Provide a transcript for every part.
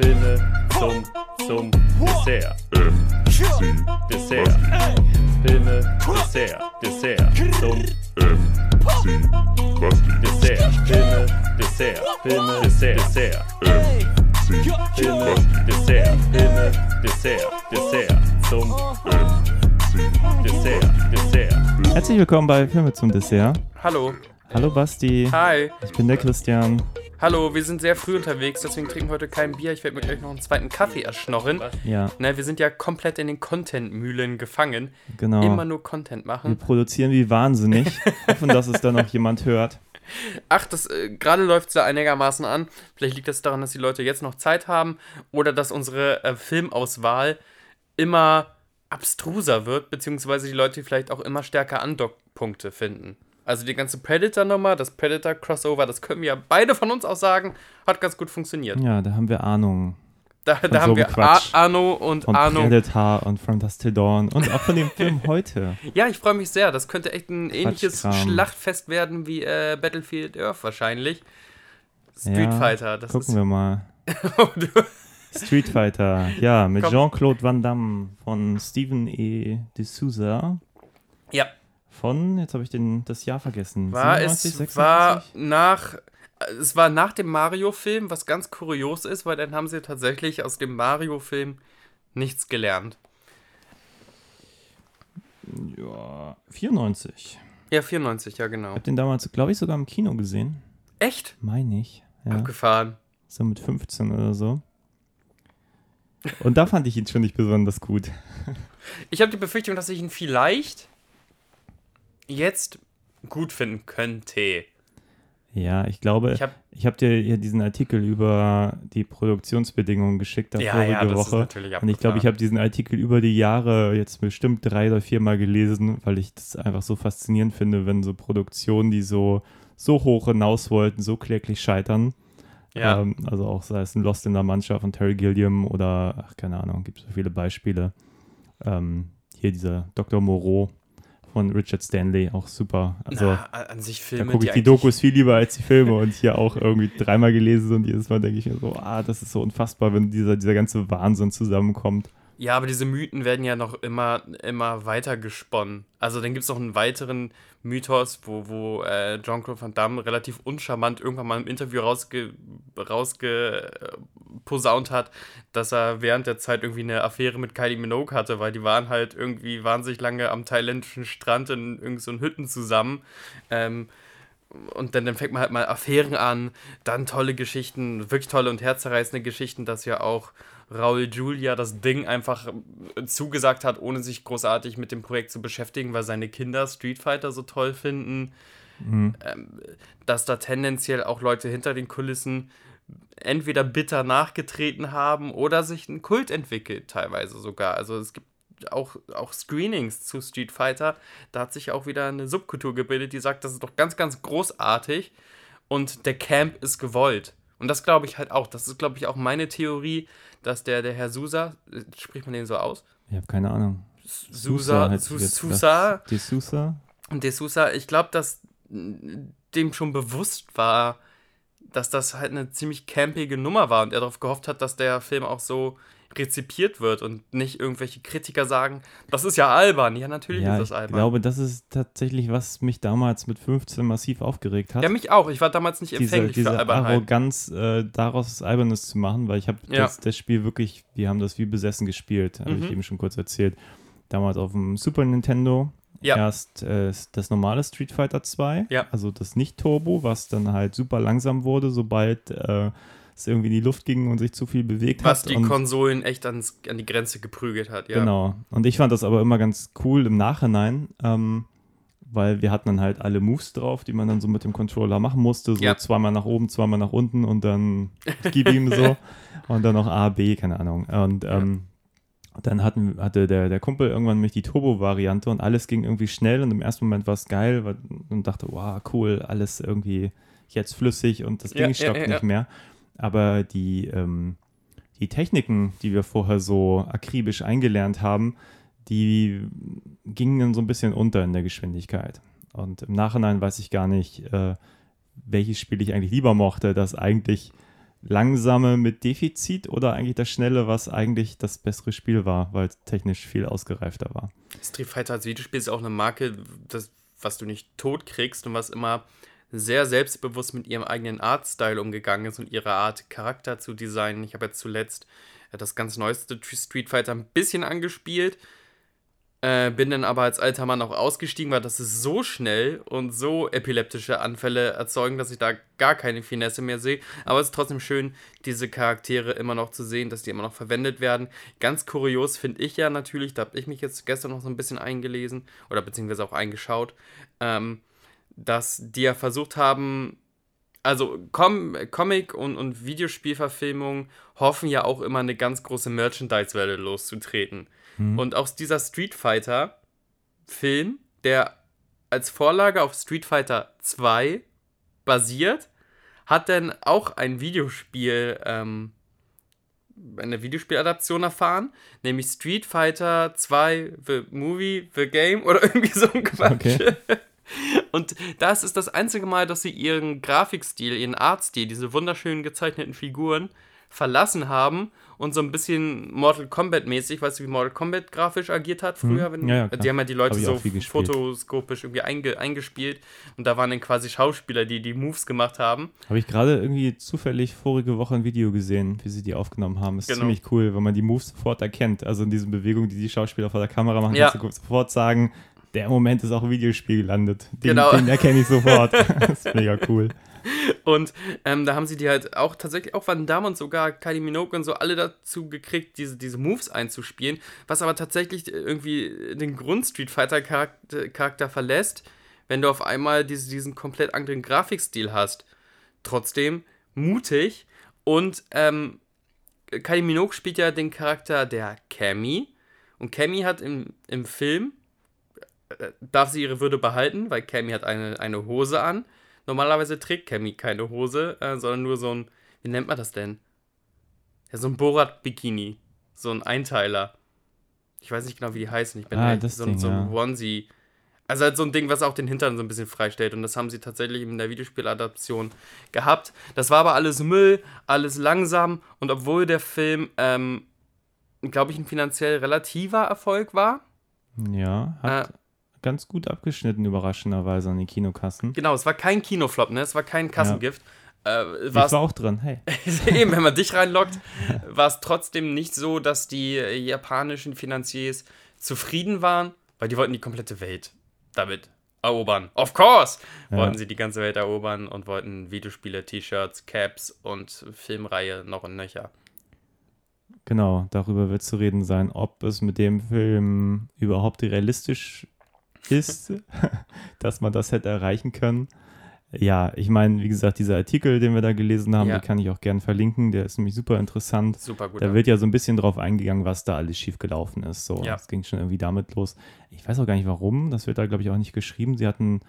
Filme zum, zum Dessert. Dessert. Filme, Dessert, Dessert, zum Dessert. Filme, Dessert, Filme, Dessert, Dessert. Filme, Dessert, Filme, Dessert, Dessert, zum Dessert, Dessert. Herzlich willkommen bei Filme zum Dessert. Hallo. Hallo Basti, Hi. ich bin der Christian. Hallo, wir sind sehr früh unterwegs, deswegen trinken wir heute kein Bier. Ich werde mir gleich noch einen zweiten Kaffee erschnorren. Ja, Ne, wir sind ja komplett in den Content-Mühlen gefangen. genau. Immer nur Content Wir machen. produzieren wie wahnsinnig. Hoffen, dass es dann noch jemand hört. Ach, das äh, gerade läuft es ja einigermaßen an. Vielleicht liegt das daran, dass die Leute jetzt noch Zeit haben oder dass unsere äh, Filmauswahl immer abstruser wird, beziehungsweise die Leute vielleicht auch immer stärker Andockpunkte finden. Also die ganze Predator-Nummer, das Predator-Crossover, das können wir ja beide von uns aus sagen, hat ganz gut funktioniert. Ja, da haben wir Ahnung Da, da so haben wir Quatsch. A Arno und von Arno. Predator und From Dust Till Dawn und auch von dem Film heute. Ja, ich freue mich sehr. Das könnte echt ein ähnliches. Schlachtfest werden wie äh, Battlefield Earth wahrscheinlich. Street Ja, Fighter, das Gucken ist. wir mal. Street Fighter, ja, mit. Jean-Claude Van Damme von Steven E. D'Souza. ja, Von, jetzt habe ich den, das Jahr vergessen. war 97, es war 96? nach es war nach dem Mario-Film, was ganz kurios ist, weil dann haben sie tatsächlich aus dem Mario-Film nichts gelernt. Ja, 94. Ja, 94, ja genau. Ich habe den damals, glaube ich, sogar im Kino gesehen. Echt? Meine ich. Ja. Abgefahren. So mit 15 oder so. Und da fand ich ihn schon nicht besonders gut. Ich habe die Befürchtung, dass ich ihn vielleicht jetzt gut finden könnte. Ja, ich glaube, Ich habe habe dir hier diesen Artikel über die Produktionsbedingungen geschickt, da ja, vorige ja, Woche. natürlich Und ich glaube, ich habe diesen Artikel über die Jahre jetzt bestimmt drei oder viermal gelesen, weil ich das einfach so faszinierend finde, wenn so Produktionen, die so, so hoch hinaus wollten, so kläglich scheitern. ja. Ähm, also auch sei es ein Lost in der Mannschaft von Terry Gilliam oder, ach, keine Ahnung, gibt es so viele Beispiele. Ähm, hier dieser Dr. Moreau von Richard Stanley, auch super. Also Na, an sich da Filme, gucke ich die eigentlich- Dokus viel lieber als die Filme und hier auch irgendwie dreimal gelesen und jedes Mal denke ich mir so, ah, das ist so unfassbar, wenn dieser, dieser ganze Wahnsinn zusammenkommt. Ja, aber diese Mythen werden ja noch immer, immer weiter gesponnen. Also dann gibt es noch einen weiteren Mythos, wo, wo äh, Jean-Claude Van Damme relativ uncharmant irgendwann mal im Interview rausge, rausge äh, posaunt hat, dass er während der Zeit irgendwie eine Affäre mit Kylie Minogue hatte, weil die waren halt irgendwie wahnsinnig lange am thailändischen Strand in irgendeinen so Hütten zusammen. Ähm, und dann, dann fängt man halt mal Affären an, dann tolle Geschichten, wirklich tolle und herzzerreißende Geschichten, dass ja auch Raul Julia das Ding einfach äh, zugesagt hat, ohne sich großartig mit dem Projekt zu beschäftigen, weil seine Kinder Street Fighter so toll finden. Mhm. Ähm, dass da tendenziell auch Leute hinter den Kulissen entweder bitter nachgetreten haben oder sich ein Kult entwickelt, teilweise sogar. Also es gibt auch, auch Screenings zu Street Fighter. Da hat sich auch wieder eine Subkultur gebildet, die sagt, das ist doch ganz, ganz großartig und der Camp ist gewollt. Und das glaube ich halt auch. Das ist, glaube ich, auch meine Theorie, dass der, der Herr Sousa, äh, spricht man den so aus? Ich habe keine Ahnung. Sousa, Sousa. De Sousa? und De Sousa, ich glaube, dass dem schon bewusst war, dass das halt eine ziemlich campige Nummer war und er darauf gehofft hat, dass der Film auch so rezipiert wird und nicht irgendwelche Kritiker sagen, das ist ja albern. Ja, natürlich Ja, ist ich das albern. glaube, das ist tatsächlich, was mich damals mit 15 massiv aufgeregt hat. ja, mich auch. Ich war damals nicht diese, empfänglich für diese Albernheit. Arroganz, äh, daraus Albernes zu machen, weil ich habe Ja. das, das Spiel wirklich, wir haben das wie besessen gespielt, habe ich Mhm. eben schon kurz erzählt. Damals auf dem Super Nintendo. Ja. Erst äh, das normale Street Fighter 2, Ja. also das Nicht-Turbo, was dann halt super langsam wurde, sobald äh, es irgendwie in die Luft ging und sich zu viel bewegt Was hat. die und, Konsolen echt ans, an die Grenze geprügelt hat, ja. Genau. Und ich fand das aber immer ganz cool im Nachhinein, ähm, weil wir hatten dann halt alle Moves drauf, die man dann so mit dem Controller machen musste. So Ja. zweimal nach oben, zweimal nach unten und dann gib ihm so. Und dann noch A, B, keine Ahnung. Und ähm, dann hatten, hatte der, der Kumpel irgendwann nämlich die Turbo-Variante und alles ging irgendwie schnell und im ersten Moment war es geil weil, und dachte, wow, cool, alles irgendwie jetzt flüssig und das Ja, Ding ja, stockt ja, nicht ja. mehr. Aber die, ähm, die Techniken, die wir vorher so akribisch eingelernt haben, die gingen dann so ein bisschen unter in der Geschwindigkeit. Und im Nachhinein weiß ich gar nicht, äh, welches Spiel ich eigentlich lieber mochte, das eigentlich langsame mit Defizit oder eigentlich das schnelle, was eigentlich das bessere Spiel war, weil es technisch viel ausgereifter war? Street Fighter als Videospiel ist auch eine Marke, das, was du nicht tot kriegst und was immer sehr selbstbewusst mit ihrem eigenen Artstyle umgegangen ist und ihre Art Charakter zu designen. Ich habe jetzt zuletzt äh, das ganz neueste Street Fighter ein bisschen angespielt. Äh, bin dann aber als alter Mann auch ausgestiegen, weil das ist so schnell und so epileptische Anfälle erzeugen, dass ich da gar keine Finesse mehr sehe. Aber es ist trotzdem schön, diese Charaktere immer noch zu sehen, dass die immer noch verwendet werden. Ganz kurios finde ich ja natürlich, da habe ich mich jetzt gestern noch so ein bisschen eingelesen oder beziehungsweise auch eingeschaut, ähm, dass die ja versucht haben, also Com Comic- und, und Videospielverfilmungen hoffen ja auch immer eine ganz große Merchandise-Welle loszutreten. Mhm. Und auch dieser Street Fighter-Film, der als Vorlage auf Street Fighter 2 basiert, hat dann auch ein Videospiel, ähm, eine Videospieladaption erfahren, nämlich Street Fighter 2 The Movie, The Game oder irgendwie so ein Quatsch. Okay. Und das ist das einzige Mal, dass sie ihren Grafikstil, ihren Artstil, diese wunderschönen gezeichneten Figuren verlassen haben und so ein bisschen Mortal Kombat mäßig, weißt du, wie Mortal Kombat grafisch agiert hat früher? Wenn, Mhm. Ja, ja, klar. die haben ja die Leute so fotoskopisch irgendwie einge, eingespielt und da waren dann quasi Schauspieler, die die Moves gemacht haben. Habe ich gerade irgendwie zufällig vorige Woche ein Video gesehen, wie sie die aufgenommen haben. Ist Genau. ziemlich cool, wenn man die Moves sofort erkennt. Also in diesen Bewegungen, die die Schauspieler vor der Kamera machen, Ja. kannst du sofort sagen, der Moment ist auch im Videospiel gelandet. Den, Genau. den erkenne ich sofort. das ist mega cool. Und ähm, da haben sie die halt auch tatsächlich, auch Van Damme und sogar Kylie Minogue und so alle dazu gekriegt, diese, diese Moves einzuspielen, was aber tatsächlich irgendwie den Grund Street Fighter Charakter, Charakter verlässt, wenn du auf einmal diese, diesen komplett anderen Grafikstil hast. Trotzdem mutig und ähm, Kylie Minogue spielt ja den Charakter der Cammy und Cammy hat im, im Film darf sie ihre Würde behalten, weil Cammy hat eine, eine Hose an. Normalerweise trägt Cammy keine Hose, äh, sondern nur so ein, wie nennt man das denn? Ja, so ein Borat-Bikini. So ein Einteiler. Ich weiß nicht genau, wie die heißen. Ich bin Ah, so, Ding, ein- so ein ja. Onesie. Also halt so ein Ding, was auch den Hintern so ein bisschen freistellt. Und das haben sie tatsächlich in der Videospieladaption gehabt. Das war aber alles Müll, alles langsam. Und obwohl der Film, ähm, glaube ich, ein finanziell relativer Erfolg war, Ja, hat ganz gut abgeschnitten, überraschenderweise an die Kinokassen. Genau, es war kein Kinoflop, ne? Es war kein Kassengift. Äh, Ich war auch drin, hey. eben, wenn man dich reinlockt, war es trotzdem nicht so, dass die japanischen Finanziers zufrieden waren, weil die wollten die komplette Welt damit erobern. Of course! Ja. Wollten sie die ganze Welt erobern und wollten Videospiele, T-Shirts, Caps und Filmreihe noch und nöcher. Genau, darüber wird zu reden sein, ob es mit dem Film überhaupt realistisch ist, dass man das hätte erreichen können. Ja, ich meine, wie gesagt, dieser Artikel, den wir da gelesen haben, Ja. den kann ich auch gern verlinken, der ist nämlich super interessant. Super gut. Da wird ja so ein bisschen drauf eingegangen, was da alles schiefgelaufen ist. So, Ja. es ging schon irgendwie damit los. Ich weiß auch gar nicht warum, das wird da, glaube ich, auch nicht geschrieben. Sie hatten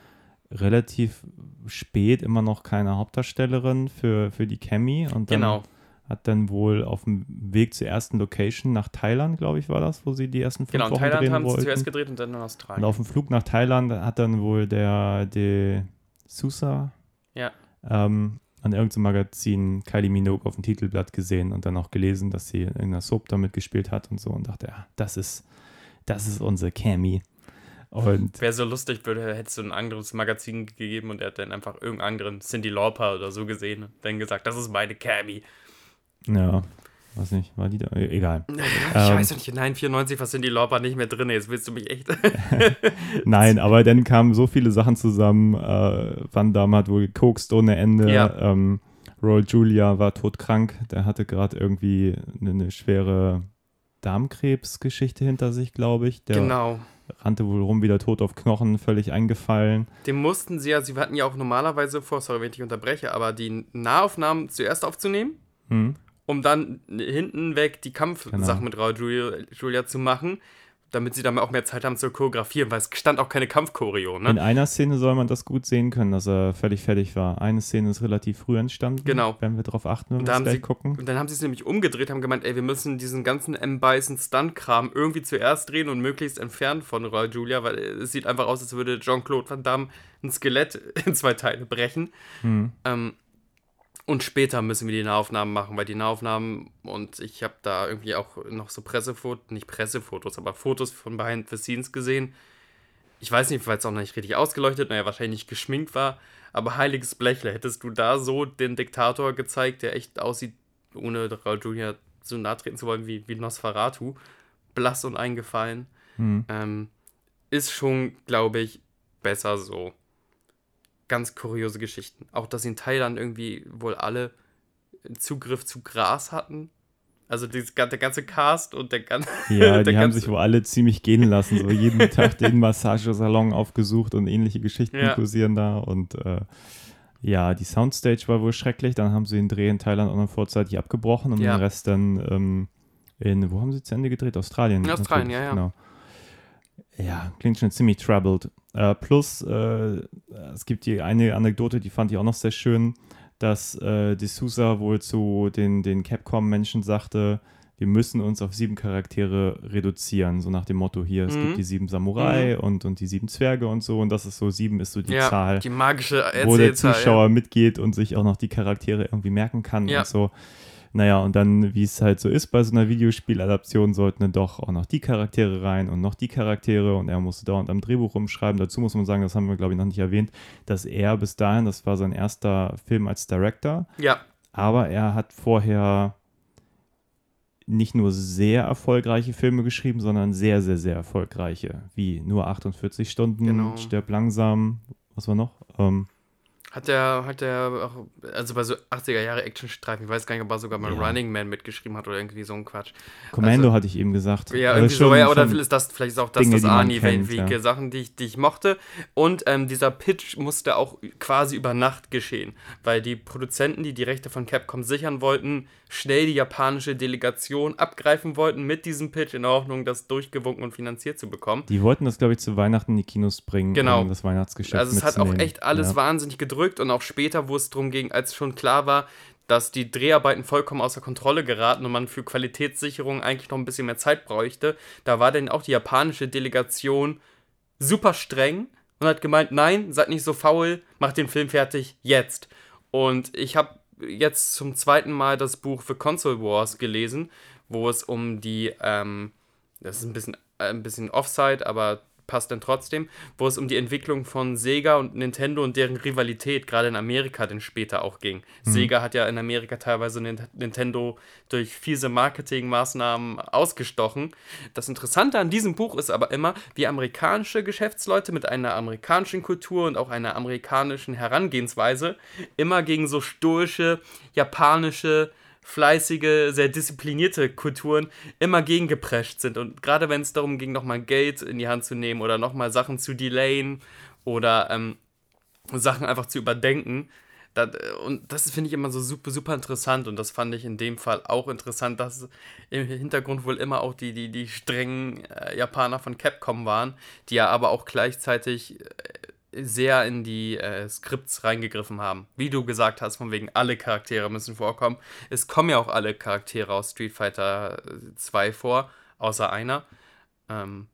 relativ spät immer noch keine Hauptdarstellerin für, für die Cammy und dann genau. Hat dann wohl auf dem Weg zur ersten Location nach Thailand, glaube ich, war das, wo sie die ersten fünf Genau, in Wochen Thailand drehen haben sie zuerst gedreht und dann in Und Australien. auf dem Flug nach Thailand hat dann wohl der De Sousa Ja. ähm, an irgendeinem Magazin Kylie Minogue auf dem Titelblatt gesehen und dann auch gelesen, dass sie in irgendeiner Soap damit gespielt hat und so und dachte, ja, das ist, das ist unsere Cammy. Und Wäre so lustig, würde, hättest du ein anderes Magazin gegeben und er hat dann einfach irgendeinen anderen Cindy Lauper oder so gesehen und dann gesagt, das ist meine Cammy. Ja, weiß nicht, war die da? E- Egal. Ich Ähm. weiß nicht, nein, 94 war Cindy Lauper nicht mehr drin, jetzt willst du mich echt. Nein, aber dann kamen so viele Sachen zusammen. Äh, Van Damme hat wohl gekokst ohne Ende. Ja. Ähm, Roy Julia war todkrank. Der hatte gerade irgendwie eine, eine schwere Darmkrebsgeschichte hinter sich, glaube ich. Der genau. rannte wohl rum, wieder tot auf Knochen, völlig eingefallen. Dem mussten sie ja, sie hatten ja auch normalerweise vor, sorry, wenn ich dich unterbreche, aber die Nahaufnahmen zuerst aufzunehmen, Hm. Um dann hinten weg die Kampfsachen Genau. mit Raul Julia, Julia zu machen, damit sie dann auch mehr Zeit haben zu choreografieren, weil es stand auch keine Kampfchoreo, In ne? einer Szene soll man das gut sehen können, dass er völlig fertig war. Eine Szene ist relativ früh entstanden. Genau. Werden wir darauf achten, wenn Und wir das gleich sie- gucken. Und dann haben sie es nämlich umgedreht, haben gemeint, ey, wir müssen diesen ganzen M-Bison-Stunt-Kram irgendwie zuerst drehen und möglichst entfernt von Raul Julia, weil es sieht einfach aus, als würde Jean-Claude Van Damme ein Skelett in zwei Teile brechen. Hm. Ähm, Und später müssen wir die Nahaufnahmen machen, weil die Nahaufnahmen und ich habe da irgendwie auch noch so Pressefotos, nicht Pressefotos, aber Fotos von Behind the Scenes gesehen. Ich weiß nicht, weil es auch noch nicht richtig ausgeleuchtet, naja, wahrscheinlich nicht geschminkt war, aber heiliges Blechle, hättest du da so den Diktator gezeigt, der echt aussieht, ohne Raul Junior so nahe treten zu wollen wie, wie Nosferatu, blass und eingefallen, Hm. ähm, ist schon, glaube ich, besser so. Ganz kuriose Geschichten. Auch, dass in Thailand irgendwie wohl alle Zugriff zu Gras hatten. Also dieses, der ganze Cast und der ganze. Ja, die der haben ganze- sich wohl alle ziemlich gehen lassen. So jeden Tag den Massagesalon aufgesucht und ähnliche Geschichten Ja. kursieren da. Und äh, ja, die Soundstage war wohl schrecklich. Dann haben sie den Dreh in Thailand auch noch vorzeitig abgebrochen und Ja. den Rest dann ähm, in, wo haben sie zu Ende gedreht? Australien. In Australien, ja, ja. Genau. Ja, klingt schon ziemlich troubled. Äh, plus, äh, es gibt die eine Anekdote, die fand ich auch noch sehr schön, dass äh, D'Souza wohl zu den, den Capcom-Menschen sagte, wir müssen uns auf sieben Charaktere reduzieren, so nach dem Motto hier, es Mhm. gibt die sieben Samurai und, und die sieben Zwerge und so und das ist so, sieben ist so die ja, Zahl, die magische wo der. Zuschauer mitgeht und sich auch noch die Charaktere irgendwie merken kann Ja. und so. Naja, und dann, wie es halt so ist bei so einer Videospieladaption, sollten dann doch auch noch die Charaktere rein und noch die Charaktere und er musste dauernd am Drehbuch rumschreiben. Dazu muss man sagen, das haben wir, glaube ich, noch nicht erwähnt, dass er bis dahin, das war sein erster Film als Director, Ja, aber er hat vorher nicht nur sehr erfolgreiche Filme geschrieben, sondern sehr, sehr, sehr erfolgreiche, wie nur 48 Stunden, Genau. Stirb langsam, was war noch? Ähm, Hat der, hat der auch, also bei so 80er Jahre Actionstreifen, ich weiß gar nicht, ob er sogar mal Ja. Running Man mitgeschrieben hat oder irgendwie so ein Quatsch. Commando Also- hatte ich eben gesagt. Ja, Also irgendwie so, ja, oder ist das vielleicht ist auch das, Dinge, das kennt, ja. Sachen, die ich, die ich mochte. Und ähm, dieser Pitch musste auch quasi über Nacht geschehen, weil die Produzenten, die die Rechte von Capcom sichern wollten, schnell die japanische Delegation abgreifen wollten mit diesem Pitch in der Hoffnung, das durchgewunken und finanziert zu bekommen. Die wollten das, glaube ich, zu Weihnachten in die Kinos bringen, Genau. um das Weihnachtsgeschäft Also es hat auch echt alles ja. wahnsinnig gedrückt und auch später, wo es darum ging, als schon klar war, dass die Dreharbeiten vollkommen außer Kontrolle geraten und man für Qualitätssicherung eigentlich noch ein bisschen mehr Zeit bräuchte, da war dann auch die japanische Delegation super streng und hat gemeint, nein, seid nicht so faul, macht den Film fertig, jetzt. Und ich habe jetzt zum zweiten Mal das Buch The Console Wars gelesen, wo es um die, ähm, das ist ein bisschen, äh, ein bisschen Offside, aber passt dann trotzdem, wo es um die Entwicklung von Sega und Nintendo und deren Rivalität gerade in Amerika dann später auch ging. Sega hat ja in Amerika teilweise Nin- Nintendo durch fiese Marketingmaßnahmen ausgestochen. Das Interessante an diesem Buch ist aber immer, wie amerikanische Geschäftsleute mit einer amerikanischen Kultur und auch einer amerikanischen Herangehensweise immer gegen so stoische, japanische, fleißige, sehr disziplinierte Kulturen immer gegengeprescht sind. Und gerade wenn es darum ging, nochmal Geld in die Hand zu nehmen oder nochmal Sachen zu delayen oder ähm, Sachen einfach zu überdenken, das, und das finde ich immer so super, super interessant und das fand ich in dem Fall auch interessant, dass im Hintergrund wohl immer auch die, die, die strengen äh, Japaner von Capcom waren, die ja aber auch gleichzeitig äh, sehr in die äh, Skripts reingegriffen haben. Wie du gesagt hast, von wegen alle Charaktere müssen vorkommen. Es kommen ja auch alle Charaktere aus Street Fighter 2 vor, außer einer. Ähm,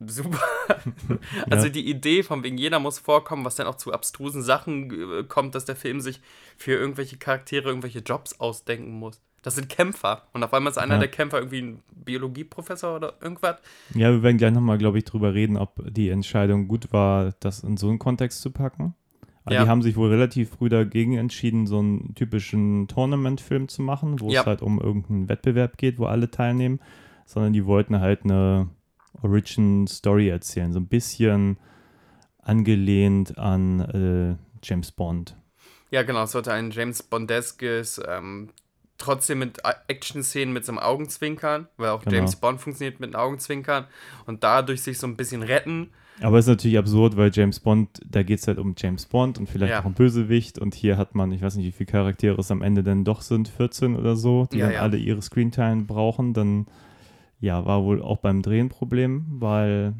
super. also Ja. die Idee von wegen jeder muss vorkommen, was dann auch zu abstrusen Sachen äh, kommt, dass der Film sich für irgendwelche Charaktere irgendwelche Jobs ausdenken muss. Das sind Kämpfer. Und auf einmal ist einer Ja. der Kämpfer irgendwie ein Biologieprofessor oder irgendwas. Ja, wir werden gleich nochmal, glaube ich, drüber reden, ob die Entscheidung gut war, das in so einen Kontext zu packen. Aber Ja. die haben sich wohl relativ früh dagegen entschieden, so einen typischen Tournament-Film zu machen, wo Ja. es halt um irgendeinen Wettbewerb geht, wo alle teilnehmen, sondern die wollten halt eine Origin Story erzählen, so ein bisschen angelehnt an äh, James Bond. Ja, genau, es sollte ein James Bondeskes, ähm, trotzdem mit Action-Szenen mit so einem Augenzwinkern, weil auch Genau. James Bond funktioniert mit einem Augenzwinkern und dadurch sich so ein bisschen retten. Aber es ist natürlich absurd, weil James Bond, da geht es halt um James Bond und vielleicht Ja. auch um Bösewicht und hier hat man, ich weiß nicht, wie viele Charaktere es am Ende denn doch sind, 14 oder so, die Ja, dann ja. alle ihre Screentime brauchen, dann ja, war wohl auch beim Drehen Problem, weil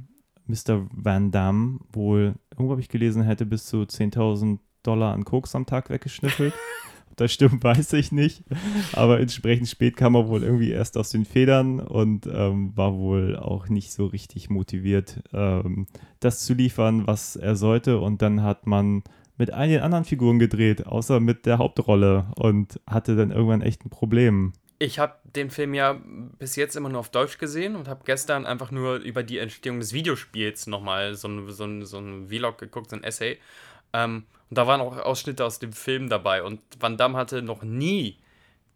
Mr. Van Damme wohl, irgendwo habe ich gelesen, hätte bis zu 10.000 Dollar an Koks am Tag weggeschnüffelt. Das stimmt, weiß ich nicht. Aber entsprechend spät kam er wohl irgendwie erst aus den Federn und ähm, war wohl auch nicht so richtig motiviert, ähm, das zu liefern, was er sollte. Und dann hat man mit den anderen Figuren gedreht, außer mit der Hauptrolle und hatte dann irgendwann echt ein Problem. Ich habe den Film ja bis jetzt immer nur auf Deutsch gesehen und habe gestern einfach nur über die Entstehung des Videospiels nochmal so ein, so, ein, so ein Vlog geguckt, so ein Essay. Ähm, und da waren auch Ausschnitte aus dem Film dabei. Und Van Damme hatte noch nie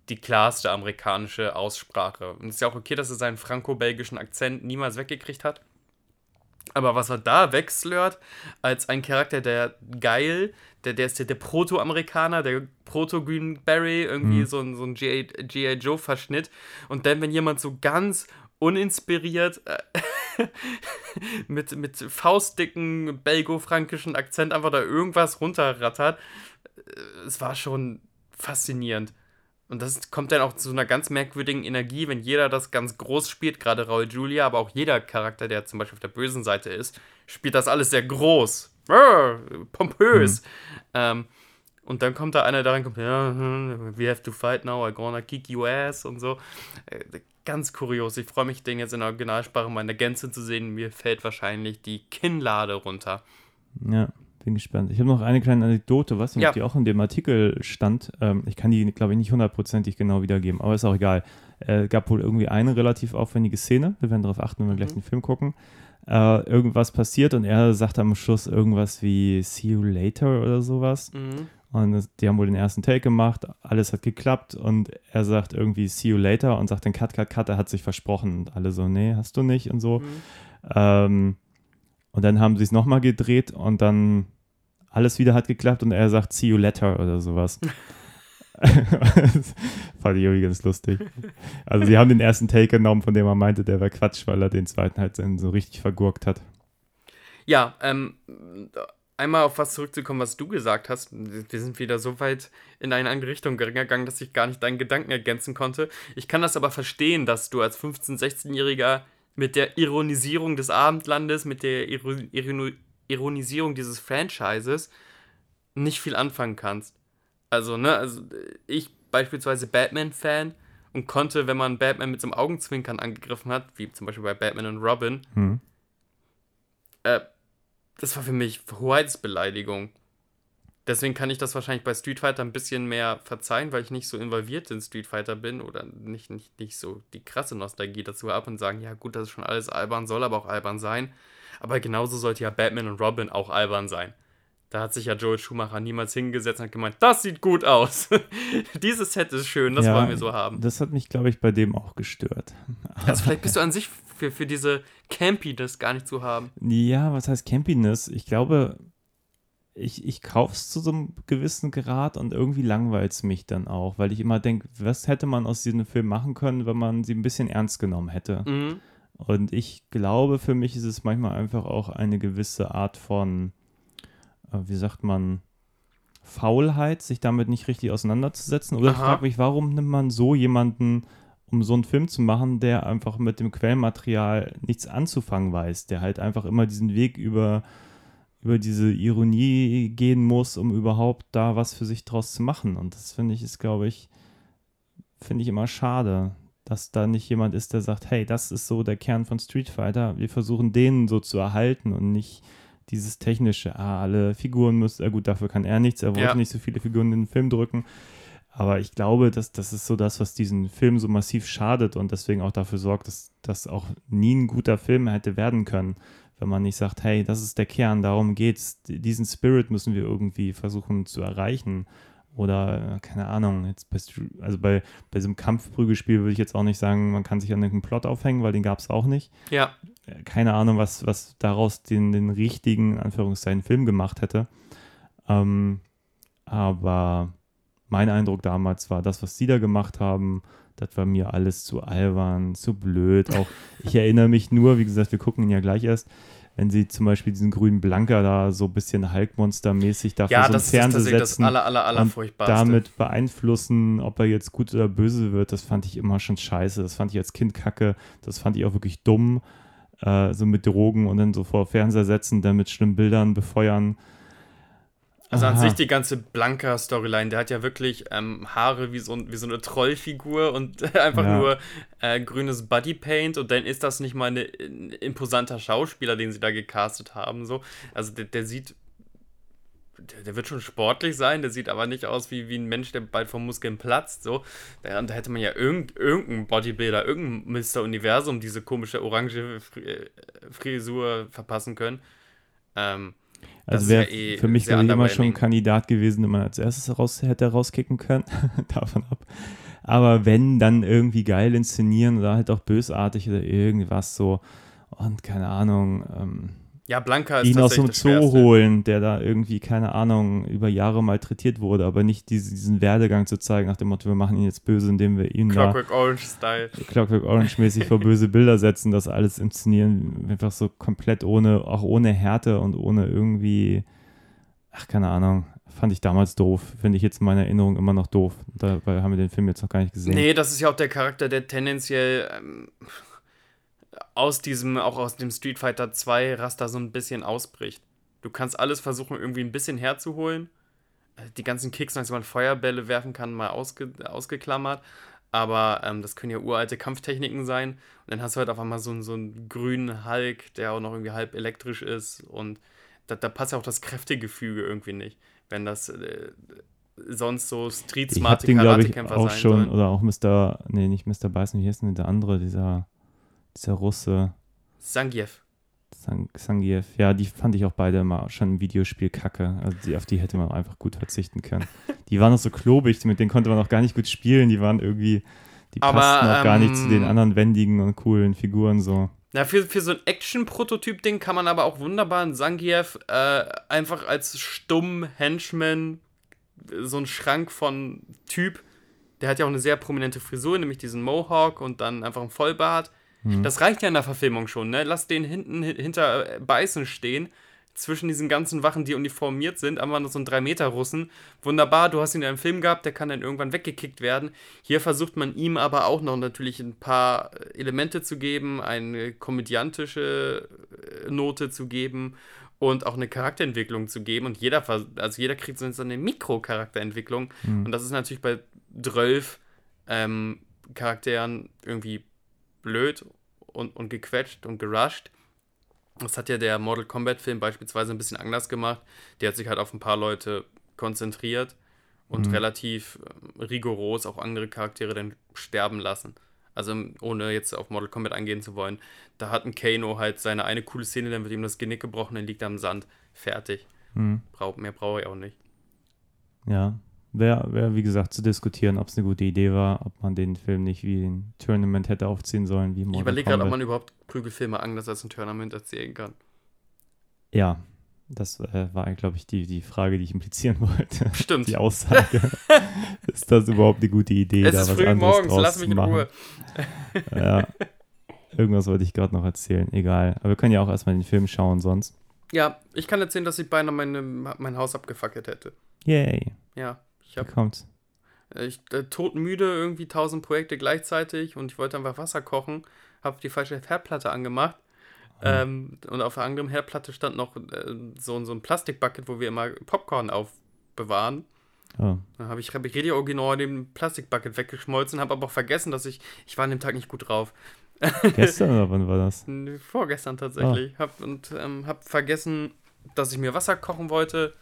die klarste amerikanische Aussprache. Und es ist ja auch okay, dass er seinen franco-belgischen Akzent niemals weggekriegt hat. Aber was er da wegslört, als ein Charakter, der geil, der, der ist der, der Proto-Amerikaner, der Proto-Greenberry, irgendwie Mhm. so ein, so ein G.I. Joe-Verschnitt. Und dann, wenn jemand so ganz uninspiriert äh, mit, mit faustdicken belgo-frankischen Akzent einfach da irgendwas runterrattert, äh, es war schon faszinierend. Und das kommt dann auch zu einer ganz merkwürdigen Energie, wenn jeder das ganz groß spielt, gerade Raul Julia, aber auch jeder Charakter, der zum Beispiel auf der bösen Seite ist, spielt das alles sehr groß, pompös. Ähm, und dann kommt da einer, der reinkommt, ja, hm, we have to fight now, I gonna kick you ass und so. Ganz kurios. Ich freue mich, den jetzt in der Originalsprache mal in der Gänze zu sehen. Mir fällt wahrscheinlich die Kinnlade runter. Ja, bin gespannt. Ich habe noch eine kleine Anekdote, was Ja. die auch in dem Artikel stand. Ähm, ich kann die, glaube ich, nicht hundertprozentig genau wiedergeben, aber ist auch egal. Äh, gab wohl irgendwie eine relativ aufwendige Szene. Wir werden darauf achten, wenn wir gleich Mhm. den Film gucken. Äh, irgendwas passiert und er sagt am Schluss irgendwas wie See you later oder sowas. Mhm. Und das, die haben wohl den ersten Take gemacht, alles hat geklappt und er sagt irgendwie See you later und sagt dann Cut, Cut, Cut, er hat sich versprochen. Und alle so, nee, hast du nicht und so. Mhm. Ähm, und dann haben sie es nochmal gedreht und dann alles wieder hat geklappt und er sagt See you later oder sowas. fand ich irgendwie ganz lustig. Also sie haben den ersten Take genommen, von dem er meinte, der war Quatsch, weil er den zweiten halt so richtig vergurkt hat. Ja, ähm, einmal auf was zurückzukommen, was du gesagt hast. Wir sind wieder so weit in eine andere Richtung gegangen, dass ich gar nicht deinen Gedanken ergänzen konnte. Ich kann das aber verstehen, dass du als 15-, 16-Jähriger mit der Ironisierung des Abendlandes, mit der Iro Irino Ironisierung dieses Franchises nicht viel anfangen kannst. Also, ne, also ich beispielsweise Batman-Fan und konnte, wenn man Batman mit so einem Augenzwinkern angegriffen hat, wie zum Beispiel bei Batman und Robin, Hm. äh, das war für mich Hoheitsbeleidigung. Deswegen kann ich das wahrscheinlich bei Street Fighter ein bisschen mehr verzeihen, weil ich nicht so involviert in Street Fighter bin oder nicht, nicht, nicht so die krasse Nostalgie dazu habe und sagen, ja gut, das ist schon alles albern, soll aber auch albern sein. Aber genauso sollte ja Batman und Robin auch albern sein. Da hat sich ja Joel Schumacher niemals hingesetzt und hat gemeint, das sieht gut aus. Dieses Set ist schön, das Ja, wollen wir so haben. Das hat mich, glaube ich, bei dem auch gestört. Also vielleicht bist du an sich für, für diese Campiness gar nicht zu haben. Ja, was heißt Campiness? Ich glaube, ich, ich kaufe es zu so einem gewissen Grad und irgendwie langweilt es mich dann auch, weil ich immer denke, was hätte man aus diesem Film machen können, wenn man sie ein bisschen ernst genommen hätte. Mhm. Und ich glaube, für mich ist es manchmal einfach auch eine gewisse Art von, äh, wie sagt man, Faulheit, sich damit nicht richtig auseinanderzusetzen. Oder ich Aha. frage mich, warum nimmt man so jemanden, um so einen Film zu machen, der einfach mit dem Quellenmaterial nichts anzufangen weiß, der halt einfach immer diesen Weg über, über diese Ironie gehen muss, um überhaupt da was für sich draus zu machen. Und das finde ich, ist, glaube ich, finde ich immer schade, dass da nicht jemand ist, der sagt, hey, das ist so der Kern von Street Fighter. Wir versuchen den so zu erhalten und nicht dieses technische, ah, alle Figuren müssen, ah, gut, dafür kann er nichts, er wollte Ja. nicht so viele Figuren in den Film drücken. Aber ich glaube, dass das ist so das, was diesen Film so massiv schadet und deswegen auch dafür sorgt, dass das auch nie ein guter Film hätte werden können, wenn man nicht sagt, hey, das ist der Kern, darum geht's, diesen Spirit müssen wir irgendwie versuchen zu erreichen. Oder, keine Ahnung, jetzt bei, also bei, bei so einem Kampfprügelspiel würde ich jetzt auch nicht sagen, man kann sich an irgendeinen Plot aufhängen, weil den gab es auch nicht. Ja, Äh, Keine Ahnung, was, was daraus den, den richtigen, in Anführungszeichen, Film gemacht hätte. Ähm, aber mein Eindruck damals war, das, was sie da gemacht haben, das war mir alles zu albern, zu blöd. Auch ich erinnere mich nur, wie gesagt, wir gucken ihn ja gleich erst, wenn sie zum Beispiel diesen grünen Blanker da so ein bisschen Hulkmonster-mäßig da ja vor so das einen ist Fernseher tatsächlich das setzen aller, aller, aller und damit beeinflussen, ob er jetzt gut oder böse wird, das fand ich immer schon scheiße. Das fand ich als Kind kacke. Das fand ich auch wirklich dumm. Äh, so mit Drogen und dann so vor Fernseher setzen, dann mit schlimmen Bildern befeuern. Also an Aha. sich die ganze Blanka-Storyline, der hat ja wirklich ähm, Haare wie so, wie so eine Trollfigur und einfach Ja. nur äh, grünes Bodypaint und dann ist das nicht mal ein imposanter Schauspieler, den sie da gecastet haben. So. Also der, der sieht der, der wird schon sportlich sein, der sieht aber nicht aus wie, wie ein Mensch, der bald vom Muskeln platzt. So. Da, da hätte man ja irgend, irgendeinen Bodybuilder, irgendein Mr. Universum diese komische orange äh, Frisur verpassen können. Ähm, Also wäre ja eh für mich wäre jemand schon ein. Kandidat gewesen, den man als erstes raus, hätte rauskicken können. Davon ab. Aber wenn, dann irgendwie geil inszenieren oder halt auch bösartig oder irgendwas so. Und keine Ahnung, ähm, ja, Blanca ist ihn aus dem Zoo Schwerste. holen, der da irgendwie, keine Ahnung, über Jahre malträtiert wurde, aber nicht diesen, diesen Werdegang zu zeigen, nach dem Motto, wir machen ihn jetzt böse, indem wir ihn da Clockwork Orange-Style. Clockwork Orange-mäßig vor böse Bilder setzen, das alles inszenieren, einfach so komplett ohne, auch ohne Härte und ohne irgendwie, ach, keine Ahnung, fand ich damals doof. Finde ich jetzt in meiner Erinnerung immer noch doof. Dabei haben wir den Film jetzt noch gar nicht gesehen. Nee, das ist ja auch der Charakter, der tendenziell ähm, aus diesem, auch aus dem Street Fighter 2 Raster so ein bisschen ausbricht. Du kannst alles versuchen, irgendwie ein bisschen herzuholen. Äh, Die ganzen Kicks, als man Feuerbälle werfen kann, mal ausge, ausgeklammert. Aber ähm, das können ja uralte Kampftechniken sein. Und dann hast du halt auf einmal so, einen- so einen grünen Hulk, der auch noch irgendwie halb elektrisch ist. Und da, da passt ja auch das Kräftegefüge irgendwie nicht. Wenn das äh, sonst so habe street-smarte den, glaube ich, Karatekämpfer auch sein schon, sollen. oder auch Mr., nee, nicht Mr. Bison, wie heißt denn der andere, dieser, dieser Russe, Sangiev. Sang Sangiev. Ja, die fand ich auch beide immer schon im Videospiel kacke. Also die, auf die hätte man einfach gut verzichten können. Die waren noch so klobig, mit denen konnte man auch gar nicht gut spielen. Die waren irgendwie, die Aber, passten auch gar nicht zu den ähm, anderen wendigen und coolen Figuren so. Na, für, für so ein Action-Prototyp-Ding kann man aber auch wunderbar einen Sangiev äh, einfach als stumm Henchman, so ein Schrank von Typ, der hat ja auch eine sehr prominente Frisur, nämlich diesen Mohawk und dann einfach ein Vollbart. Das reicht ja in der Verfilmung schon, ne? Lass den hinten hi- hinter äh, Beißen stehen, zwischen diesen ganzen Wachen, die uniformiert sind, aber noch so ein 3-Meter-Russen. Wunderbar, du hast ihn in einem Film gehabt, der kann dann irgendwann weggekickt werden. Hier versucht man ihm aber auch noch natürlich ein paar Elemente zu geben, eine komödiantische äh, Note zu geben und auch eine Charakterentwicklung zu geben. Und jeder, also jeder kriegt so eine Mikro-Charakterentwicklung. Und das ist natürlich bei 12 ähm, Charakteren irgendwie blöd und, und gequetscht und gerusht. Das hat ja der Mortal Kombat-Film beispielsweise ein bisschen anders gemacht. Der hat sich halt auf ein paar Leute konzentriert und relativ ähm, rigoros auch andere Charaktere dann sterben lassen. Also ohne jetzt auf Mortal Kombat eingehen zu wollen. Da hat ein Kano halt seine eine coole Szene, dann wird ihm das Genick gebrochen, dann liegt er am Sand. Fertig. Hm. Brauch, mehr brauche ich auch nicht. Ja, wäre, wär, wie gesagt, zu diskutieren, ob es eine gute Idee war, ob man den Film nicht wie ein Tournament hätte aufziehen sollen, wie Ich Mortal überlege gerade, ob man überhaupt Prügelfilme anders als ein Tournament erzählen kann. Ja, das äh, war, glaube ich, die, die Frage, die ich implizieren wollte. Stimmt. Die Aussage. ist das überhaupt eine gute Idee, es da ist was früh anderes morgens, lass mich in machen? Ruhe. Ja. Irgendwas wollte ich gerade noch erzählen. Egal. Aber wir können ja auch erstmal den Film schauen sonst. Ja, ich kann erzählen, dass ich beinahe meine, mein Haus abgefackelt hätte. Yay. Ja, ich Wie habe kommt's? ich äh, todmüde irgendwie tausend Projekte gleichzeitig und ich wollte einfach Wasser kochen, habe die falsche Herdplatte angemacht. Ähm, und auf der anderen Herdplatte stand noch äh, so, so ein Plastikbucket, wo wir immer Popcorn aufbewahren. Oh. Dann habe ich, hab ich richtig original den Plastikbucket weggeschmolzen, habe aber auch vergessen, dass ich, ich war an dem Tag nicht gut drauf. Gestern oder wann war das? Vorgestern tatsächlich. Hab, und ähm, hab vergessen, dass ich mir Wasser kochen wollte.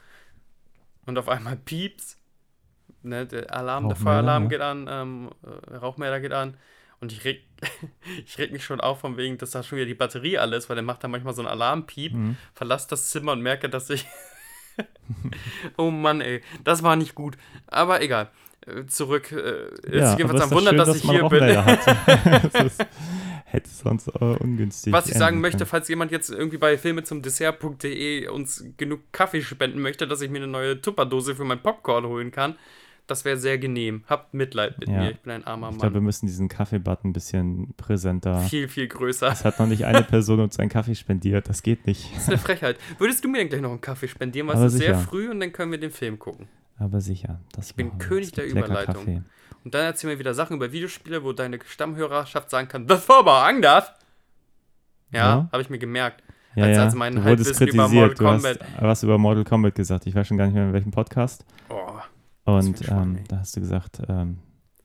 Und auf einmal pieps. Ne, der Alarm, der Feueralarm ja. geht an, ähm, äh, Rauchmelder geht an. Und ich reg, ich reg mich schon auf, von wegen, dass da schon wieder die Batterie alles, weil der macht dann manchmal so einen Alarmpiep. Mhm. Verlass das Zimmer und merke, dass ich. oh Mann, ey, das war nicht gut. Aber egal. Äh, Zurück. Äh, ist Ja, jedenfalls aber ein Wunder, schön, dass ich man hier bin. Rauchmelder das ist, hätte sonst äh, ungünstig. Was ich sagen möchte, falls jemand jetzt irgendwie bei filme zum Dessert.de uns genug Kaffee spenden möchte, dass ich mir eine neue Tupperdose für mein Popcorn holen kann, das wäre sehr genehm. Habt Mitleid mit Ja. mir, ich bin ein armer Ich glaube, wir Mann. müssen diesen Kaffeebutton ein bisschen präsenter. Viel, viel größer. Es hat noch nicht eine Person uns einen Kaffee spendiert. Das geht nicht. Das ist eine Frechheit. Würdest du mir denn gleich noch einen Kaffee spendieren? Weil es ist sehr früh und dann können wir den Film gucken. Aber sicher. Das Ich bin wir. König der Überleitung. Kaffee. Und dann erzähl mir wieder Sachen über Videospiele, wo deine Stammhörerschaft sagen kann, das war aber anders. Ja, Ja. habe ich mir gemerkt. Ja, Als- ja. als mein du wurdest über. Mortal Du hast Kombat. was über Mortal Kombat gesagt. Ich weiß schon gar nicht mehr, in welchem Podcast. Oh, Und ähm, ey. da hast du gesagt, ähm,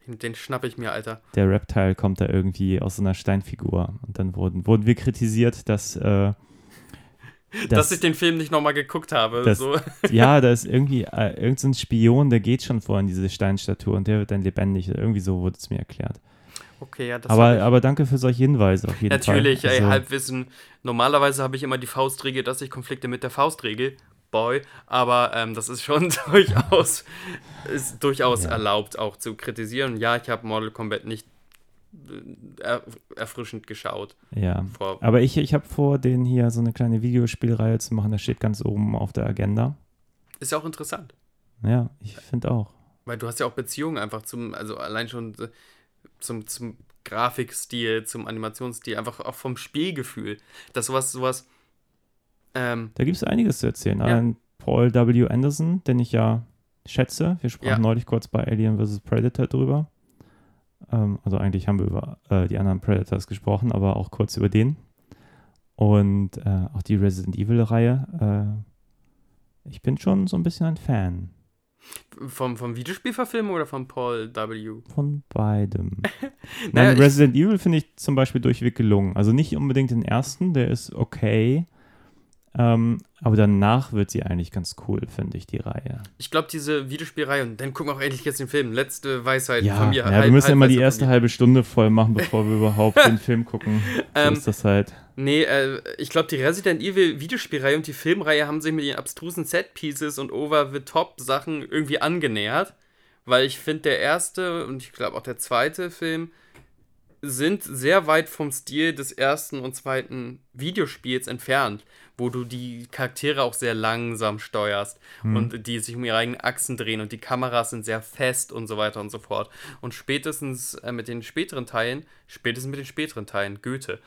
den schnapp ich mir, Alter. der Reptile kommt da irgendwie aus so einer Steinfigur. Und dann wurden, wurden wir kritisiert, dass, äh, dass ich den Film nicht nochmal geguckt habe. Das- so. ja, da ist irgendwie äh, irgendein so Spion, der geht schon vor in diese Steinstatue und der wird dann lebendig. Irgendwie so wurde es mir erklärt. Okay, ja, das Aber, aber danke für solche Hinweise auf jeden Natürlich, Fall. ey, Also, Halbwissen. Normalerweise habe ich immer die Faustregel, dass ich Konflikte mit der Faustregel, boy, aber ähm, das ist schon durchaus, ist durchaus Ja. erlaubt auch zu kritisieren. Ja, ich habe Mortal Kombat nicht äh, er, erfrischend geschaut. Ja. Vor, Aber ich, ich habe vor, den hier so eine kleine Videospielreihe zu machen. Das steht ganz oben auf der Agenda. ist ja auch interessant, Ja, ich finde auch. weil du hast ja auch Beziehungen einfach zum, also allein schon äh, zum, zum Grafikstil, zum Animationsstil, einfach auch vom Spielgefühl. Das sowas, sowas, ähm, Da gibt es einiges zu erzählen. Ja. Allein Paul W. Anderson, den ich ja schätze. Wir sprachen Ja. neulich kurz bei Alien vs. Predator drüber. Ähm, also eigentlich haben wir über äh, die anderen Predators gesprochen, aber auch kurz über den. Und äh, auch die Resident Evil-Reihe. Äh, ich bin schon so ein bisschen ein Fan vom, vom Videospielverfilmung oder von Paul W. von beidem. Naja, Nein, Resident Evil finde ich zum Beispiel durchweg gelungen. Also nicht unbedingt den ersten, der ist okay. Ähm, aber danach wird sie eigentlich ganz cool, finde ich, die Reihe. Ich glaube, diese Videospielreihe, und dann gucken wir auch endlich jetzt den Film. Letzte Weisheit Ja, von mir. ja wir Halb- müssen immer die Halbweisheit erste halbe Stunde voll machen, bevor wir überhaupt den Film gucken. So Ähm, ist das halt. Nee, äh, ich glaube, die Resident Evil Videospielreihe und die Filmreihe haben sich mit ihren abstrusen Set-Pieces und Over-the-Top-Sachen irgendwie angenähert. Weil ich finde, der erste und ich glaube auch der zweite Film sind sehr weit vom Stil des ersten und zweiten Videospiels entfernt, wo du die Charaktere auch sehr langsam steuerst und die sich um ihre eigenen Achsen drehen und die Kameras sind sehr fest und so weiter und so fort. Und spätestens äh, mit den späteren Teilen, spätestens mit den späteren Teilen, Goethe,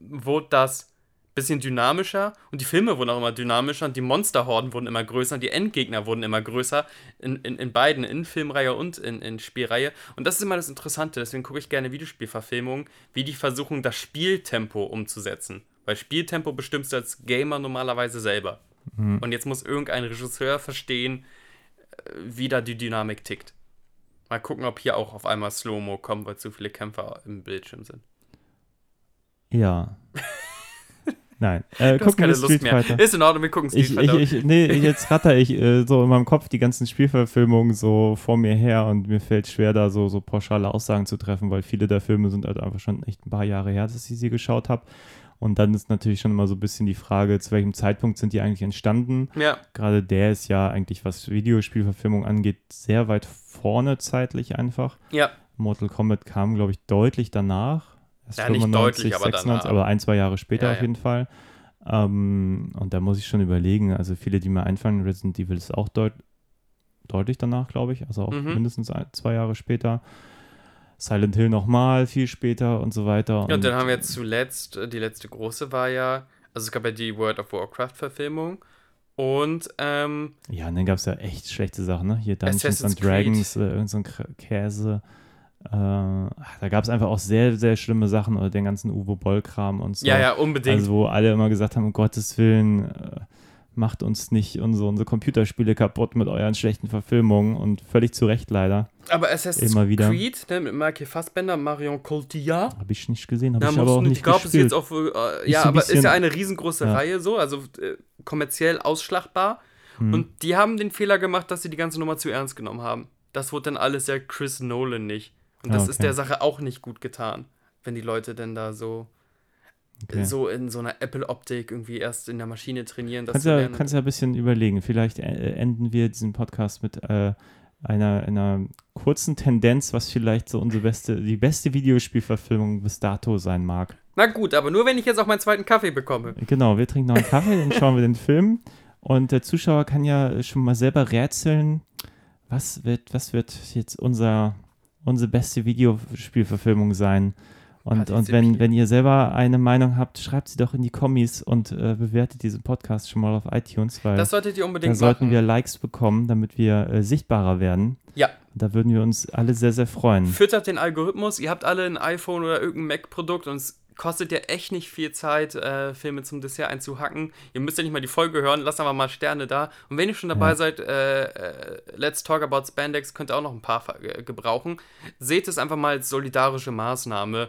wurde das bisschen dynamischer und die Filme wurden auch immer dynamischer und die Monsterhorden wurden immer größer und die Endgegner wurden immer größer in, in, in beiden, in Filmreihe und in, in Spielreihe. Und das ist immer das Interessante, deswegen gucke ich gerne Videospielverfilmungen, wie die versuchen, das Spieltempo umzusetzen. Weil Spieltempo bestimmst du als Gamer normalerweise selber. Und jetzt muss irgendein Regisseur verstehen, äh, wie da die Dynamik tickt. Mal gucken, ob hier auch auf einmal Slow-Mo kommt, weil zu viele Kämpfer im Bildschirm sind. Ja. Nein. Äh, Du hast keine Lust Street mehr. Fighter. Ist in Ordnung, wir gucken Street Ich, ich, Fighter. ich, nee, jetzt ratter ich äh, so in meinem Kopf die ganzen Spielverfilmungen so vor mir her und mir fällt schwer, da so, so pauschale Aussagen zu treffen, weil viele der Filme sind halt einfach schon echt ein paar Jahre her, dass ich sie geschaut habe. Und dann ist natürlich schon immer so ein bisschen die Frage, zu welchem Zeitpunkt sind die eigentlich entstanden? ja, Gerade der ist ja eigentlich, was Videospielverfilmung angeht, sehr weit vorne zeitlich einfach. ja. Mortal Kombat kam, glaube ich, deutlich danach. Erst Ja, nicht deutlich, aber danach. aber ein, zwei Jahre später Ja, auf ja. jeden Fall. Ähm, und da muss ich schon überlegen, also viele, die mir einfallen, Resident Evil ist auch deut deutlich danach, glaube ich, also auch Mhm. mindestens ein, zwei Jahre später. Silent Hill nochmal viel später und so weiter. Ja, und dann haben wir jetzt zuletzt, äh, die letzte große war ja, also es gab ja die World of Warcraft-Verfilmung und ähm, Ja, und dann gab es ja echt schlechte Sachen, ne? Hier Dungeons Assassin's and Dragons, äh, irgend so ein Käse. Äh, da gab es einfach auch sehr, sehr schlimme Sachen oder den ganzen Uwe Boll-Kram und so. ja, ja, unbedingt. Also wo alle immer gesagt haben, um Gottes Willen, äh, macht uns nicht unsere, unsere Computerspiele kaputt mit euren schlechten Verfilmungen und völlig zu Recht leider. aber Assassin's immer wieder. Creed, ne, mit Michael Fassbender, Marion Cotillard, Habe ich nicht gesehen, habe ich aber auch nicht ich glaube, es ist jetzt auch, äh, Ist ja, so aber ist bisschen- ja eine riesengroße Ja. Reihe so, also äh, kommerziell ausschlagbar. Hm. Und die haben den Fehler gemacht, dass sie die ganze Nummer zu ernst genommen haben. Das wurde dann alles ja Chris Nolan nicht. Und das Ah, ist okay. der Sache auch nicht gut getan, wenn die Leute denn da so, Okay. so in so einer Apple-Optik irgendwie erst in der Maschine trainieren. Das kannst, ja, kannst ja ein bisschen überlegen. Vielleicht äh, enden wir diesen Podcast mit äh, einer, einer kurzen Tendenz, was vielleicht so unsere beste, die beste Videospielverfilmung bis dato sein mag. Na gut, aber nur wenn ich jetzt auch meinen zweiten Kaffee bekomme. Genau, wir trinken noch einen Kaffee, dann schauen wir den Film. Und der Zuschauer kann ja schon mal selber rätseln, was wird, was wird jetzt unser, unsere beste Videospielverfilmung sein. Und, und wenn, wenn ihr selber eine Meinung habt, schreibt sie doch in die Kommis und äh, bewertet diesen Podcast schon mal auf iTunes, weil Das solltet ihr da unbedingt sollten machen. wir Likes bekommen, damit wir äh, sichtbarer werden. ja, Da würden wir uns alle sehr, sehr freuen. füttert den Algorithmus. Ihr habt alle ein iPhone oder irgendein Mac-Produkt und es kostet ja echt nicht viel Zeit, äh, Filme zum Dessert einzuhacken. Ihr müsst ja nicht mal die Folge hören, lasst einfach mal Sterne da. Und wenn ihr schon dabei Ja. seid, äh, äh, Let's Talk About Spandex könnt ihr auch noch ein paar äh, gebrauchen. Seht es einfach mal als solidarische Maßnahme.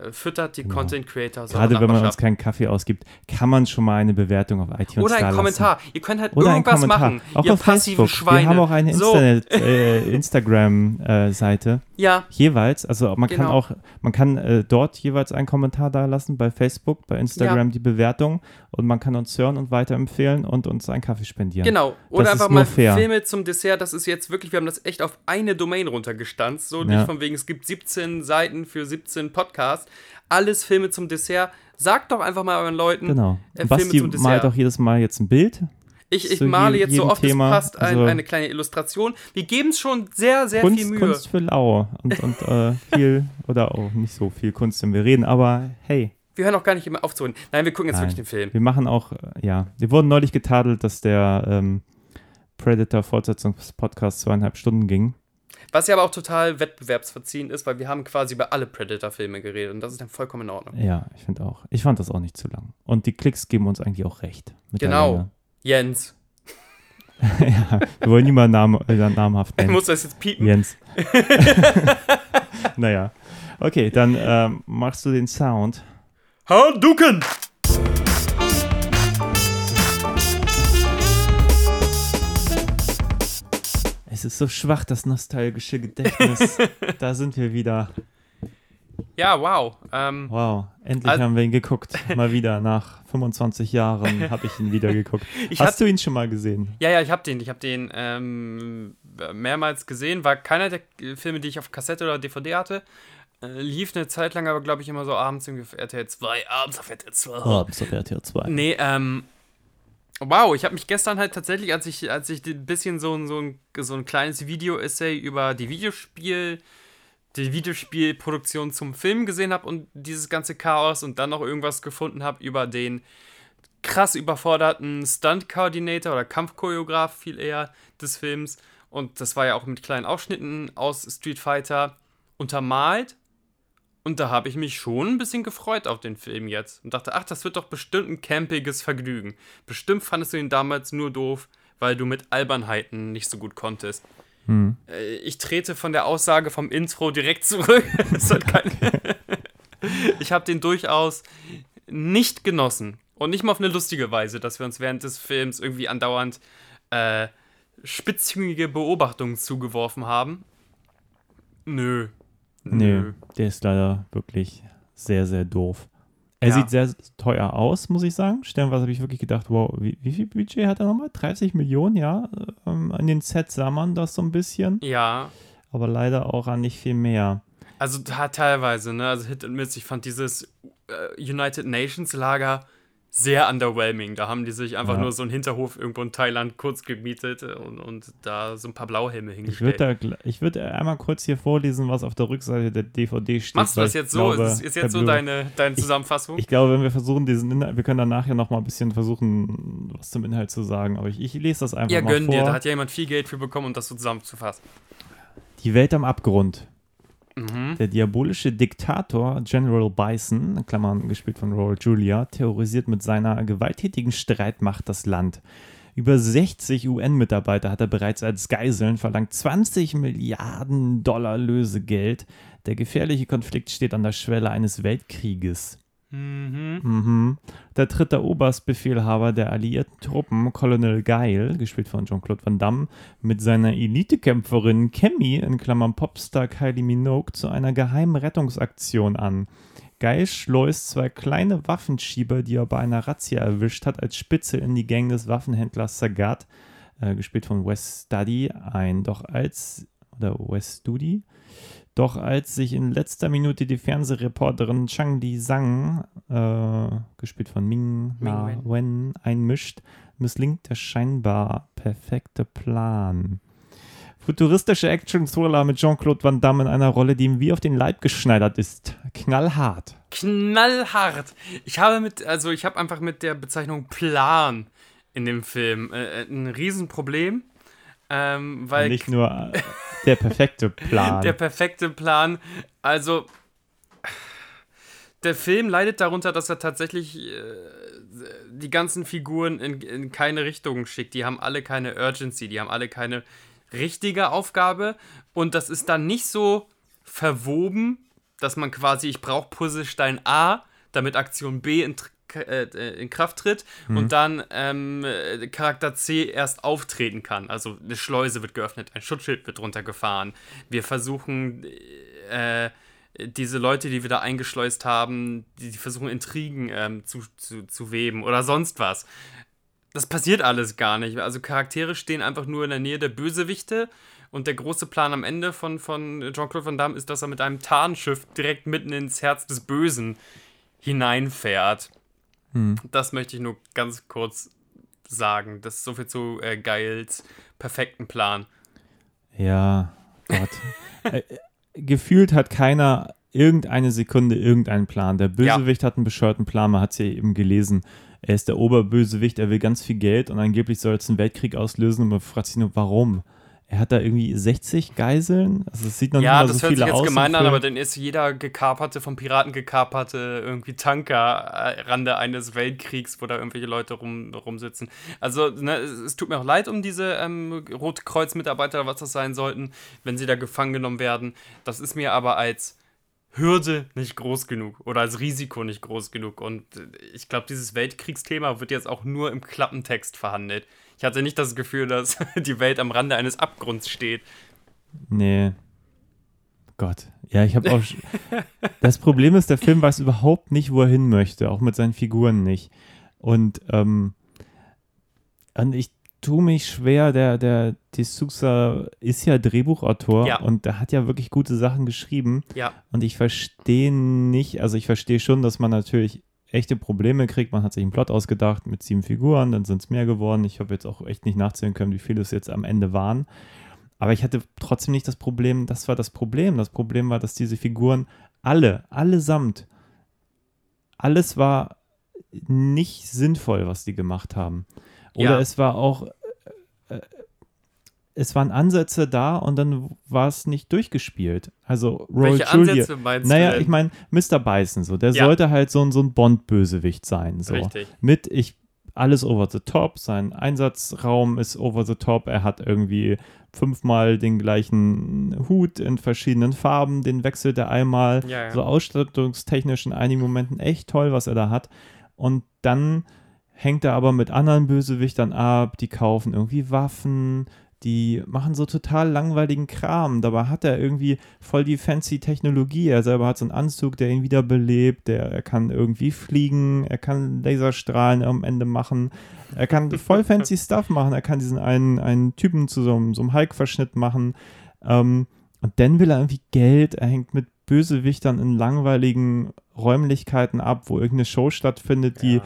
äh, füttert die Genau. Content Creators Gerade wenn man uns keinen Kaffee ausgibt, kann man schon mal eine Bewertung auf iTunes Oder da ein lassen. Kommentar. Ihr könnt halt Oder irgendwas machen. Auch ihr auf passiven Facebook. Schweine. Wir haben auch eine so, Internet, äh, Instagram-Seite. Ja, jeweils, also man kann Genau. auch, man kann äh, dort jeweils einen Kommentar da lassen, bei Facebook, bei Instagram die Bewertung und man kann uns hören und weiterempfehlen und uns einen Kaffee spendieren. genau. Oder Das einfach mal fair. Filme zum Dessert. Das ist jetzt wirklich, wir haben das echt auf eine Domain runtergestanzt. So nicht Ja. von wegen, es gibt 17 Seiten für 17 Podcasts. Alles Filme zum Dessert. Sagt doch einfach mal euren Leuten. Genau. Äh, Filme Basti zum Dessert. malt auch jedes Mal jetzt ein Bild. Ich, ich male je- jetzt so oft Thema, es passt ein, also- eine kleine Illustration. Wir geben es schon sehr, sehr Kunst, viel Mühe. Kunst für lau und, und äh, viel oder auch nicht so viel Kunst, wenn wir reden, aber hey, Wir hören auch gar nicht immer auf zu reden. Nein, wir gucken jetzt Nein. wirklich den Film. wir machen auch, äh, ja, wir wurden neulich getadelt, dass der ähm, Predator-Fortsetzungspodcast zweieinhalb Stunden ging. Was ja aber auch total wettbewerbsverziehen ist, weil wir haben quasi über alle Predator-Filme geredet und das ist dann vollkommen in Ordnung. Ja, ich finde auch. Ich fand das auch nicht zu lang. Und die Klicks geben uns eigentlich auch recht. Genau. Jens. ja, wir wollen niemanden Namen, äh, namhaft Ich nennen. muss das jetzt piepen. Jens. naja. Okay, dann ähm, machst du den Sound. Hadouken! Es ist so schwach, das nostalgische Gedächtnis. da sind wir wieder. Ja, wow. Ähm, Wow, endlich Also- haben wir ihn geguckt. Mal wieder. Nach 25 Jahren habe ich ihn wieder geguckt. Hast hab, du ihn schon mal gesehen? ja, ja, ich habe den. Ich habe den ähm, mehrmals gesehen. War keiner der äh, Filme, die ich auf Kassette oder DVD hatte. Äh, lief eine Zeit lang, aber glaube ich immer so abends auf RTL 2. Abends auf RTL 2. Abends auf RTL 2. Nee, ähm. Wow, ich habe mich gestern halt tatsächlich, als ich, als ich ein bisschen so ein, so ein, so ein kleines Video-Essay über die Videospiel, die Videospielproduktion zum Film gesehen habe und dieses ganze Chaos und dann noch irgendwas gefunden habe über den krass überforderten Stunt-Coordinator oder Kampfchoreograf viel eher des Films. Und das war ja auch mit kleinen Ausschnitten aus Street Fighter untermalt. Und da habe ich mich schon ein bisschen gefreut auf den Film jetzt und dachte, ach, das wird doch bestimmt ein campiges Vergnügen. Bestimmt fandest du ihn damals nur doof, weil du mit Albernheiten nicht so gut konntest. Hm. Äh, Ich trete von der Aussage vom Intro direkt zurück. Ich habe den durchaus nicht genossen. Und nicht mal auf eine lustige Weise, dass wir uns während des Films irgendwie andauernd äh, spitzhüngige Beobachtungen zugeworfen haben. Nö. Nee, der ist leider wirklich sehr, sehr doof. Er Ja. sieht sehr teuer aus, muss ich sagen. Stellenweise habe ich wirklich gedacht, wow, wie, wie viel Budget hat er nochmal? 30 Millionen, ja. Ähm, an den Sets sah man das so ein bisschen, Ja, aber leider auch an nicht viel mehr. Also teilweise, ne? Also Hit and Miss, ich fand dieses äh, United Nations Lager sehr underwhelming. Da haben die sich einfach Ja. nur so einen Hinterhof irgendwo in Thailand kurz gemietet äh, und, und da so ein paar Blauhelme Ich hingestellt. würde ich würd einmal kurz hier vorlesen, was auf der Rückseite der DVD steht. Machst du das ich jetzt so? glaube, ist, ist jetzt so deine, deine Zusammenfassung? Ich glaube, wenn wir versuchen, diesen Inhalt, wir können dann nachher noch mal ein bisschen versuchen, was zum Inhalt zu sagen, aber ich, ich lese das einfach ja, mal gönn vor. dir. Da hat ja jemand viel Geld für bekommen, um das so zusammenzufassen. Die Welt am Abgrund. Mhm. Der diabolische Diktator General Bison, Klammern gespielt von Raul Julia, terrorisiert mit seiner gewalttätigen Streitmacht das Land. Über 60 UN-Mitarbeiter hat er bereits als Geiseln, verlangt 20 Milliarden Dollar Lösegeld. Der gefährliche Konflikt steht an der Schwelle eines Weltkrieges. Mhm. Mhm. Der dritte Oberstbefehlhaber der alliierten Truppen, Colonel Geil, gespielt von Jean-Claude Van Damme, mit seiner Elitekämpferin Cammy, in Klammern Popstar Kylie Minogue, zu einer geheimen Rettungsaktion an. Geil schleust zwei kleine Waffenschieber, die er bei einer Razzia erwischt hat, als Spitze in die Gang des Waffenhändlers Sagat, äh, gespielt von Wes Studi, ein. Doch als, oder Wes Studi, doch als sich in letzter Minute die Fernsehreporterin Chang Li Sang, äh, gespielt von Ming Na Ming Wen, einmischt, misslingt der scheinbar perfekte Plan. Futuristische Action-Thriller mit Jean-Claude Van Damme in einer Rolle, die ihm wie auf den Leib geschneidert ist. Knallhart. Knallhart. Ich habe mit, also ich habe einfach mit der Bezeichnung Plan in dem Film äh, ein Riesenproblem. Ähm, weil Nicht nur äh, der perfekte Plan. Der perfekte Plan. Also, der Film leidet darunter, dass er tatsächlich äh, die ganzen Figuren in, in keine Richtung schickt. Die haben alle keine Urgency, die haben alle keine richtige Aufgabe. Und das ist dann nicht so verwoben, dass man quasi, ich brauche Puzzlestein A, damit Aktion B in, in Kraft tritt Mhm. und dann ähm, äh, Charakter C erst auftreten kann. Also eine Schleuse wird geöffnet, ein Schutzschild wird runtergefahren. Wir versuchen äh, diese Leute, die wir da eingeschleust haben, die, die versuchen Intrigen ähm, zu, zu, zu weben oder sonst was. Das passiert alles gar nicht. Also Charaktere stehen einfach nur in der Nähe der Bösewichte und der große Plan am Ende von, von Jean-Claude Van Damme ist, dass er mit einem Tarnschiff direkt mitten ins Herz des Bösen hineinfährt. Das möchte ich nur ganz kurz sagen. Das ist so viel zu äh, Geils perfekten Plan. Ja, Gott. äh, äh, gefühlt hat keiner irgendeine Sekunde irgendeinen Plan. Der Bösewicht hat einen bescheuerten Plan, man hat es ja eben gelesen. Er ist der Oberbösewicht, er will ganz viel Geld und angeblich soll es einen Weltkrieg auslösen und man fragt sich nur, warum? Er hat da irgendwie 60 Geiseln? Also es sieht noch Ja, nicht mal das so hört viele sich jetzt aus. im gemein an, aber dann ist jeder gekaperte, von Piraten gekaperte irgendwie Tanker äh, Rande eines Weltkriegs, wo da irgendwelche Leute rum, rumsitzen. Also, ne, es, es tut mir auch leid um diese ähm, Rotkreuz-Mitarbeiter, was das sein sollten, wenn sie da gefangen genommen werden. Das ist mir aber als Hürde nicht groß genug oder als Risiko nicht groß genug. Und äh, ich glaube, dieses Weltkriegsthema wird jetzt auch nur im Klappentext verhandelt. Ich hatte nicht das Gefühl, dass die Welt am Rande eines Abgrunds steht. Nee. Gott. Ja, ich habe auch. das Problem ist, der Film weiß überhaupt nicht, wo er hin möchte, auch mit seinen Figuren nicht. Und, ähm, und ich tue mich schwer, der, der De Souza ist ja Drehbuchautor Ja. und der hat ja wirklich gute Sachen geschrieben. Ja. Und ich verstehe nicht, also ich verstehe schon, dass man natürlich echte Probleme kriegt. Man hat sich einen Plot ausgedacht mit sieben Figuren, dann sind es mehr geworden. Ich habe jetzt auch echt nicht nachzählen können, wie viele es jetzt am Ende waren. Aber ich hatte trotzdem nicht das Problem, das war das Problem. Das Problem war, dass diese Figuren alle, allesamt, alles war nicht sinnvoll, was die gemacht haben. Oder Ja. es war auch, äh, es waren Ansätze da und dann war es nicht durchgespielt. Also Roy Welche Julia. Ansätze meinst Naja, du denn? ich meine, Mr. Bison, so, der Ja. sollte halt so, ein- so ein Bond-Bösewicht sein. So. Richtig. Mit, ich, alles over the top, sein Einsatzraum ist over the top, er hat irgendwie fünfmal den gleichen Hut in verschiedenen Farben, den wechselt er einmal. Ja, ja. So ausstattungstechnisch in einigen Momenten echt toll, was er da hat. Und dann hängt er aber mit anderen Bösewichtern ab, die kaufen irgendwie Waffen, die machen so total langweiligen Kram. Dabei hat er irgendwie voll die fancy Technologie. Er selber hat so einen Anzug, der ihn wiederbelebt, der, er kann irgendwie fliegen, er kann Laserstrahlen am Ende machen. Er kann voll fancy Stuff machen. Er kann diesen einen, einen Typen zu so einem, so einem Hulk-Verschnitt machen. Ähm, und dann will er irgendwie Geld. Er hängt mit Bösewichtern in langweiligen Räumlichkeiten ab, wo irgendeine Show stattfindet, die Ja.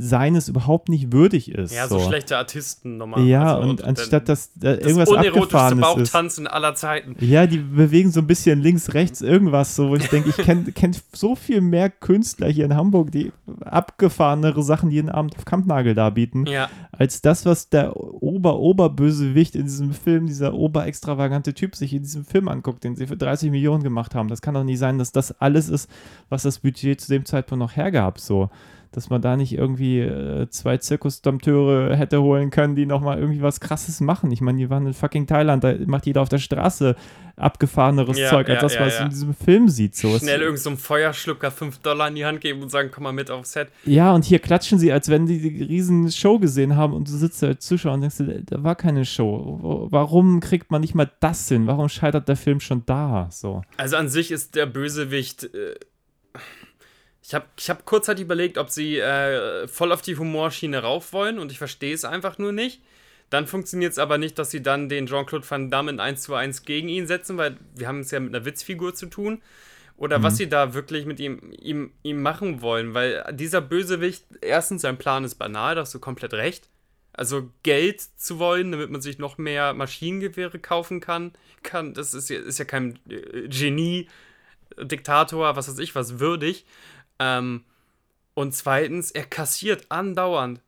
Seines überhaupt nicht würdig ist. Ja, so, schlechte Artisten nochmal. Ja, Also, und, dann anstatt dass da das irgendwas Abgefahrenes ist. Bauchtanzen aller Zeiten. Ja, die bewegen so ein bisschen links, rechts irgendwas, so wo ich denke, ich kenne kenn so viel mehr Künstler hier in Hamburg, die abgefahrenere Sachen jeden Abend auf Kampnagel darbieten, Ja, als das, was der Ober-Oberbösewicht in diesem Film, dieser oberextravagante Typ sich in diesem Film anguckt, den sie für 30 Millionen gemacht haben. Das kann doch nicht sein, dass das alles ist, was das Budget zu dem Zeitpunkt noch hergab, so. Dass man da nicht irgendwie äh, zwei Zirkusdompteure hätte holen können, die nochmal irgendwie was krasses machen. Ich meine, die waren in fucking Thailand, da macht jeder auf der Straße abgefahreneres Ja, Zeug, als ja, das, ja, was ja. in diesem Film sieht. So. Schnell irgend so Feuerschlucker 5 Dollar in die Hand geben und sagen, komm mal mit aufs Set. Ja, und hier klatschen sie, als wenn die die riesen Show gesehen haben und du sitzt da als Zuschauer und denkst, da war keine Show. Warum kriegt man nicht mal das hin? Warum scheitert der Film schon da? So. Also an sich ist der Bösewicht. Äh, ich habe ich hab kurzzeitig überlegt, ob sie äh, voll auf die Humorschiene rauf wollen und ich verstehe es einfach nur nicht. Dann funktioniert es aber nicht, dass sie dann den Jean-Claude Van Damme in 1 zu 1 gegen ihn setzen, weil wir haben es ja mit einer Witzfigur zu tun. Oder was sie da wirklich mit ihm, ihm, ihm machen wollen, weil dieser Bösewicht, erstens, sein Plan ist banal, da hast du komplett recht. Also Geld zu wollen, damit man sich noch mehr Maschinengewehre kaufen kann, kann das ist ja, ist ja kein äh, Genie, Diktator, was weiß ich, was würdig. Ähm, und zweitens, er kassiert andauernd.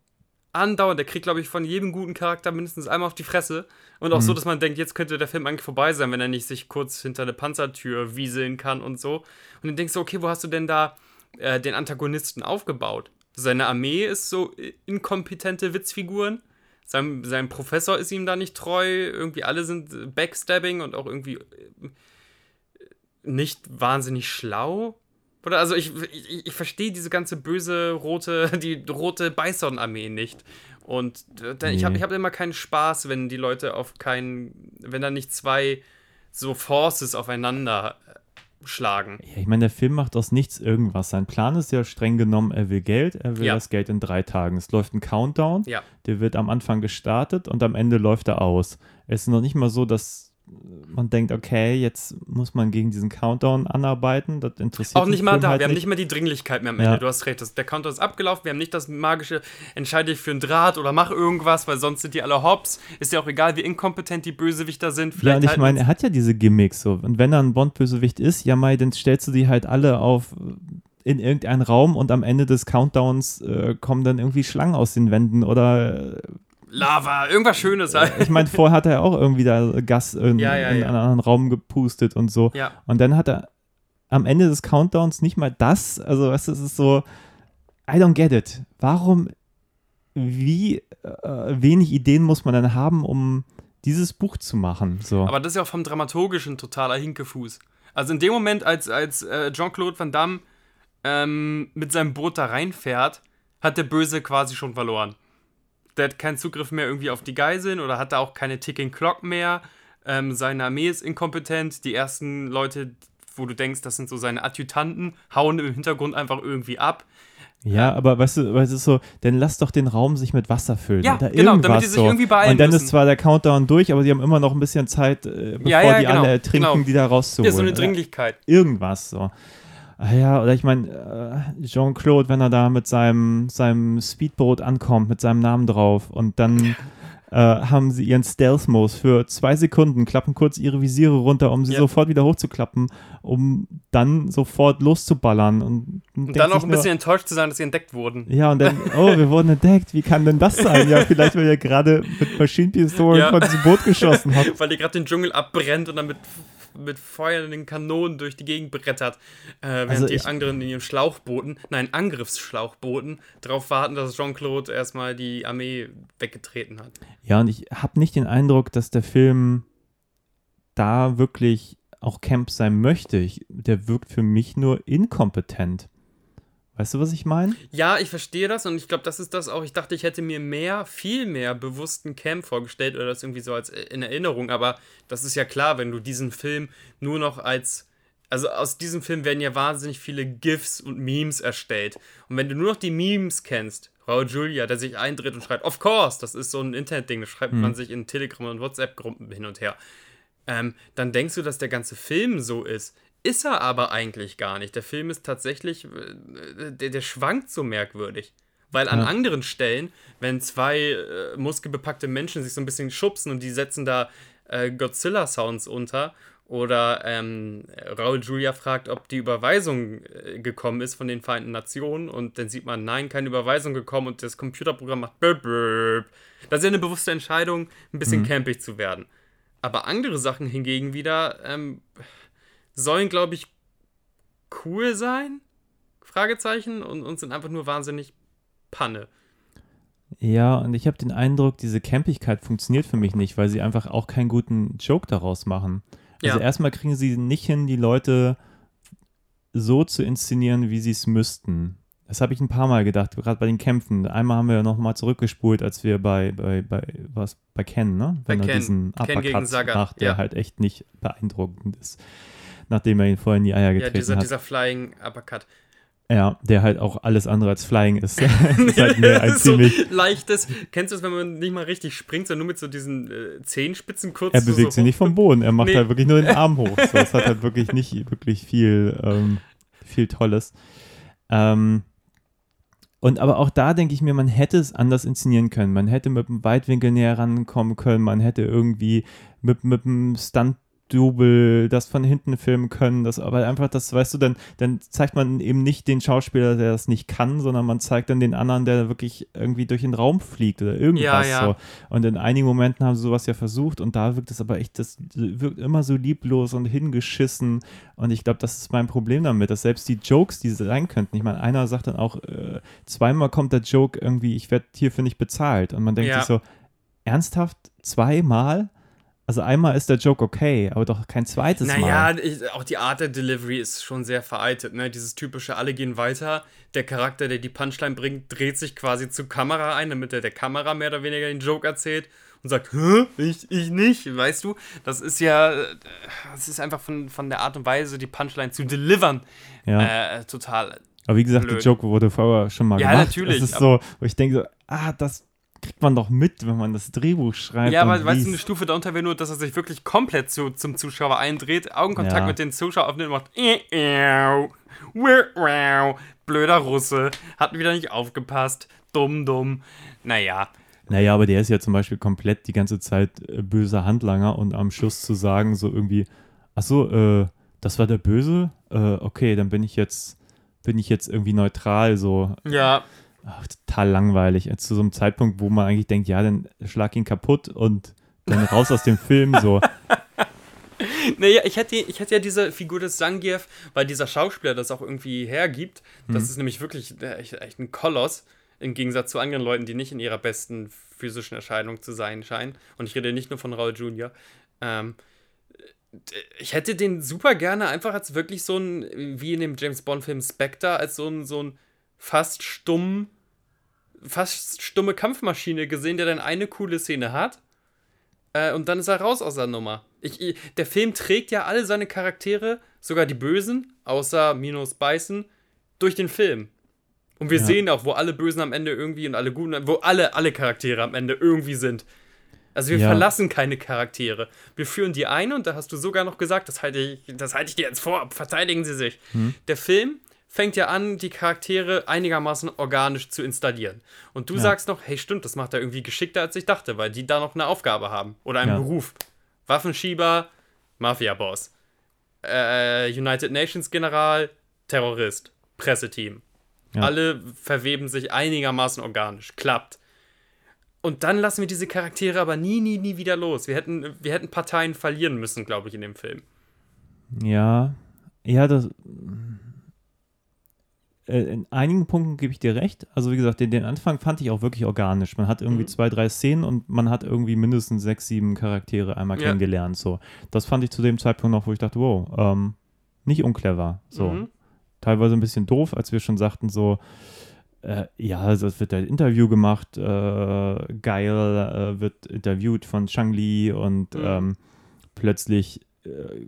Andauernd. Er kriegt, glaube ich, von jedem guten Charakter mindestens einmal auf die Fresse. Und auch so, dass man denkt, jetzt könnte der Film eigentlich vorbei sein, wenn er nicht sich kurz hinter eine Panzertür wieseln kann und so. Und dann denkst du, okay, wo hast du denn da äh, den Antagonisten aufgebaut? Seine Armee ist so äh, inkompetente Witzfiguren. Sein, sein Professor ist ihm da nicht treu. Irgendwie alle sind äh, Backstabbing und auch irgendwie äh, nicht wahnsinnig schlau. Oder also ich, ich, ich verstehe diese ganze böse rote, die rote Bison-Armee nicht. Und äh, dann- ich habe ich hab immer keinen Spaß, wenn die Leute auf keinen, wenn da nicht zwei so Forces aufeinander äh, schlagen. Ja, ich meine, der Film macht aus nichts irgendwas. Sein Plan ist ja streng genommen, er will Geld, er will Ja. das Geld in drei Tagen. Es läuft ein Countdown, Ja. der wird am Anfang gestartet und am Ende läuft er aus. Es ist noch nicht mal so, dass man denkt, okay, jetzt muss man gegen diesen Countdown anarbeiten. Das interessiert Auch nicht mal Film da, halt wir haben nicht mal die Dringlichkeit mehr am Ende. Ja. Du hast recht, das, der Countdown ist abgelaufen, wir haben nicht das magische, entscheide dich für einen Draht oder mach irgendwas, weil sonst sind die alle hops. Ist ja auch egal, wie inkompetent die Bösewichter sind. Ja, Vielleicht und ich meine, er hat ja diese Gimmicks so. Und wenn er ein Bond-Bösewicht ist, ja, Mai, dann stellst du die halt alle auf in irgendeinen Raum und am Ende des Countdowns äh, kommen dann irgendwie Schlangen aus den Wänden oder äh, Lava, irgendwas Schönes halt. ich meine, vorher hat er auch irgendwie da Gas in, Ja, ja, in einen anderen Raum gepustet und so. Ja. Und dann hat er am Ende des Countdowns nicht mal das. Also, weißt du, es ist so, I don't get it. Warum, wie äh, wenig Ideen muss man dann haben, um dieses Buch zu machen? So. Aber das ist ja auch vom Dramaturgischen totaler Hinkefuß. Also in dem Moment, als, als äh, Jean-Claude Van Damme ähm, mit seinem Boot da reinfährt, hat der Böse quasi schon verloren. Der hat keinen Zugriff mehr irgendwie auf die Geiseln oder hat da auch keine Ticking Clock mehr. Ähm, seine Armee ist inkompetent. Die ersten Leute, wo du denkst, das sind so seine Adjutanten, hauen im Hintergrund einfach irgendwie ab. Ja, aber weißt du, weißt du so, dann lass doch den Raum sich mit Wasser füllen. Ja, oder genau, damit die sich so. irgendwie beeilen Und dann müssen. ist zwar der Countdown durch, aber sie haben immer noch ein bisschen Zeit, äh, bevor Ja, ja, die genau, alle ertrinken, genau. die da rauszuholen. Ja, so eine Oder Dringlichkeit. Irgendwas so. Ah ja, oder ich meine, äh, Jean-Claude, wenn er da mit seinem, seinem Speedboot ankommt, mit seinem Namen drauf und dann äh, haben sie ihren Stealth-Modus für zwei Sekunden, klappen kurz ihre Visiere runter, um sie Ja. sofort wieder hochzuklappen, um dann sofort loszuballern. Und, Und dann auch ein bisschen enttäuscht zu sein, dass sie entdeckt wurden. ja, und dann, oh, wir wurden entdeckt. Wie kann denn das sein? Ja, vielleicht, weil er gerade mit Maschinenpistolen Ja. von diesem Boot geschossen hat. Weil die gerade den Dschungel abbrennt und dann mit, mit feuernden Kanonen durch die Gegend brettert. Äh, während Also die anderen in ihren Schlauchbooten, nein, Angriffsschlauchbooten, darauf warten, dass Jean-Claude erstmal die Armee weggetreten hat. Ja, und ich habe nicht den Eindruck, dass der Film da wirklich auch Camp sein möchte. Ich, der wirkt für mich nur inkompetent. Weißt du, was ich meine? Ja, ich verstehe das und ich glaube, das ist das auch. Ich dachte, ich hätte mir mehr, viel mehr bewussten Camp vorgestellt oder das irgendwie so als äh, in Erinnerung, aber das ist ja klar, wenn du diesen Film nur noch als. Also aus diesem Film werden ja wahnsinnig viele GIFs und Memes erstellt. Und wenn du nur noch die Memes kennst, Raul Julia, der sich eindreht und schreibt, of course, das ist so ein Internetding, das schreibt man sich in Telegram und WhatsApp-Gruppen hin und her. Ähm, dann denkst du, dass der ganze Film so ist. Ist er aber eigentlich gar nicht. Der Film ist tatsächlich, äh, der, der schwankt so merkwürdig. Weil an Ja. anderen Stellen, wenn zwei äh, muskelbepackte Menschen sich so ein bisschen schubsen und die setzen da äh, Godzilla-Sounds unter oder ähm, Raul Julia fragt, ob die Überweisung äh, gekommen ist von den Vereinten Nationen und dann sieht man, nein, keine Überweisung gekommen und das Computerprogramm macht böp, böp. Das ist ja eine bewusste Entscheidung, ein bisschen campig zu werden. Aber andere Sachen hingegen wieder ähm, sollen, glaube ich, cool sein? Fragezeichen und, und sind einfach nur wahnsinnig Panne. Ja, und ich habe den Eindruck, diese Campigkeit funktioniert für mich nicht, weil sie einfach auch keinen guten Joke daraus machen. Also Ja. erstmal kriegen sie nicht hin, die Leute so zu inszenieren, wie sie es müssten. Das habe ich ein paar Mal gedacht, gerade bei den Kämpfen. Einmal haben wir ja nochmal zurückgespult, als wir bei, bei, bei, was, bei Ken, ne? Bei Wenn er Ken. diesen Ken gegen Sagat, macht, der ja. halt echt nicht beeindruckend ist, nachdem er ihn vorher in die Eier Ja, getreten dieser, hat. dieser Flying Uppercut. Ja, der halt auch alles andere als Flying ist. das ist halt mehr ein Das ist so ziemlich leichtes. Kennst du das, wenn man nicht mal richtig springt, sondern nur mit so diesen äh, Zehenspitzen kurz? Er bewegt so sich nicht vom Boden, er macht Nee. halt wirklich nur den Arm hoch. So, das hat halt wirklich nicht wirklich viel, ähm, viel Tolles. Ähm, und aber auch da denke ich mir, man hätte es anders inszenieren können. Man hätte mit dem Weitwinkel näher rankommen können, man hätte irgendwie mit, mit dem Stunt Double das von hinten filmen können, das aber einfach das, weißt du, dann, dann zeigt man eben nicht den Schauspieler, der das nicht kann, sondern man zeigt dann den anderen, der wirklich irgendwie durch den Raum fliegt oder irgendwas Ja, ja. so. Und in einigen Momenten haben sie sowas ja versucht und da wirkt es aber echt, das wirkt immer so lieblos und hingeschissen und ich glaube, das ist mein Problem damit, dass selbst die Jokes, die sein könnten, ich meine, einer sagt dann auch, äh, zweimal kommt der Joke irgendwie, ich werde hierfür nicht bezahlt und man denkt Ja. sich so, ernsthaft zweimal? Also einmal ist der Joke okay, aber doch kein zweites Naja, Mal. ich, auch die Art der Delivery ist schon sehr veraltet. Ne? Dieses typische, alle gehen weiter. Der Charakter, der die Punchline bringt, dreht sich quasi zur Kamera ein, damit er der Kamera mehr oder weniger den Joke erzählt und sagt, Hä? Ich, ich nicht, weißt du? Das ist ja, das ist einfach von, von der Art und Weise, die Punchline zu delivern, Ja. äh, total. aber wie gesagt, blöd. der Joke wurde vorher schon mal Ja, gemacht. natürlich, Es ist so, wo ich denke so, ah, das kriegt man doch mit, wenn man das Drehbuch schreibt. Ja, aber weißt du, eine Stufe darunter wäre nur, dass er sich wirklich komplett zu, zum Zuschauer eindreht, Augenkontakt Ja. mit den Zuschauern aufnimmt und macht "Äh, äh, wow, wow." blöder Russe, hat wieder nicht aufgepasst, dumm, dumm. Naja, Naja, aber der ist ja zum Beispiel komplett die ganze Zeit äh, böser Handlanger und am Schluss zu sagen, so irgendwie, ach so, äh, das war der Böse? Äh, okay, dann bin ich jetzt, bin ich jetzt irgendwie neutral, so. ja, Ach, total langweilig. Zu so einem Zeitpunkt, wo man eigentlich denkt, ja, dann schlag ihn kaputt und dann raus aus dem Film, so. Naja, ich hätte, ich hätte ja diese Figur des Zangief, weil dieser Schauspieler das auch irgendwie hergibt. Das ist nämlich wirklich äh, echt, echt ein Koloss, im Gegensatz zu anderen Leuten, die nicht in ihrer besten physischen Erscheinung zu sein scheinen. Und ich rede nicht nur von Raul Jr. Ähm, d- ich hätte den super gerne einfach als wirklich so ein, wie in dem James Bond-Film Spectre, als so ein, so ein fast stumm, fast stumme Kampfmaschine gesehen, der dann eine coole Szene hat. Äh, und dann ist er raus aus der Nummer. Ich, ich, der Film trägt ja alle seine Charaktere, sogar die Bösen, außer Minus Bison, durch den Film. Und wir Ja. sehen auch, wo alle Bösen am Ende irgendwie und alle Guten, wo alle, alle Charaktere am Ende irgendwie sind. Also wir Ja. verlassen keine Charaktere. Wir führen die ein und da hast du sogar noch gesagt, das halte ich, das halte ich dir jetzt vor, verteidigen sie sich. Der Film fängt ja an, die Charaktere einigermaßen organisch zu installieren. Und du Ja. sagst noch, hey stimmt, das macht er irgendwie geschickter, als ich dachte, weil die da noch eine Aufgabe haben oder einen Ja. Beruf. Waffenschieber, Mafia-Boss. Äh, United Nations General, Terrorist, Presseteam. Ja. Alle verweben sich einigermaßen organisch. Klappt. Und dann lassen wir diese Charaktere aber nie, nie, nie wieder los. Wir hätten, wir hätten Parteien verlieren müssen, glaube ich, in dem Film. Ja, ja, das. Äh, In einigen Punkten gebe ich dir recht. Also, wie gesagt, den, den Anfang fand ich auch wirklich organisch. Man hat irgendwie Mhm. zwei, drei Szenen und man hat irgendwie mindestens sechs, sieben Charaktere einmal Ja. kennengelernt. So. Das fand ich zu dem Zeitpunkt noch, wo ich dachte, wow, ähm, nicht unclever. So. Mhm. Teilweise ein bisschen doof, als wir schon sagten, so, äh, ja, also es wird ein Interview gemacht, äh, geil, äh, wird interviewt von Shang Li und Mhm. ähm, plötzlich äh,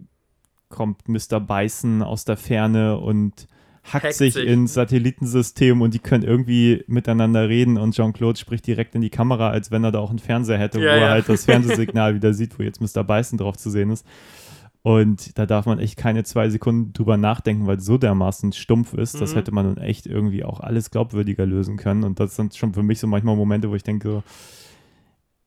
kommt Mr. Bison aus der Ferne und hackt Hackt sich sich. ins Satellitensystem und die können irgendwie miteinander reden und Jean-Claude spricht direkt in die Kamera, als wenn er da auch einen Fernseher hätte, Ja, wo er ja. halt das Fernsehsignal wieder sieht, wo jetzt Mr. Bison drauf zu sehen ist. Und da darf man echt keine zwei Sekunden drüber nachdenken, weil es so dermaßen stumpf ist. Das Mhm. hätte man nun echt irgendwie auch alles glaubwürdiger lösen können. Und das sind schon für mich so manchmal Momente, wo ich denke, so,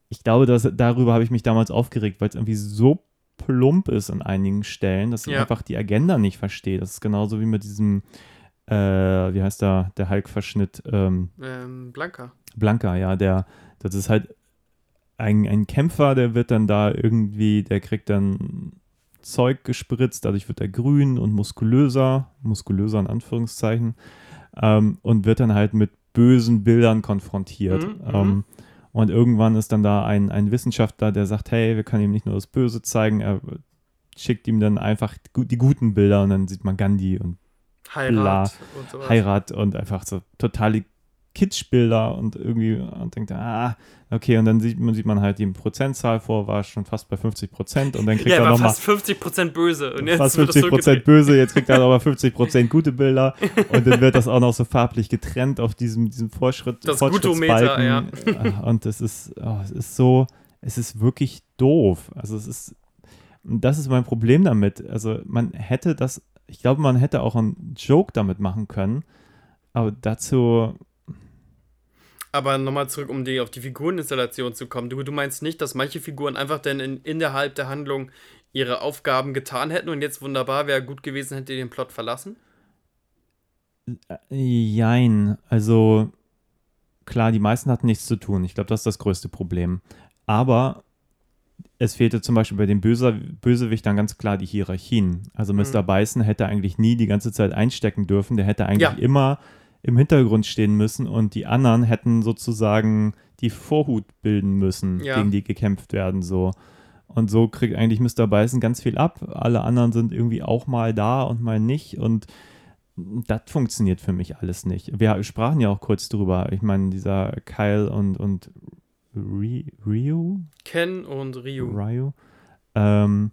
ich glaube, dass, darüber habe ich mich damals aufgeregt, weil es irgendwie so plump ist an einigen Stellen, dass ich Ja. einfach die Agenda nicht verstehe. Das ist genauso wie mit diesem, äh, wie heißt da, der Hulk-Verschnitt, ähm, Ähm, Blanca. Blanca, ja, der, das ist halt ein, ein Kämpfer, der wird dann da irgendwie, der kriegt dann Zeug gespritzt, dadurch wird er grün und muskulöser, muskulöser in Anführungszeichen, ähm, und wird dann halt mit bösen Bildern konfrontiert. Mhm, ähm, und irgendwann ist dann da ein, ein Wissenschaftler, der sagt, hey, wir können ihm nicht nur das Böse zeigen, er schickt ihm dann einfach die, gu- die guten Bilder und dann sieht man Gandhi und Heirat und sowas. Heirat und einfach so totale Kitschbilder und irgendwie und denkt, ah, okay, und dann sieht man, sieht man halt die Prozentzahl vor, war schon fast bei 50 Prozent und dann kriegt Ja, er war nochmal fast 50% böse. Und jetzt fast wird das 50 Prozent böse, jetzt kriegt er aber 50 Prozent gute Bilder und dann wird das auch noch so farblich getrennt auf diesem, diesem Vorschritt, Das Fortschrittsbalken. Gutometer, Ah, Und es ist, oh, es ist so, es ist wirklich doof. Also es ist, das ist mein Problem damit. Also man hätte das, ich glaube, man hätte auch einen Joke damit machen können, aber dazu, Aber nochmal zurück, um die, auf die Figureninstallation zu kommen. Du, du meinst nicht, dass manche Figuren einfach dann in, innerhalb der Handlung ihre Aufgaben getan hätten und jetzt wunderbar wäre gut gewesen, hätte den Plot verlassen? äh, jein, also klar, die meisten hatten nichts zu tun. Ich glaube, das ist das größte Problem. Aber es fehlte zum Beispiel bei den Böse Bösewichtern ganz klar die Hierarchien. Also Mr. Mhm. Bison hätte eigentlich nie die ganze Zeit einstecken dürfen. Der hätte eigentlich Ja. immer im Hintergrund stehen müssen und die anderen hätten sozusagen die Vorhut bilden müssen, Ja. gegen die gekämpft werden so. Und so kriegt eigentlich Mr. Bison ganz viel ab. Alle anderen sind irgendwie auch mal da und mal nicht. Und das funktioniert für mich alles nicht. Wir sprachen ja auch kurz drüber. Ich meine, dieser Kyle und, und Ri- Ryu, Ken und Ryu. Ryu, ähm,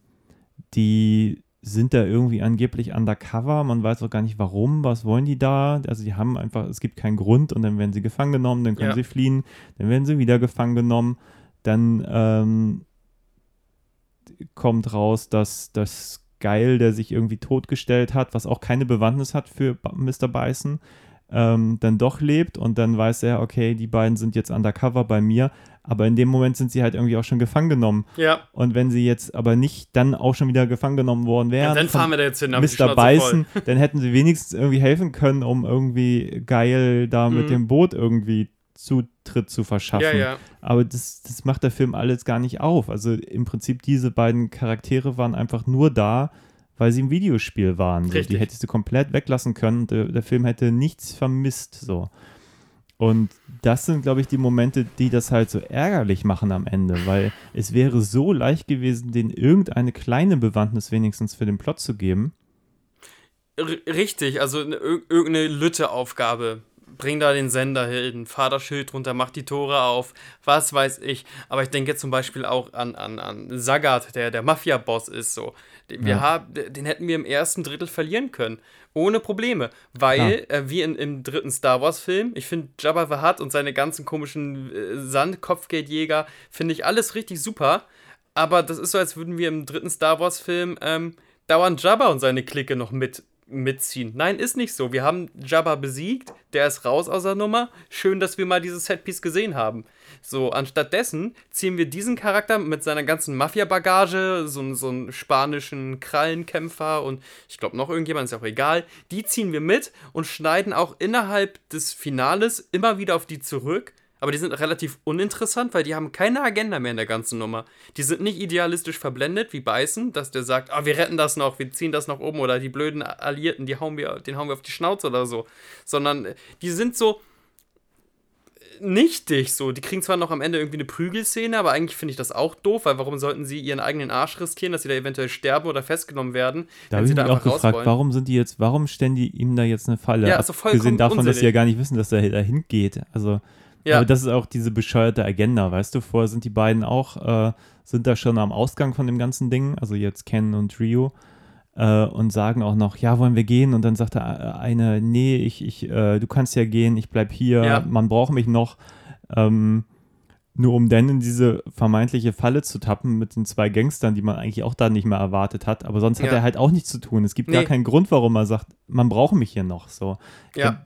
die sind da irgendwie angeblich undercover. Man weiß auch gar nicht warum. Was wollen die da? Also die haben einfach, es gibt keinen Grund und dann werden sie gefangen genommen, dann können Ja. sie fliehen, dann werden sie wieder gefangen genommen. Dann ähm, kommt raus, dass das Geil, der sich irgendwie totgestellt hat, was auch keine Bewandtnis hat für Mr. Bison, ähm, dann doch lebt und dann weiß er, okay, die beiden sind jetzt undercover bei mir, aber in dem Moment sind sie halt irgendwie auch schon gefangen genommen. Ja. Und wenn sie jetzt aber nicht dann auch schon wieder gefangen genommen worden ja, wären, dann von fahren wir da jetzt hin. Mr. Bison, dann hätten sie wenigstens irgendwie helfen können, um irgendwie geil da mit Mhm. dem Boot irgendwie Zutritt zu verschaffen. Ja, ja. Aber das, das macht der Film alles gar nicht auf. Also im Prinzip diese beiden Charaktere waren einfach nur da, weil sie im Videospiel waren. So. Die hättest du komplett weglassen können. Der, der Film hätte nichts vermisst. So. Und das sind, glaube ich, die Momente, die das halt so ärgerlich machen am Ende, weil es wäre so leicht gewesen, denen irgendeine kleine Bewandtnis wenigstens für den Plot zu geben. R richtig, also ne- ir- irgendeine Lütte-Aufgabe. Bring da den Sender hin, fahr das Schild runter, mach die Tore auf, was weiß ich. Aber ich denke zum Beispiel auch an, an, an Sagat, der der Mafia-Boss ist so. Den- Wir Ja. haben, den hätten wir im ersten Drittel verlieren können. Ohne Probleme. Weil, äh, wie in, im dritten Star Wars-Film, ich finde Jabba the Hutt und seine ganzen komischen äh, Sandkopfgeldjäger, finde ich alles richtig super. Aber das ist so, als würden wir im dritten Star Wars-Film ähm, dauernd Jabba und seine Clique noch mit, mitziehen. Nein, ist nicht so. Wir haben Jabba besiegt, der ist raus aus der Nummer. Schön, dass wir mal dieses Setpiece gesehen haben. So, anstattdessen ziehen wir diesen Charakter mit seiner ganzen Mafia-Bagage, so, so einen spanischen Krallenkämpfer und ich glaube noch irgendjemand, ist auch egal. Die ziehen wir mit und schneiden auch innerhalb des Finales immer wieder auf die zurück. Aber die sind relativ uninteressant, weil die haben keine Agenda mehr in der ganzen Nummer. Die sind nicht idealistisch verblendet wie Beißen, dass der sagt, ah, wir retten das noch, wir ziehen das noch oben oder die blöden Alliierten, die hauen wir, den hauen wir auf die Schnauze oder so. Sondern äh, die sind so äh, nichtig so. Die kriegen zwar noch am Ende irgendwie eine Prügelszene, aber eigentlich finde ich das auch doof, weil warum sollten sie ihren eigenen Arsch riskieren, dass sie da eventuell sterben oder festgenommen werden, Da habe ich mich auch gefragt, warum sind die jetzt, warum stellen die ihm da jetzt eine Falle? Ja, also vollkommen Abgesehen davon, dass sie ja unsinnig. gar nicht wissen, dass er dahin geht. Also, Ja. aber das ist auch diese bescheuerte Agenda, weißt du? Vorher sind die beiden auch, äh, sind da schon am Ausgang von dem ganzen Ding, also jetzt Ken und Ryu, äh, und sagen auch noch, ja, wollen wir gehen? Und dann sagt der äh, eine, nee, ich, ich, äh, du kannst ja gehen, ich bleib hier, Ja. man braucht mich noch. Ähm, nur um dann in diese vermeintliche Falle zu tappen mit den zwei Gangstern, die man eigentlich auch da nicht mehr erwartet hat. Aber sonst hat Ja. er halt auch nichts zu tun. Es gibt gar Nee. keinen Grund, warum er sagt, man braucht mich hier noch. So. Ja.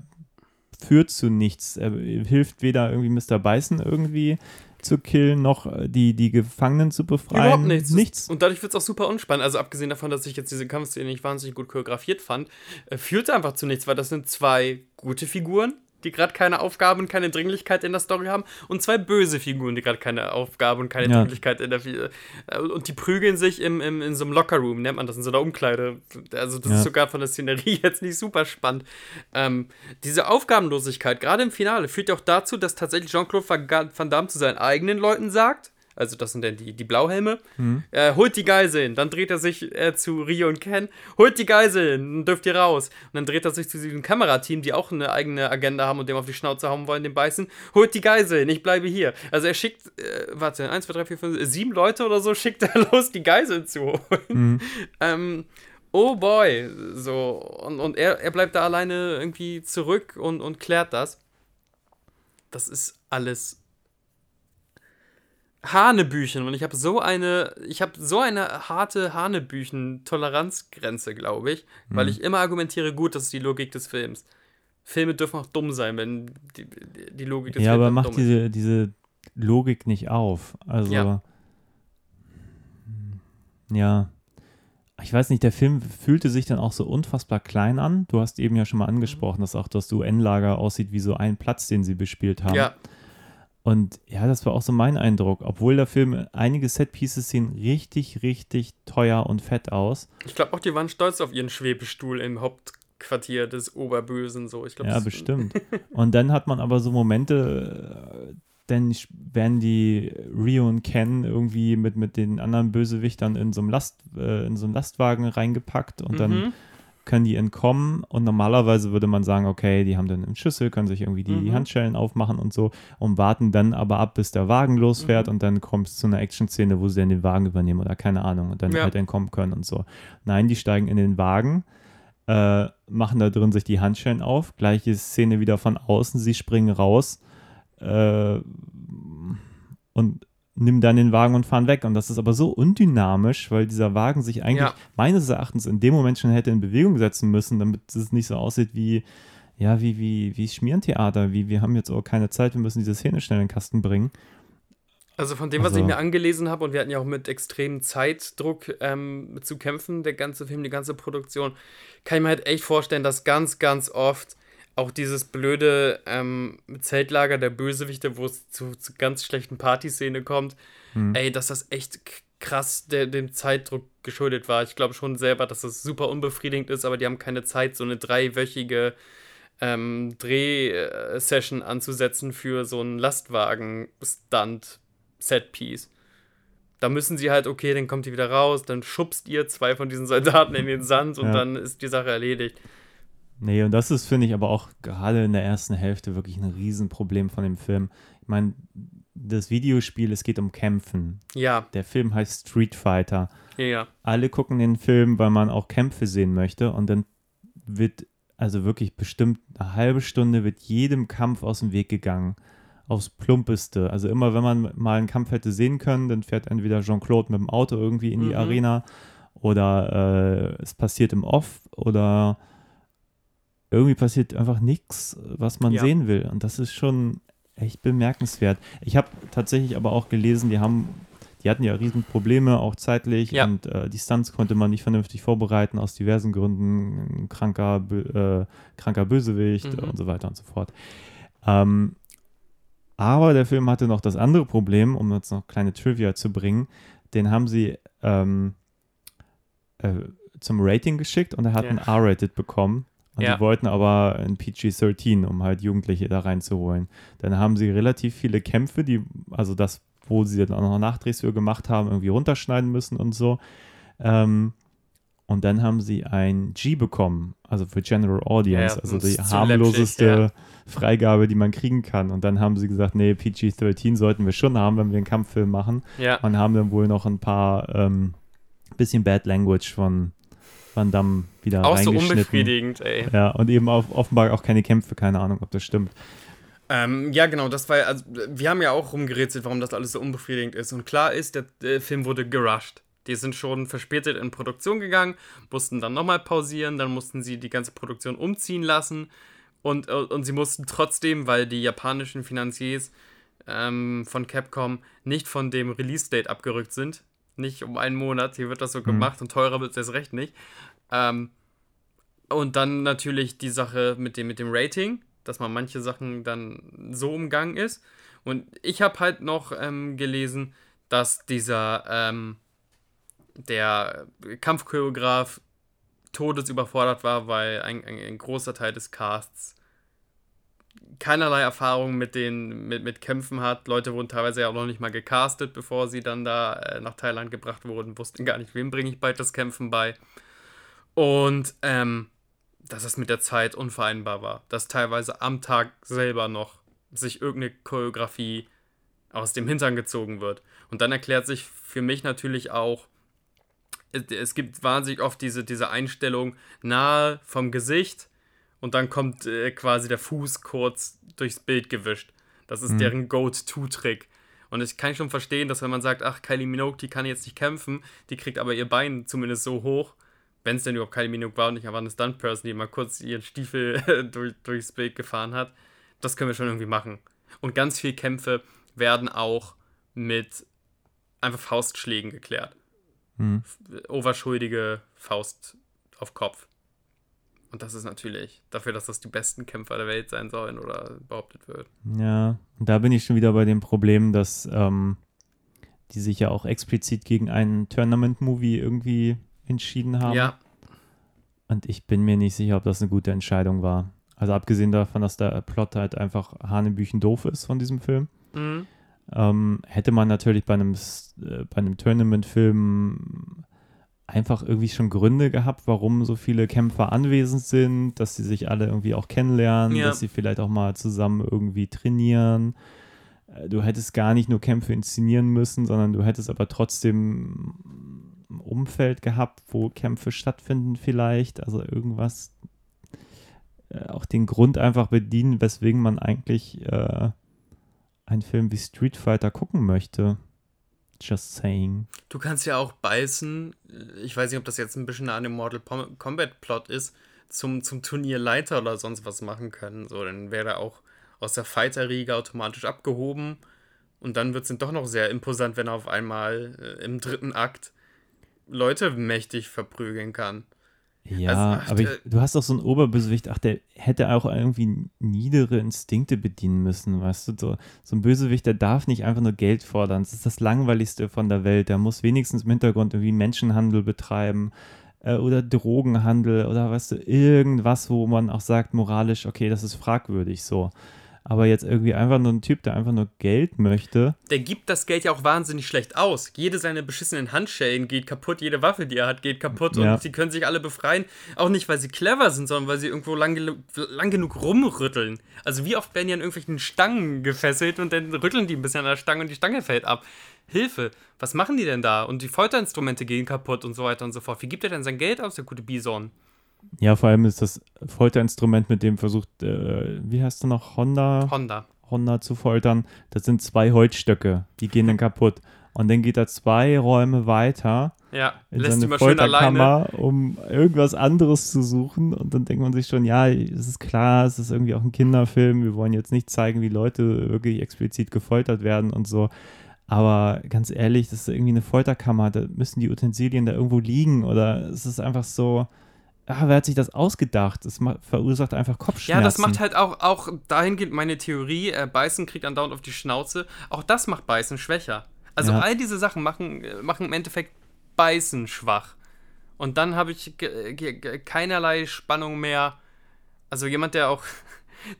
Führt zu nichts. Er hilft weder irgendwie Mr. Bison irgendwie zu killen, noch äh, die, die Gefangenen zu befreien. Überhaupt nichts. Nichts. Und dadurch wird es auch super unspannend. Also abgesehen davon, dass ich jetzt diese Kampfszene nicht wahnsinnig gut choreografiert fand, äh, führt einfach zu nichts, weil das sind zwei gute Figuren, die gerade keine Aufgabe und keine Dringlichkeit in der Story haben und zwei böse Figuren, die gerade keine Aufgabe und keine Ja. Dringlichkeit in der äh, und die prügeln sich im, im, in so einem Lockerroom, nennt man das, in so einer Umkleide. Also das Ja. ist sogar von der Szenerie jetzt nicht super spannend. Ähm, diese Aufgabenlosigkeit, gerade im Finale, führt ja auch dazu, dass tatsächlich Jean-Claude Van Damme zu seinen eigenen Leuten sagt, also das sind dann die, die Blauhelme, äh, holt die Geiseln. Dann dreht er sich äh, zu Rio und Ken, holt die Geiseln, dann dürft ihr raus. Und dann dreht er sich zu diesem Kamerateam, die auch eine eigene Agenda haben und dem auf die Schnauze hauen wollen, den beißen, holt die Geiseln, ich bleibe hier. Also er schickt, äh, warte, 1, 2, 3, 4, 5, 7 Leute oder so schickt er los, die Geiseln zu holen. ähm, oh boy, so. Und, und er, er bleibt da alleine irgendwie zurück und, und klärt das. Das ist alles Hanebüchen und ich habe so eine, ich habe so eine harte Hanebüchen-Toleranzgrenze, glaube ich, weil ich immer argumentiere, gut, das ist die Logik des Films. Filme dürfen auch dumm sein, wenn die, die- Logik des Ja, Films aber auch macht dumm ist. diese, diese Logik nicht auf. Also, Ja. ja. Ich weiß nicht, der Film fühlte sich dann auch so unfassbar klein an. Du hast eben ja schon mal angesprochen, dass auch das UN-Lager aussieht wie so ein Platz, den sie bespielt haben. Ja, Und ja, das war auch so mein Eindruck. Obwohl der Film einige Set-Pieces sehen richtig, richtig teuer und fett aus. ich glaube auch, die waren stolz auf ihren Schwebestuhl im Hauptquartier des Oberbösen, so. Ich glaub, Ja, bestimmt. Und dann hat man aber so Momente, äh, dann werden die Rio und Ken irgendwie mit, mit den anderen Bösewichtern in so einem Last, äh, in so einen Lastwagen reingepackt und dann Mhm. Können die entkommen und normalerweise würde man sagen, okay, die haben dann einen Schlüssel, können sich irgendwie die Mhm. Handschellen aufmachen und so und warten dann aber ab, bis der Wagen losfährt Mhm. und dann kommt es zu einer Action-Szene, wo sie dann den Wagen übernehmen oder keine Ahnung und dann Ja. halt entkommen können und so. Nein, die steigen in den Wagen, äh, machen da drin sich die Handschellen auf, gleiche Szene wieder von außen, sie springen raus äh, und nehmen dann den Wagen und fahren weg. Und das ist aber so undynamisch, weil dieser Wagen sich eigentlich Ja. meines Erachtens in dem Moment schon hätte in Bewegung setzen müssen, damit es nicht so aussieht wie, ja, wie, wie, wie Schmierentheater, wie wir haben jetzt auch keine Zeit, wir müssen diese Szene schnell in den Kasten bringen. Also von dem, was Also- ich mir angelesen habe, und wir hatten ja auch mit extremem Zeitdruck ähm, zu kämpfen, der ganze Film, die ganze Produktion, kann ich mir halt echt vorstellen, dass ganz, ganz oft auch dieses blöde ähm, Zeltlager der Bösewichte, wo es zu, zu ganz schlechten Partyszene kommt, ey, dass das echt krass der, dem Zeitdruck geschuldet war. Ich glaube schon selber, dass das super unbefriedigend ist, aber die haben keine Zeit, so eine dreiwöchige ähm, Drehsession anzusetzen für so einen Lastwagen-Stunt-Setpiece. Da müssen sie halt, okay, dann kommt die wieder raus, dann schubst ihr zwei von diesen Soldaten in den Sand und Ja. dann ist die Sache erledigt. Nee, und das ist, finde ich, aber auch gerade in der ersten Hälfte wirklich ein Riesenproblem von dem Film. Ich meine, das Videospiel, es geht um Kämpfen. Ja, Der Film heißt Street Fighter. ja, ja. alle gucken den Film, weil man auch Kämpfe sehen möchte und dann wird also wirklich bestimmt eine halbe Stunde wird jedem Kampf aus dem Weg gegangen. Aufs Plumpeste. Also immer, wenn man mal einen Kampf hätte sehen können, dann fährt entweder Jean-Claude mit dem Auto irgendwie in die Mhm. Arena oder äh, es passiert im Off oder irgendwie passiert einfach nichts, was man Ja. sehen will. Und das ist schon echt bemerkenswert. Ich habe tatsächlich aber auch gelesen, die haben, die hatten ja riesen Probleme, auch zeitlich, Ja. und äh, die Stunts konnte man nicht vernünftig vorbereiten, aus diversen Gründen, kranker, äh, kranker Bösewicht Mhm. und so weiter und so fort. Ähm, aber der Film hatte noch das andere Problem, um jetzt noch kleine Trivia zu bringen, den haben sie ähm, äh, zum Rating geschickt und er hat Ja. ein R-Rated bekommen. Und Ja. die wollten aber ein PG-13, um halt Jugendliche da reinzuholen. Dann haben sie relativ viele Kämpfe, die, also das, wo sie dann auch noch Nachdrehs für gemacht haben, irgendwie runterschneiden müssen und so. Ähm, und dann haben sie ein G bekommen, also für General Audience, Ja, also die harmloseste läppsch, Freigabe, die man kriegen kann. Und dann haben sie gesagt, nee, PG-13 sollten wir schon haben, wenn wir einen Kampffilm machen. Ja, Und haben dann wohl noch ein paar ähm, bisschen Bad Language von Van Damme wieder auch so reingeschnitten. unbefriedigend, ey. Ja, und eben auf, offenbar auch keine Kämpfe, keine Ahnung, ob das stimmt. Ähm, ja, genau, das war, also, wir haben ja auch rumgerätselt, warum das alles so unbefriedigend ist. Und klar ist, der, der Film wurde gerusht. Die sind schon verspätet in Produktion gegangen, mussten dann nochmal pausieren, dann mussten sie die ganze Produktion umziehen lassen. Und, äh, und sie mussten trotzdem, weil die japanischen Finanziers ähm, von Capcom nicht von dem Release-Date abgerückt sind, nicht um einen Monat, hier wird das so gemacht und teurer wird es erst recht nicht. Ähm, und dann natürlich die Sache mit dem, mit dem Rating, dass man manche Sachen dann so umgangen ist. Und ich habe halt noch ähm, gelesen, dass dieser, ähm, der Kampfchoreograf todesüberfordert war, weil ein, ein, ein großer Teil des Casts keinerlei Erfahrung mit den mit, mit Kämpfen hat. Leute wurden teilweise ja auch noch nicht mal gecastet, bevor sie dann da äh, nach Thailand gebracht wurden, wussten gar nicht, wem bringe ich bald das Kämpfen bei. Und ähm, dass es mit der Zeit unvereinbar war. Dass teilweise am Tag selber noch sich irgendeine Choreografie aus dem Hintern gezogen wird. Und dann erklärt sich für mich natürlich auch, es, gibt wahnsinnig oft diese, diese Einstellung nahe vom Gesicht und dann kommt äh, quasi der Fuß kurz durchs Bild gewischt. Das ist deren Go-To-Trick. Und ich kann schon verstehen, dass wenn man sagt, ach, Kylie Minogue, die kann jetzt nicht kämpfen, die kriegt aber ihr Bein zumindest so hoch, wenn es denn überhaupt Kylie Minogue war und nicht einfach eine Stunt-Person, die mal kurz ihren Stiefel durch, durchs Bild gefahren hat, das können wir schon irgendwie machen. Und ganz viele Kämpfe werden auch mit einfach Faustschlägen geklärt. Hm. Overschuldige Faust auf Kopf. Und das ist natürlich dafür, dass das die besten Kämpfer der Welt sein sollen oder behauptet wird. Ja, und da bin ich schon wieder bei dem Problem, dass ähm, die sich ja auch explizit gegen einen Tournament-Movie irgendwie entschieden haben. Ja, Und ich bin mir nicht sicher, ob das eine gute Entscheidung war. Also abgesehen davon, dass der Plot halt einfach Hanebüchen doof ist von diesem Film. Mhm. Ähm, hätte man natürlich bei einem, äh, bei einem Tournament-Film einfach irgendwie schon Gründe gehabt, warum so viele Kämpfer anwesend sind, dass sie sich alle irgendwie auch kennenlernen, Ja. dass sie vielleicht auch mal zusammen irgendwie trainieren. Äh, Du hättest gar nicht nur Kämpfe inszenieren müssen, sondern du hättest aber trotzdem Umfeld gehabt, wo Kämpfe stattfinden vielleicht, also irgendwas äh, auch den Grund einfach bedienen, weswegen man eigentlich äh, einen Film wie Street Fighter gucken möchte. Just saying. Du kannst ja auch beißen, ich weiß nicht, ob das jetzt ein bisschen an dem Mortal Kombat Plot ist, zum, zum Turnierleiter oder sonst was machen können. So, dann wäre er auch aus der Fighter-Riege automatisch abgehoben. Und dann wird es dann doch noch sehr imposant, wenn er auf einmal äh, im dritten Akt Leute mächtig verprügeln kann. Ja, Also, ach, aber ich, du hast doch so einen Oberbösewicht, ach, der hätte auch irgendwie niedere Instinkte bedienen müssen, weißt du? So, so ein Bösewicht, der darf nicht einfach nur Geld fordern. Das ist das Langweiligste von der Welt. Der muss wenigstens im Hintergrund irgendwie Menschenhandel betreiben äh, oder Drogenhandel oder weißt du, irgendwas, wo man auch sagt, moralisch, okay, das ist fragwürdig so. Aber jetzt irgendwie einfach nur ein Typ, der einfach nur Geld möchte. Der gibt das Geld ja auch wahnsinnig schlecht aus. Jede seiner beschissenen Handschellen geht kaputt, jede Waffe, die er hat, geht kaputt Ja. und sie können sich alle befreien. Auch nicht, weil sie clever sind, sondern weil sie irgendwo lang, lang genug rumrütteln. Also wie oft werden die an irgendwelchen Stangen gefesselt und dann rütteln die ein bisschen an der Stange und die Stange fällt ab. Hilfe, was machen die denn da? Und die Folterinstrumente gehen kaputt und so weiter und so fort. Wie gibt er denn sein Geld aus, der gute Bison? Ja, vor allem ist das Folterinstrument, mit dem versucht, äh, wie heißt du noch, Honda? Honda. Honda zu foltern. Das sind zwei Holzstöcke, die gehen dann kaputt. Und dann geht er zwei Räume weiter Ja, in lässt seine mal schön alleine. Folterkammer, um irgendwas anderes zu suchen. Und dann denkt man sich schon, ja, es ist klar, es ist irgendwie auch ein Kinderfilm. Wir wollen jetzt nicht zeigen, wie Leute wirklich explizit gefoltert werden und so. Aber ganz ehrlich, das ist irgendwie eine Folterkammer. Da müssen die Utensilien da irgendwo liegen. Oder es ist einfach so, ah, wer hat sich das ausgedacht? Das verursacht einfach Kopfschmerzen. Ja, das macht halt auch, auch dahingehend meine Theorie, äh, Beißen kriegt andauernd auf die Schnauze. Auch das macht Beißen schwächer. Also Ja. all diese Sachen machen, äh, machen im Endeffekt Beißen schwach. Und dann habe ich keinerlei Spannung mehr. Also jemand, der auch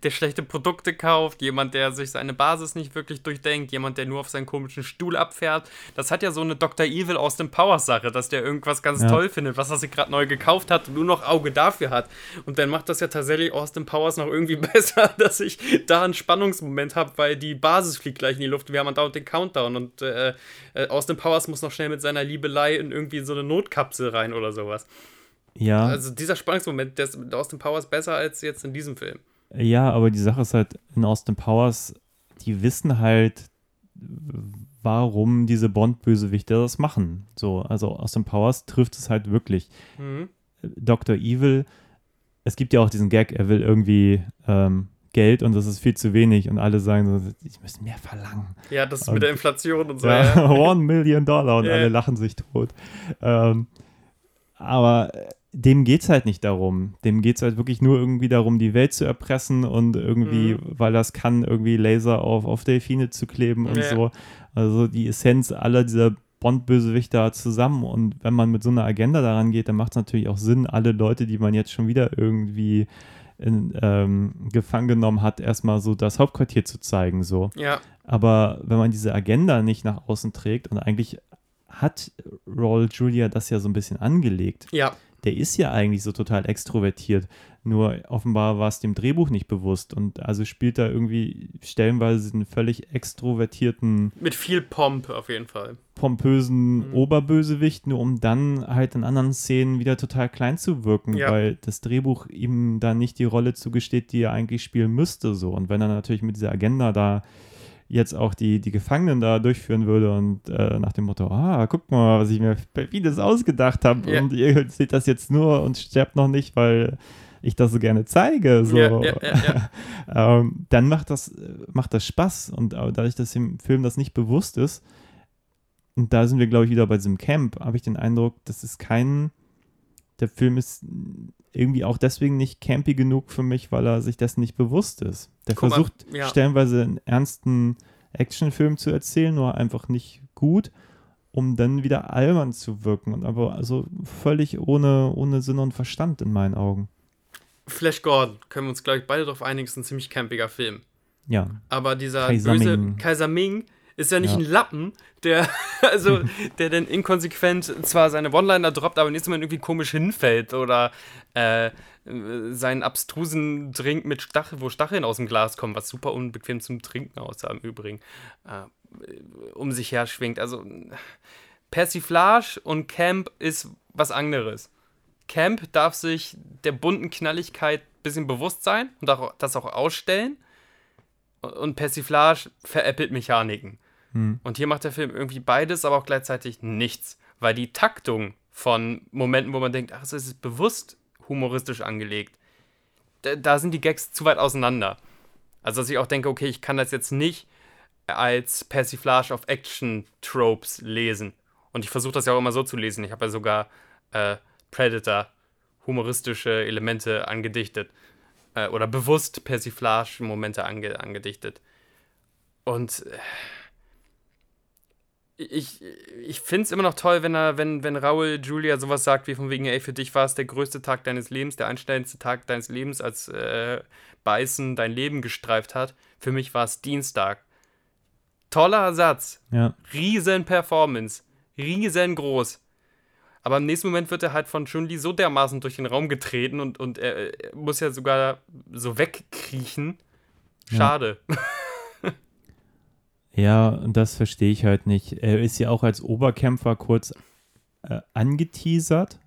der schlechte Produkte kauft, jemand, der sich seine Basis nicht wirklich durchdenkt, jemand, der nur auf seinen komischen Stuhl abfährt. Das hat ja so eine Dr. Evil Austin Powers Sache, dass der irgendwas ganz Ja. toll findet, was er sich gerade neu gekauft hat und nur noch Auge dafür hat. Und dann macht das ja tatsächlich Austin Powers noch irgendwie besser, dass ich da einen Spannungsmoment habe, weil die Basis fliegt gleich in die Luft. Wir haben andauernd den Countdown und äh, äh, Austin Powers muss noch schnell mit seiner Liebelei in irgendwie so eine Notkapsel rein oder sowas. ja. Also dieser Spannungsmoment, der ist mit Austin Powers besser als jetzt in diesem Film. Ja, aber die Sache ist halt, in Austin Powers, die wissen halt, warum diese Bond-Bösewichte das machen. So, also Austin Powers trifft es halt wirklich. Mhm. Dr. Evil, es gibt ja auch diesen Gag, er will irgendwie ähm, Geld und das ist viel zu wenig und alle sagen so, ich müssen mehr verlangen. Ja, das ist Und- mit der Inflation und so. Ja, Ja. One Million Dollar und Ja. alle lachen sich tot. Ähm, aber äh, dem geht es halt nicht darum. Dem geht es halt wirklich nur irgendwie darum, die Welt zu erpressen und irgendwie, Mhm. weil das kann, irgendwie Laser auf, auf Delfine zu kleben und Ja. so. Also die Essenz aller dieser Bond-Bösewichter zusammen. Und wenn man mit so einer Agenda daran geht, dann macht es natürlich auch Sinn, alle Leute, die man jetzt schon wieder irgendwie in, ähm, gefangen genommen hat, erstmal so das Hauptquartier zu zeigen. So. ja. Aber wenn man diese Agenda nicht nach außen trägt, und eigentlich hat Raul Julia das ja so ein bisschen angelegt, Ja, der ist ja eigentlich so total extrovertiert. Nur offenbar war es dem Drehbuch nicht bewusst. Und also spielt er irgendwie stellenweise einen völlig extrovertierten, mit viel Pomp auf jeden Fall. pompösen Mhm. Oberbösewicht, nur um dann halt in anderen Szenen wieder total klein zu wirken, Ja. weil das Drehbuch ihm da nicht die Rolle zugesteht, die er eigentlich spielen müsste. So. Und wenn er natürlich mit dieser Agenda da jetzt auch die, die Gefangenen da durchführen würde und äh, nach dem Motto, ah, guck mal, was ich mir vieles ausgedacht habe Ja. und ihr seht das jetzt nur und sterbt noch nicht, weil ich das so gerne zeige. So. Ja, ja. ähm, dann macht das, macht das Spaß und äh, dadurch, dass im Film das nicht bewusst ist, und da sind wir, glaube ich, wieder bei diesem Camp, habe ich den Eindruck, das ist kein, der Film ist irgendwie auch deswegen nicht campy genug für mich, weil er sich dessen nicht bewusst ist. Der Guck mal, versucht ja. stellenweise einen ernsten Actionfilm zu erzählen, nur einfach nicht gut, um dann wieder albern zu wirken und aber also völlig ohne, ohne Sinn und Verstand in meinen Augen. Flash Gordon, können wir uns, glaube ich, beide darauf einigen, ist ein ziemlich campiger Film. Ja, Aber dieser Kaiser böse Ming. Kaiser Ming ist ja nicht Ja. ein Lappen, der, also, der dann inkonsequent zwar seine One-Liner droppt, aber nächstes Mal irgendwie komisch hinfällt oder äh, seinen abstrusen Drink mit Stachel, wo Stacheln aus dem Glas kommen, was super unbequem zum Trinken aussah im Übrigen, äh, um sich her schwingt. Also Persiflage und Camp ist was anderes. Camp darf sich der bunten Knalligkeit ein bisschen bewusst sein und das auch ausstellen. Und Persiflage veräppelt Mechaniken. Hm. Und hier macht der Film irgendwie beides, aber auch gleichzeitig nichts. Weil die Taktung von Momenten, wo man denkt, ach, es ist bewusst humoristisch angelegt, da, da sind die Gags zu weit auseinander. Also, dass ich auch denke, okay, ich kann das jetzt nicht als Persiflage auf Action-Tropes lesen. Und ich versuche das ja auch immer so zu lesen. Ich habe ja sogar äh, Predator humoristische Elemente angedichtet. Äh, oder bewusst Persiflage-Momente ange angedichtet. Und äh, ich, ich finde es immer noch toll, wenn er, wenn, wenn Raul Julia sowas sagt, wie von wegen, ey, für dich war es der größte Tag deines Lebens, der einschneidendste Tag deines Lebens, als äh, Beißen dein Leben gestreift hat. Für mich war es Dienstag. Toller Satz. ja. Riesen Performance. Riesengroß. Aber im nächsten Moment wird er halt von Chun-Li so dermaßen durch den Raum getreten und, und er, er muss ja sogar so wegkriechen. Schade. Ja, und das verstehe ich halt nicht. Er ist ja auch als Oberkämpfer kurz äh, angeteasert,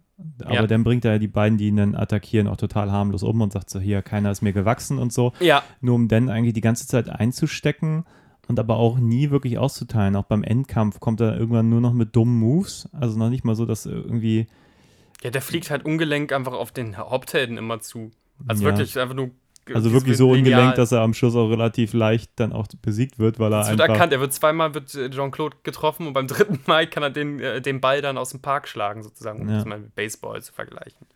aber Ja. dann bringt er die beiden, die ihn dann attackieren, auch total harmlos um und sagt so, hier, keiner ist mir gewachsen und so. Ja, Nur um dann eigentlich die ganze Zeit einzustecken und aber auch nie wirklich auszuteilen. Auch beim Endkampf kommt er irgendwann nur noch mit dummen Moves. Also noch nicht mal so, dass irgendwie Ja, der fliegt halt ungelenk einfach auf den Haupthelden immer zu. Also Ja. wirklich einfach nur. Also wirklich so Lineal. ungelenkt, dass er am Schluss auch relativ leicht dann auch besiegt wird, weil er Es wird einfach. erkannt, er wird zweimal wird äh, Jean-Claude getroffen und beim dritten Mal kann er den, äh, den Ball dann aus dem Park schlagen, sozusagen, um Ja. das mal mit Baseball zu vergleichen.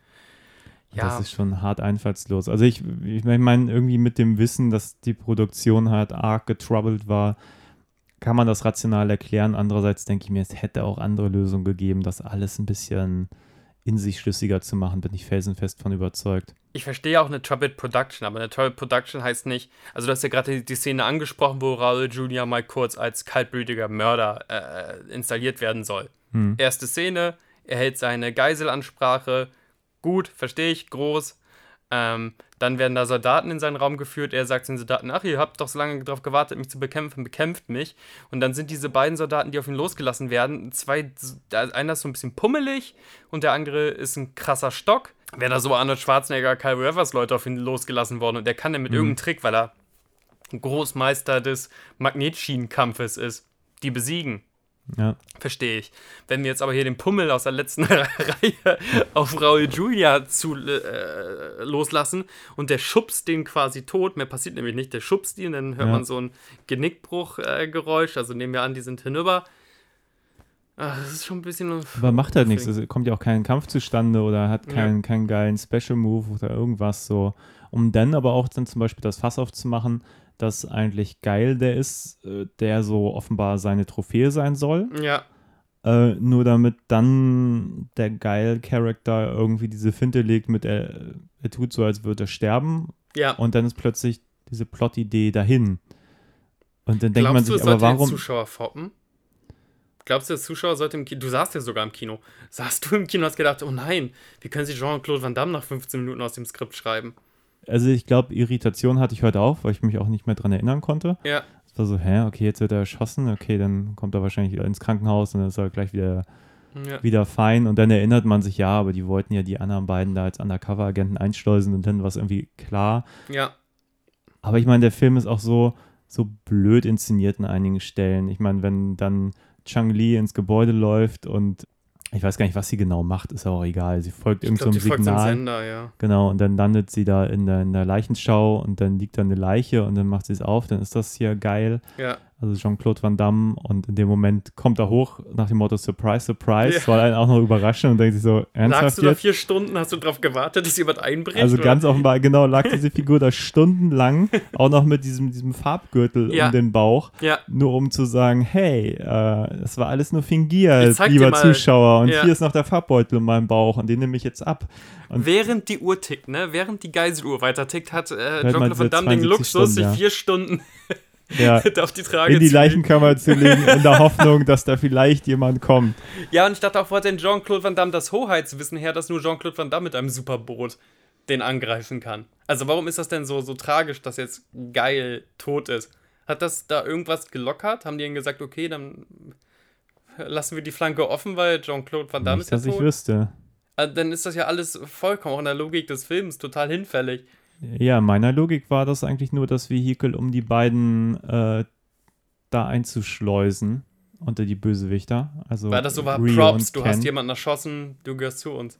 Das Ja, ist schon hart einfallslos. Also ich, ich meine, irgendwie mit dem Wissen, dass die Produktion halt arg getroubled war, kann man das rational erklären. Andererseits denke ich mir, es hätte auch andere Lösungen gegeben, das alles ein bisschen in sich schlüssiger zu machen, bin ich felsenfest von überzeugt. Ich verstehe auch eine Troubled Production, aber eine Troubled Production heißt nicht, also du hast ja gerade die, die Szene angesprochen, wo Raul Jr. mal kurz als kaltblütiger Mörder äh, installiert werden soll. Hm. Erste Szene, er hält seine Geiselansprache, gut, verstehe ich, groß. Ähm, dann werden da Soldaten in seinen Raum geführt. Er sagt den Soldaten, ach, ihr habt doch so lange darauf gewartet, mich zu bekämpfen, bekämpft mich. Und dann sind diese beiden Soldaten, die auf ihn losgelassen werden, zwei, einer ist so ein bisschen pummelig und der andere ist ein krasser Stock. Wäre da so Arnold Schwarzenegger, Kyle Rivers Leute auf ihn losgelassen worden und der kann dann mit irgendeinem Trick, weil er Großmeister des Magnetschienenkampfes ist, die besiegen. Ja. Verstehe ich. Wenn wir jetzt aber hier den Pummel aus der letzten Reihe auf Raul Julia zu, äh, loslassen und der schubst den quasi tot, mehr passiert nämlich nicht, der schubst ihn, dann hört Ja. man so ein Genickbruch-Geräusch, also nehmen wir an, die sind hinüber. Ach, das ist schon ein bisschen. Aber macht halt nichts. Es kommt ja auch kein Kampf zustande oder hat keinen, keinen geilen Special Move oder irgendwas so. Um dann aber auch dann zum Beispiel das Fass aufzumachen, dass eigentlich geil der ist, äh, der so offenbar seine Trophäe sein soll. Ja, Äh, nur damit dann der geil Charakter irgendwie diese Finte legt mit er, er tut so, als würde er sterben ja. und dann ist plötzlich diese Plot-Idee dahin. Und dann denkt man Glaubst du, sich, es aber sollte den warum. Zuschauer foppen? Glaubst du, der Zuschauer sollte im Kino. Du saßt ja sogar im Kino. Saßt du im Kino und hast gedacht, oh nein, wie können sie Jean-Claude Van Damme nach 15 Minuten aus dem Skript schreiben? Also ich glaube, Irritation hatte ich heute auch, weil ich mich auch nicht mehr dran erinnern konnte. Ja, Es war so, hä, okay, jetzt wird er erschossen, okay, dann kommt er wahrscheinlich wieder ins Krankenhaus und dann ist er gleich wieder, ja. wieder fein. Und dann erinnert man sich, ja, aber die wollten ja die anderen beiden da als Undercover-Agenten einschleusen und dann war es irgendwie klar. ja. Aber ich meine, der Film ist auch so, so blöd inszeniert an einigen Stellen. Ich meine, wenn dann Chang Li ins Gebäude läuft und ich weiß gar nicht, was sie genau macht, ist auch egal. Sie folgt irgendeinem zum Signal. Sender, ja. Genau, und dann landet sie da in der, in der Leichenschau und dann liegt da eine Leiche und dann macht sie es auf, dann ist das hier geil. Ja, also Jean-Claude Van Damme, und in dem Moment kommt er hoch nach dem Motto Surprise, Surprise, Ja. soll einen auch noch überraschen und denkt sich so, Lagst ernsthaft du da vier Stunden, hast du darauf gewartet, dass jemand einbricht? Also oder? ganz offenbar, genau, lag diese Figur da stundenlang, auch noch mit diesem, diesem Farbgürtel Ja. um den Bauch, Ja, nur um zu sagen, hey, äh, das war alles nur fingiert, lieber Zuschauer, und hier ist noch der Farbbeutel in meinem Bauch und den nehme ich jetzt ab. Und während die Uhr tickt, ne? Während die Geiseluhr weiter tickt, hat äh, Jean-Claude Van Damme den 72 Luxus, Stunden, sich vier Stunden ja, auf die Trage in die. Leichenkammer zu legen, in der Hoffnung, dass da vielleicht jemand kommt. Ja, und ich dachte auch, wo hat denn Jean-Claude Van Damme das Hoheitswissen her, dass nur Jean-Claude Van Damme mit einem Superboot den angreifen kann? Also warum ist das denn so, so tragisch, dass jetzt geil tot ist? Hat das da irgendwas gelockert? Haben die ihnen gesagt, okay, dann lassen wir die Flanke offen, weil Jean-Claude Van Damme Nicht, ist ja dass ich tot? wüsste. Also, dann ist das ja alles vollkommen auch in der Logik des Films total hinfällig. Ja, in meiner Logik war das eigentlich nur das Vehikel, um die beiden äh, da einzuschleusen unter die Bösewichter. Also Weil das so war, Rio Props, du Ken. hast jemanden erschossen, du gehörst zu uns.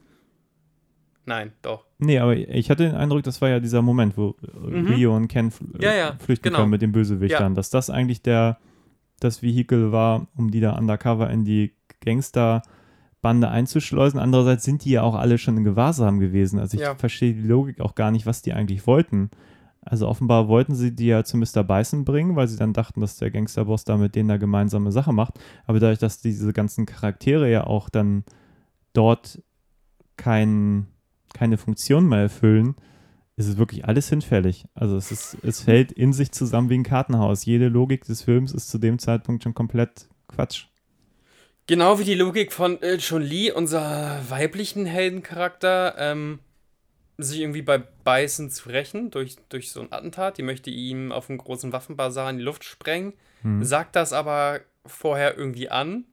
Nein, doch. Nee, aber ich hatte den Eindruck, das war ja dieser Moment, wo äh, Rio und Ken fl Mhm. Ja, ja, flüchten genau. können mit den Bösewichtern, dass das eigentlich der das Vehikel war, um die da undercover in die Gangsterbande einzuschleusen. Andererseits sind die ja auch alle schon in Gewahrsam gewesen. Also ich Ja. verstehe die Logik auch gar nicht, was die eigentlich wollten. Also offenbar wollten sie die ja zu Mr. Bison bringen, weil sie dann dachten, dass der Gangsterboss da mit denen da gemeinsame Sache macht. Aber dadurch, dass diese ganzen Charaktere ja auch dann dort kein, keine Funktion mehr erfüllen, ist es wirklich alles hinfällig. Also es, ist, es fällt in sich zusammen wie ein Kartenhaus. Jede Logik des Films ist zu dem Zeitpunkt schon komplett Quatsch. Genau wie die Logik von äh, Chun-Li, unser weiblichen Heldencharakter, ähm, sich irgendwie bei Bison zu rächen durch, durch so ein Attentat. Die möchte ihm auf einem großen Waffenbazar in die Luft sprengen, Hm. sagt das aber vorher irgendwie an.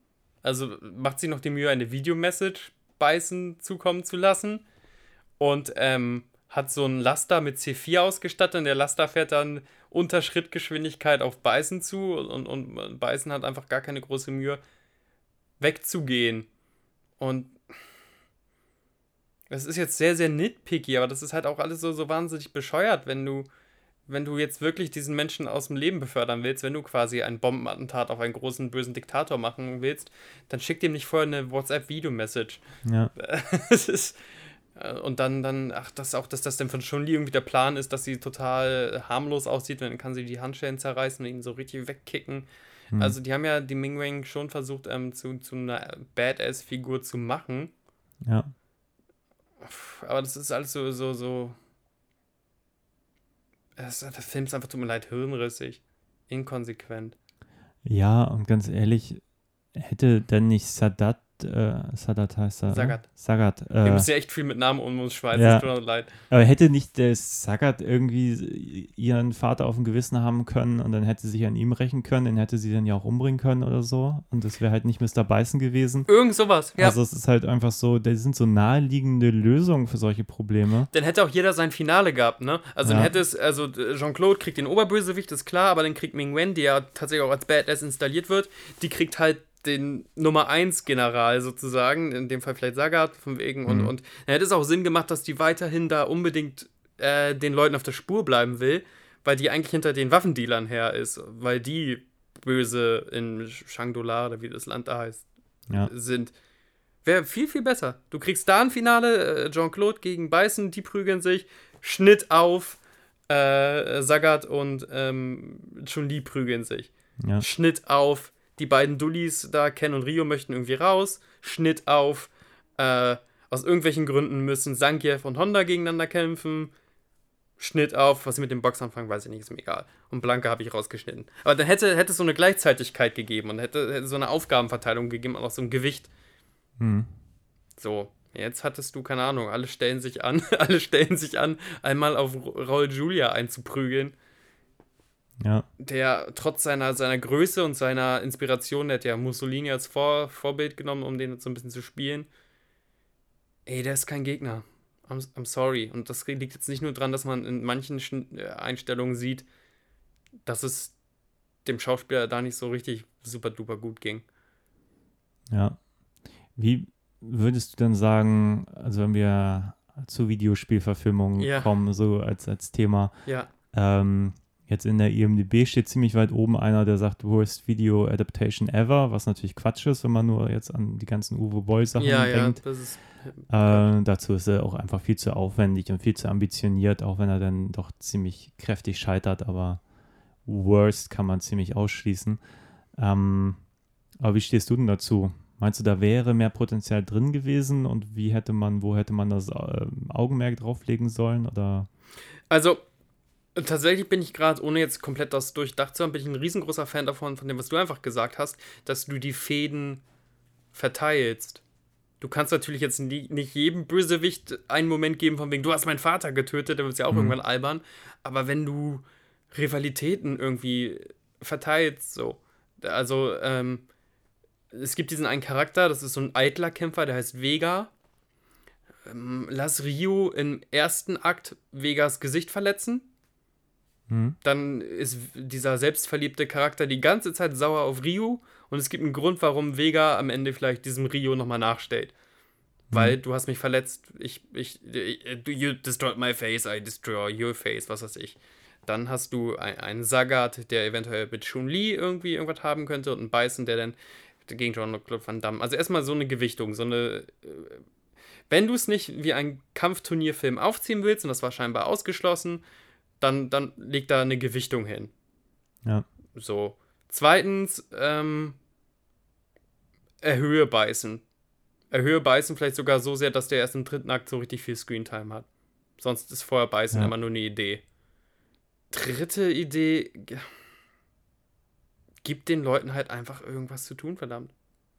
Also macht sie noch die Mühe, eine Videomessage Bison zukommen zu lassen. Und ähm, hat so einen Laster mit C4 ausgestattet und der Laster fährt dann unter Schrittgeschwindigkeit auf Bison zu und, und Bison hat einfach gar keine große Mühe, wegzugehen. Und das ist jetzt sehr, sehr nitpicky, aber das ist halt auch alles so, so wahnsinnig bescheuert, wenn du, wenn du jetzt wirklich diesen Menschen aus dem Leben befördern willst, wenn du quasi ein Bombenattentat auf einen großen bösen Diktator machen willst, dann schick dem nicht vorher eine WhatsApp-Video-Message. Ja. Es ist, äh, und dann, dann, ach, das auch, dass das denn von Chun-Li irgendwie der Plan ist, dass sie total harmlos aussieht, dann kann sie die Handschellen zerreißen und ihn so richtig wegkicken. Hm. Also, die haben ja die Ming Wang schon versucht, ähm, zu, zu einer Badass-Figur zu machen. ja. Aber das ist alles so, so, so. Das, der Film ist einfach, tut mir leid, hirnrissig. Inkonsequent. Ja, und ganz ehrlich, hätte denn nicht Sadat, äh, Sadat heißt er? oder? Sagat. Sagat. Wir Äh, müssen ja echt viel mit Namen um uns schweißen, ja. es tut mir leid. aber hätte nicht der Sagat irgendwie ihren Vater auf dem Gewissen haben können und dann hätte sie sich an ihm rächen können, den hätte sie dann ja auch umbringen können oder so. Und das wäre halt nicht Mr. Bison gewesen. Irgend sowas, ja. Also es ist halt einfach so, das sind so naheliegende Lösungen für solche Probleme. dann hätte auch jeder sein Finale gehabt, ne? Also Ja. dann hätte es, also Jean-Claude kriegt den Oberbösewicht, ist klar, aber dann kriegt Ming Wen, die ja tatsächlich auch als Badass installiert wird, die kriegt halt den Nummer 1 General sozusagen, in dem Fall vielleicht Sagat von wegen und, Mhm. und dann hätte es auch Sinn gemacht, dass die weiterhin da unbedingt äh, den Leuten auf der Spur bleiben will, weil die eigentlich hinter den Waffendealern her ist, weil die böse in Shangdola oder wie das Land da heißt Ja. sind. Wäre viel, viel besser. Du kriegst da ein Finale, äh, Jean-Claude gegen Bison, die prügeln sich, Schnitt auf, äh, Sagat und ähm, Chun-Li prügeln sich. Ja. Schnitt auf, die beiden Dullis da, Ken und Rio, möchten irgendwie raus. Schnitt auf, äh, aus irgendwelchen Gründen müssen Sankiev und Honda gegeneinander kämpfen. Schnitt auf, was sie mit dem Box anfangen, weiß ich nicht, ist mir egal. Und Blanca habe ich rausgeschnitten. Aber dann hätte, hätte es so eine Gleichzeitigkeit gegeben und hätte, hätte so eine Aufgabenverteilung gegeben und auch so ein Gewicht. Hm. So, jetzt hattest du, keine Ahnung, alle stellen sich an, alle stellen sich an, einmal auf Raul Julia einzuprügeln, Ja. der trotz seiner, seiner Größe und seiner Inspiration, der hat ja Mussolini als Vor Vorbild genommen, um den so ein bisschen zu spielen. Ey, der ist kein Gegner. I'm, I'm sorry. Und das liegt jetzt nicht nur dran, dass man in manchen äh, Einstellungen sieht, dass es dem Schauspieler da nicht so richtig super duper gut ging. Ja. Wie würdest du denn sagen, also wenn wir zur Videospielverfilmung Ja. kommen, so als, als Thema, Ja. ähm, Jetzt in der IMDb steht ziemlich weit oben einer, der sagt Worst Video Adaptation Ever, was natürlich Quatsch ist, wenn man nur jetzt an die ganzen Uwe Boll Sachen Ja, ja, denkt. das ist. Äh, dazu ist er auch einfach viel zu aufwendig und viel zu ambitioniert, auch wenn er dann doch ziemlich kräftig scheitert, aber Worst kann man ziemlich ausschließen. Ähm, aber wie stehst du denn dazu? Meinst du, da wäre mehr Potenzial drin gewesen und wie hätte man, wo hätte man das äh, Augenmerk drauflegen sollen? Oder Also, tatsächlich bin ich gerade, ohne jetzt komplett das durchdacht zu haben, bin ich ein riesengroßer Fan davon, von dem, was du einfach gesagt hast, dass du die Fäden verteilst. Du kannst natürlich jetzt nie, nicht jedem Bösewicht einen Moment geben, von wegen, du hast meinen Vater getötet, dann wird es ja auch irgendwann albern. Aber wenn du Rivalitäten irgendwie verteilst, so. Also, ähm, es gibt diesen einen Charakter, das ist so ein eitler Kämpfer, der heißt Vega. Ähm, lass Rio im ersten Akt Vegas Gesicht verletzen. Hm? Dann ist dieser selbstverliebte Charakter die ganze Zeit sauer auf Rio und es gibt einen Grund, warum Vega am Ende vielleicht diesem Rio nochmal nachstellt. Weil du hast mich verletzt, ich, ich, you destroyed my face, I destroy your face, was weiß ich. Dann hast du ein- einen Sagat, der eventuell mit Chun-Li irgendwie irgendwas haben könnte und einen Bison, der dann gegen Jean-Claude Van Damme. Also erstmal so eine Gewichtung, so eine. äh, Wenn du es nicht wie ein Kampfturnierfilm aufziehen willst, und das war scheinbar ausgeschlossen, dann, dann leg da eine Gewichtung hin. Ja. So. Zweitens, ähm, erhöhe Beißen. Erhöhe Beißen vielleicht sogar so sehr, dass der erst im dritten Akt so richtig viel Screentime hat. Sonst ist vorher Beißen Ja. immer nur eine Idee. Dritte Idee, gib den Leuten halt einfach irgendwas zu tun, verdammt.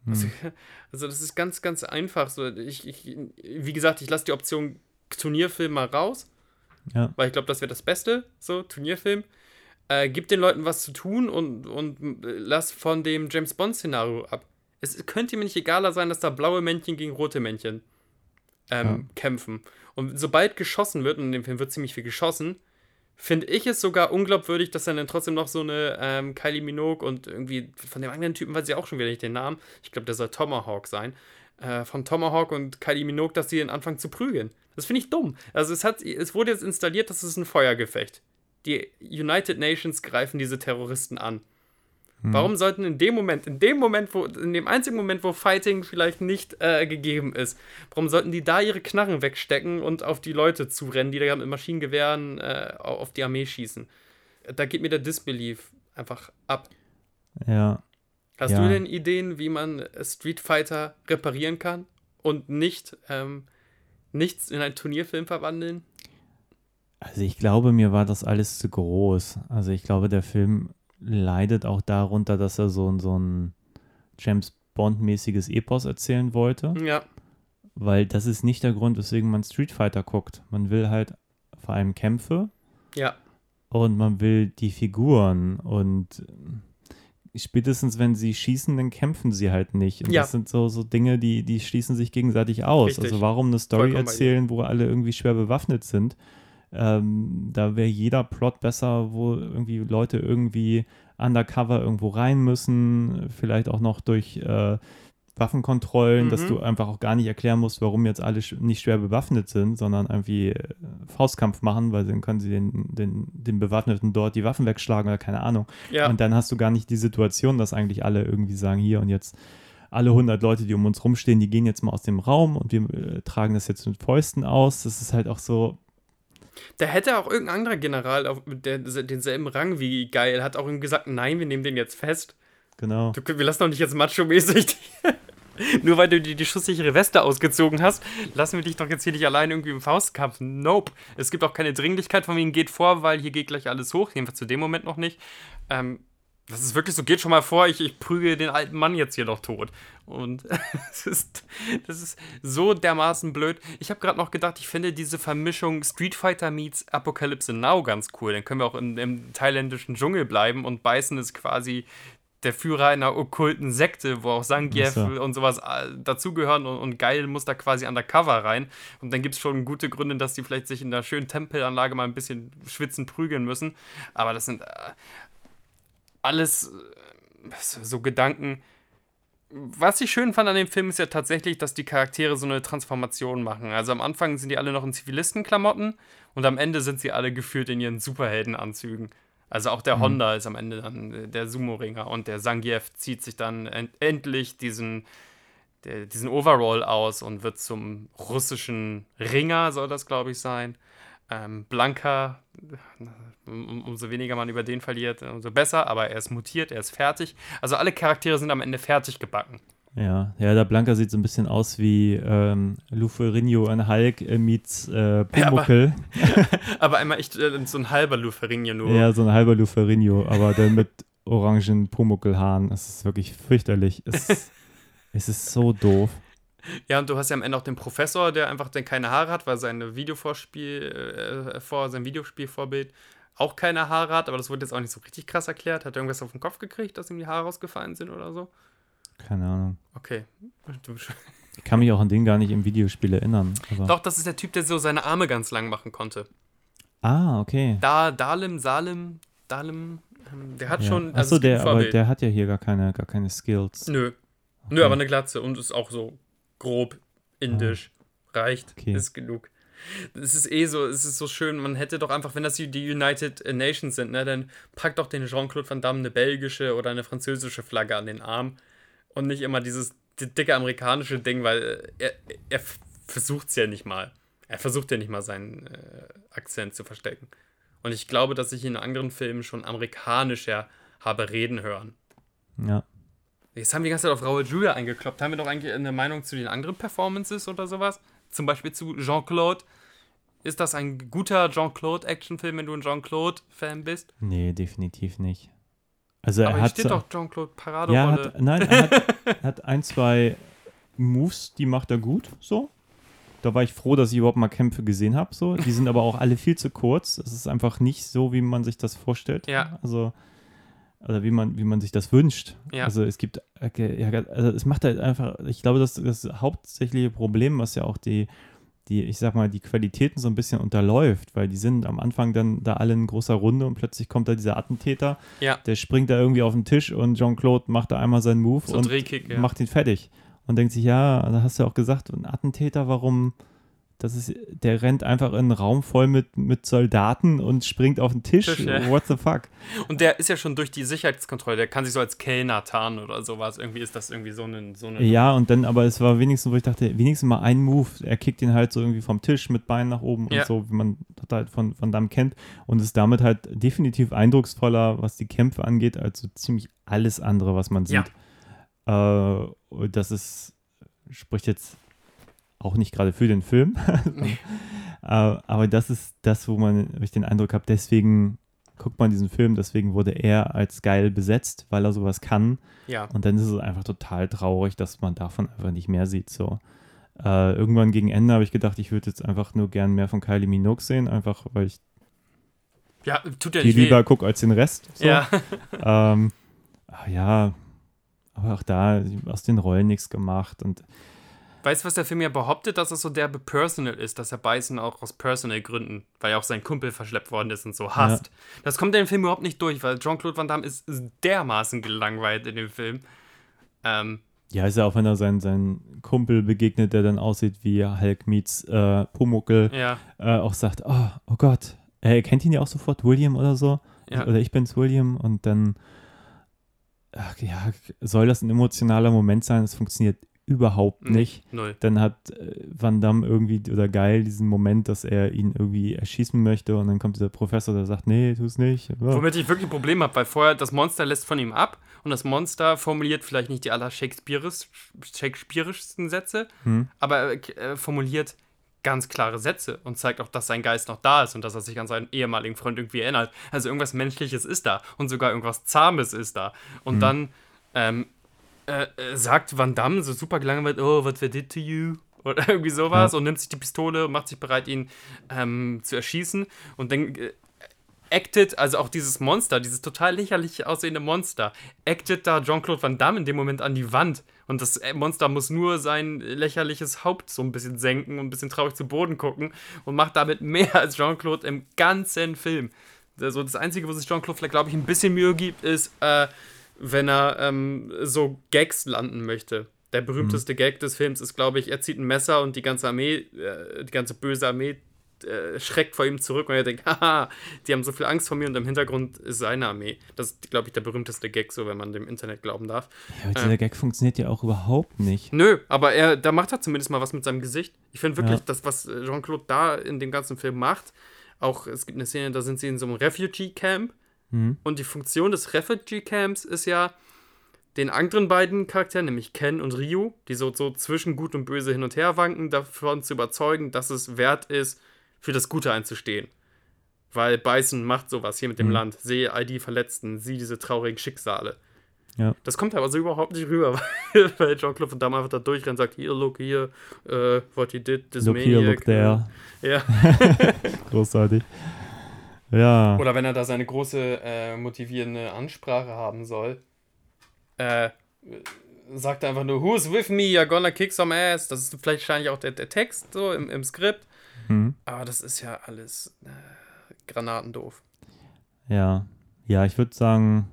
Also, Hm. also das ist ganz, ganz einfach. So, ich, ich, wie gesagt, ich lasse die Option Turnierfilm mal raus Ja. weil ich glaube, das wäre das Beste, so, Turnierfilm. Äh, gib den Leuten was zu tun und, und äh, lass von dem James Bond-Szenario ab. Es könnte mir nicht egaler sein, dass da blaue Männchen gegen rote Männchen ähm, kämpfen. Und sobald geschossen wird, und in dem Film wird ziemlich viel geschossen, finde ich es sogar unglaubwürdig, dass dann, dann trotzdem noch so eine ähm, Kylie Minogue und irgendwie von dem anderen Typen weiß ich auch schon wieder nicht den Namen. Ich glaube, der soll Tomahawk sein. Äh, von Tomahawk und Kylie Minogue, dass sie dann anfangen zu prügeln. Das finde ich dumm. Also es, hat, es wurde jetzt installiert, das ist ein Feuergefecht. Die United Nations greifen diese Terroristen an. Warum sollten in dem Moment, in dem Moment, wo, in dem einzigen Moment, wo Fighting vielleicht nicht äh, gegeben ist, warum sollten die da ihre Knarren wegstecken und auf die Leute zurennen, die da mit Maschinengewehren äh, auf die Armee schießen? Da geht mir der Disbelief einfach ab. Ja. Hast Ja. du denn Ideen, wie man Street Fighter reparieren kann und nicht ähm, nichts in einen Turnierfilm verwandeln? Also ich glaube, mir war das alles zu groß. Also ich glaube, der Film leidet auch darunter, dass er so, ein- so ein James Bond-mäßiges Epos erzählen wollte, Ja, weil das ist nicht der Grund, weswegen man Street Fighter guckt. Man will halt vor allem Kämpfe ja, und man will die Figuren und äh, spätestens wenn sie schießen, dann kämpfen sie halt nicht. Und Ja. das sind so, so Dinge, die, die schließen sich gegenseitig aus. Richtig. Also warum eine Story Vollkommen erzählen, wo alle irgendwie schwer bewaffnet sind? Ähm, da wäre jeder Plot besser, wo irgendwie Leute irgendwie undercover irgendwo rein müssen, vielleicht auch noch durch äh, Waffenkontrollen, dass Mhm. du einfach auch gar nicht erklären musst, warum jetzt alle nicht schwer bewaffnet sind, sondern irgendwie äh, Faustkampf machen, weil dann können sie den, den, den Bewaffneten dort die Waffen wegschlagen oder keine Ahnung. ja. Und dann hast du gar nicht die Situation, dass eigentlich alle irgendwie sagen, hier und jetzt alle 100 Leute, die um uns rumstehen, die gehen jetzt mal aus dem Raum und wir äh, tragen das jetzt mit Fäusten aus. Das ist halt auch so, Da hätte auch irgendein anderer General auf der, denselben Rang wie Geil, hat auch ihm gesagt, nein, wir nehmen den jetzt fest. Genau. Du, wir lassen doch nicht jetzt macho-mäßig. Nur weil du dir die schusssichere Weste ausgezogen hast, lassen wir dich doch jetzt hier nicht allein irgendwie im Faustkampf. Nope. Es gibt auch keine Dringlichkeit von wegen, geht vor, weil hier geht gleich alles hoch. Jedenfalls zu dem Moment noch nicht. Ähm, das ist wirklich so, geht schon mal vor, ich, ich prüge den alten Mann jetzt hier noch tot. Und das ist, das ist so dermaßen blöd. Ich habe gerade noch gedacht, ich finde diese Vermischung Street Fighter meets Apocalypse Now ganz cool. Dann können wir auch im, im thailändischen Dschungel bleiben und Beißen ist quasi der Führer einer okkulten Sekte, wo auch Zangief Ach so. und sowas äh, dazugehören und, und Geil muss da quasi undercover rein. Und dann gibt es schon gute Gründe, dass die vielleicht sich in der schönen Tempelanlage mal ein bisschen schwitzen, prügeln müssen. Aber das sind äh, alles äh, so Gedanken. Was ich schön fand an dem Film ist ja tatsächlich, dass die Charaktere so eine Transformation machen. Also am Anfang sind die alle noch in Zivilistenklamotten und am Ende sind sie alle gefühlt in ihren Superheldenanzügen. Also auch der Honda ist am Ende dann äh, der Sumo-Ringer und der Zangief zieht sich dann end endlich diesen, der, diesen Overall aus und wird zum russischen Ringer, soll das, glaube ich, sein. Ähm, Blanka, um, umso weniger man über den verliert, umso besser, aber er ist mutiert, er ist fertig. Also alle Charaktere sind am Ende fertig gebacken. Ja, ja, der Blanka sieht so ein bisschen aus wie ähm, Luferino an Hulk äh, meets äh, Pumuckl. Aber einmal echt äh, so ein halber Luferino nur. Ja, so ein halber Luferino, aber dann mit orangen Pumuckl-Haaren. Das ist wirklich fürchterlich. Es, es ist so doof. Ja, und du hast ja am Ende auch den Professor, der einfach dann keine Haare hat, weil seine Videovorspiel, äh, vor, sein Videospielvorbild auch keine Haare hat, aber das wurde jetzt auch nicht so richtig krass erklärt. Hat er irgendwas auf den Kopf gekriegt, dass ihm die Haare rausgefallen sind oder so? Keine Ahnung. Okay. Ich kann mich auch an den gar nicht im Videospiel erinnern. Doch, das ist der Typ, der so seine Arme ganz lang machen konnte. Ah, okay. Da, Dalim, Salim, Dalim, ähm, der hat Ja. schon. Achso, es gibt der, aber der hat ja hier gar keine, gar keine Skills. Nö. Nö, Okay. aber eine Glatze und ist auch so grob indisch. Reicht. Ah. Okay. Ist genug. Es ist eh so, es ist so schön, man hätte doch einfach, wenn das die die United Nations sind, ne, dann packt doch den Jean-Claude Van Damme eine belgische oder eine französische Flagge an den Arm und nicht immer dieses di- dicke amerikanische Ding, weil äh, er, er versucht es ja nicht mal. Er versucht ja nicht mal seinen äh, Akzent zu verstecken. Und ich glaube, dass ich in anderen Filmen schon amerikanischer habe reden hören. Ja. Jetzt haben wir die ganze Zeit auf Raul Julia eingekloppt. Haben wir doch eigentlich eine Meinung zu den anderen Performances oder sowas? Zum Beispiel zu Jean-Claude. Ist das ein guter Jean-Claude-Actionfilm, wenn du ein Jean-Claude-Fan bist? Nee, definitiv nicht. Also Aber er hier hat. steht doch Jean-Claude ja, Paraderolle. hat, nein, er hat, er hat ein, zwei Moves, die macht er gut, so. Da war ich froh, dass ich überhaupt mal Kämpfe gesehen habe, so. Die sind aber auch alle viel zu kurz. Es ist einfach nicht so, wie man sich das vorstellt. Ja. Also, also wie man, wie man sich das wünscht. Ja. Also es gibt, okay, ja, also es macht halt einfach, ich glaube, das, das hauptsächliche Problem, was ja auch die, die, ich sag mal, die Qualitäten so ein bisschen unterläuft, weil die sind am Anfang dann da alle in großer Runde und plötzlich kommt da dieser Attentäter, Ja. der springt da irgendwie auf den Tisch und Jean-Claude macht da einmal seinen Move So und ja. macht ihn fertig. Und denkt sich, ja, da hast du ja auch gesagt, ein Attentäter, warum, das ist, der rennt einfach in einen Raum voll mit, mit Soldaten und springt auf den Tisch. Tisch, ja. What the fuck? Und der ist ja schon durch die Sicherheitskontrolle. Der kann sich so als Kellner tarnen oder sowas. Irgendwie ist das irgendwie so eine. So eine Ja, und dann, aber es war wenigstens, wo ich dachte, wenigstens mal ein Move. Er kickt ihn halt so irgendwie vom Tisch mit Beinen nach oben Ja. und so, wie man das halt von, von Damm kennt. Und ist damit halt definitiv eindrucksvoller, was die Kämpfe angeht, als so ziemlich alles andere, was man Ja. sieht. Äh, und das ist, spricht jetzt auch nicht gerade für den Film. äh, aber das ist das, wo man, wo ich den Eindruck habe, deswegen guckt man diesen Film, deswegen wurde er als geil besetzt, weil er sowas kann. ja. Und dann ist es einfach total traurig, dass man davon einfach nicht mehr sieht. So. Äh, irgendwann gegen Ende habe ich gedacht, ich würde jetzt einfach nur gern mehr von Kylie Minogue sehen, einfach weil ich ja, tut ja die nicht weh. lieber gucke als den Rest. So. Ja. Ähm, ach ja, aber auch da aus den Rollen nichts gemacht. Und Weißt du, was der Film ja behauptet, dass es so derbe Personal ist, dass er Bison auch aus Personal-Gründen, weil ja auch sein Kumpel verschleppt worden ist und so hasst. Das kommt in dem Film überhaupt nicht durch, weil Jean-Claude Van Damme ist dermaßen gelangweilt in dem Film. Ähm, ja, ist ja auch, wenn er seinen, seinen Kumpel begegnet, der dann aussieht wie Hulk meets äh, Pumuckl, ja, äh, auch sagt, oh, oh Gott, er kennt ihn ja auch sofort, William oder so. ja. Oder ich bin's, William. Und dann, ach, ja, soll das ein emotionaler Moment sein? Es funktioniert überhaupt nicht. Null. Dann hat äh, Van Damme irgendwie, oder geil, diesen Moment, dass er ihn irgendwie erschießen möchte. Und dann kommt dieser Professor, der sagt, nee, tu's nicht. Ja. Womit ich wirklich ein Problem habe, weil vorher das Monster lässt von ihm ab und das Monster formuliert vielleicht nicht die aller Shakespeares- Shakespeareischsten Sätze, Hm. aber er äh, formuliert ganz klare Sätze und zeigt auch, dass sein Geist noch da ist und dass er sich an seinen ehemaligen Freund irgendwie erinnert. Also irgendwas Menschliches ist da und sogar irgendwas Zahmes ist da. Und dann ähm, äh, äh, sagt Van Damme so super gelangweilt, oh, what they did to you? Oder irgendwie sowas Ja. und nimmt sich die Pistole und macht sich bereit, ihn ähm, zu erschießen. Und dann äh, acted, also auch dieses Monster, dieses total lächerlich aussehende Monster, acted da Jean-Claude Van Damme in dem Moment an die Wand. Und das äh, Monster muss nur sein lächerliches Haupt so ein bisschen senken und ein bisschen traurig zu Boden gucken und macht damit mehr als Jean-Claude im ganzen Film. Also das Einzige, wo sich Jean-Claude vielleicht, glaube ich, ein bisschen Mühe gibt, ist, äh, wenn er ähm, so Gags landen möchte. Der berühmteste Gag des Films ist, glaube ich, er zieht ein Messer und die ganze Armee, äh, die ganze böse Armee äh, schreckt vor ihm zurück und er denkt, haha, die haben so viel Angst vor mir und im Hintergrund ist seine Armee. Das ist, glaube ich, der berühmteste Gag, so wenn man dem Internet glauben darf. Ja, dieser Gag funktioniert ja auch überhaupt nicht. Nö, aber er, da macht er zumindest mal was mit seinem Gesicht. Ich finde wirklich, Ja. das, was äh, Jean-Claude da in dem ganzen Film macht, auch es gibt eine Szene, da sind sie in so einem Refugee-Camp Mhm. und die Funktion des Refugee-Camps ist ja, den anderen beiden Charakteren, nämlich Ken und Ryu, die so, so zwischen Gut und Böse hin und her wanken, davon zu überzeugen, dass es wert ist, für das Gute einzustehen. Weil Bison macht sowas hier mit dem Mhm. Land. Sehe all die Verletzten, sieh diese traurigen Schicksale. Ja. Das kommt aber so überhaupt nicht rüber, weil, weil Jean-Claude Van Damme einfach da durchrennt und sagt, here, look here, uh, what he did, this Look maniac. here, look there. Ja. Großartig. Ja. Oder wenn er da seine große äh, motivierende Ansprache haben soll, äh, sagt er einfach nur, who's with me, you're gonna kick some ass. Das ist vielleicht wahrscheinlich auch der, der Text so im, im Skript. Mhm. Aber das ist ja alles äh, granatendoof. Ja. Ja, ich würde sagen,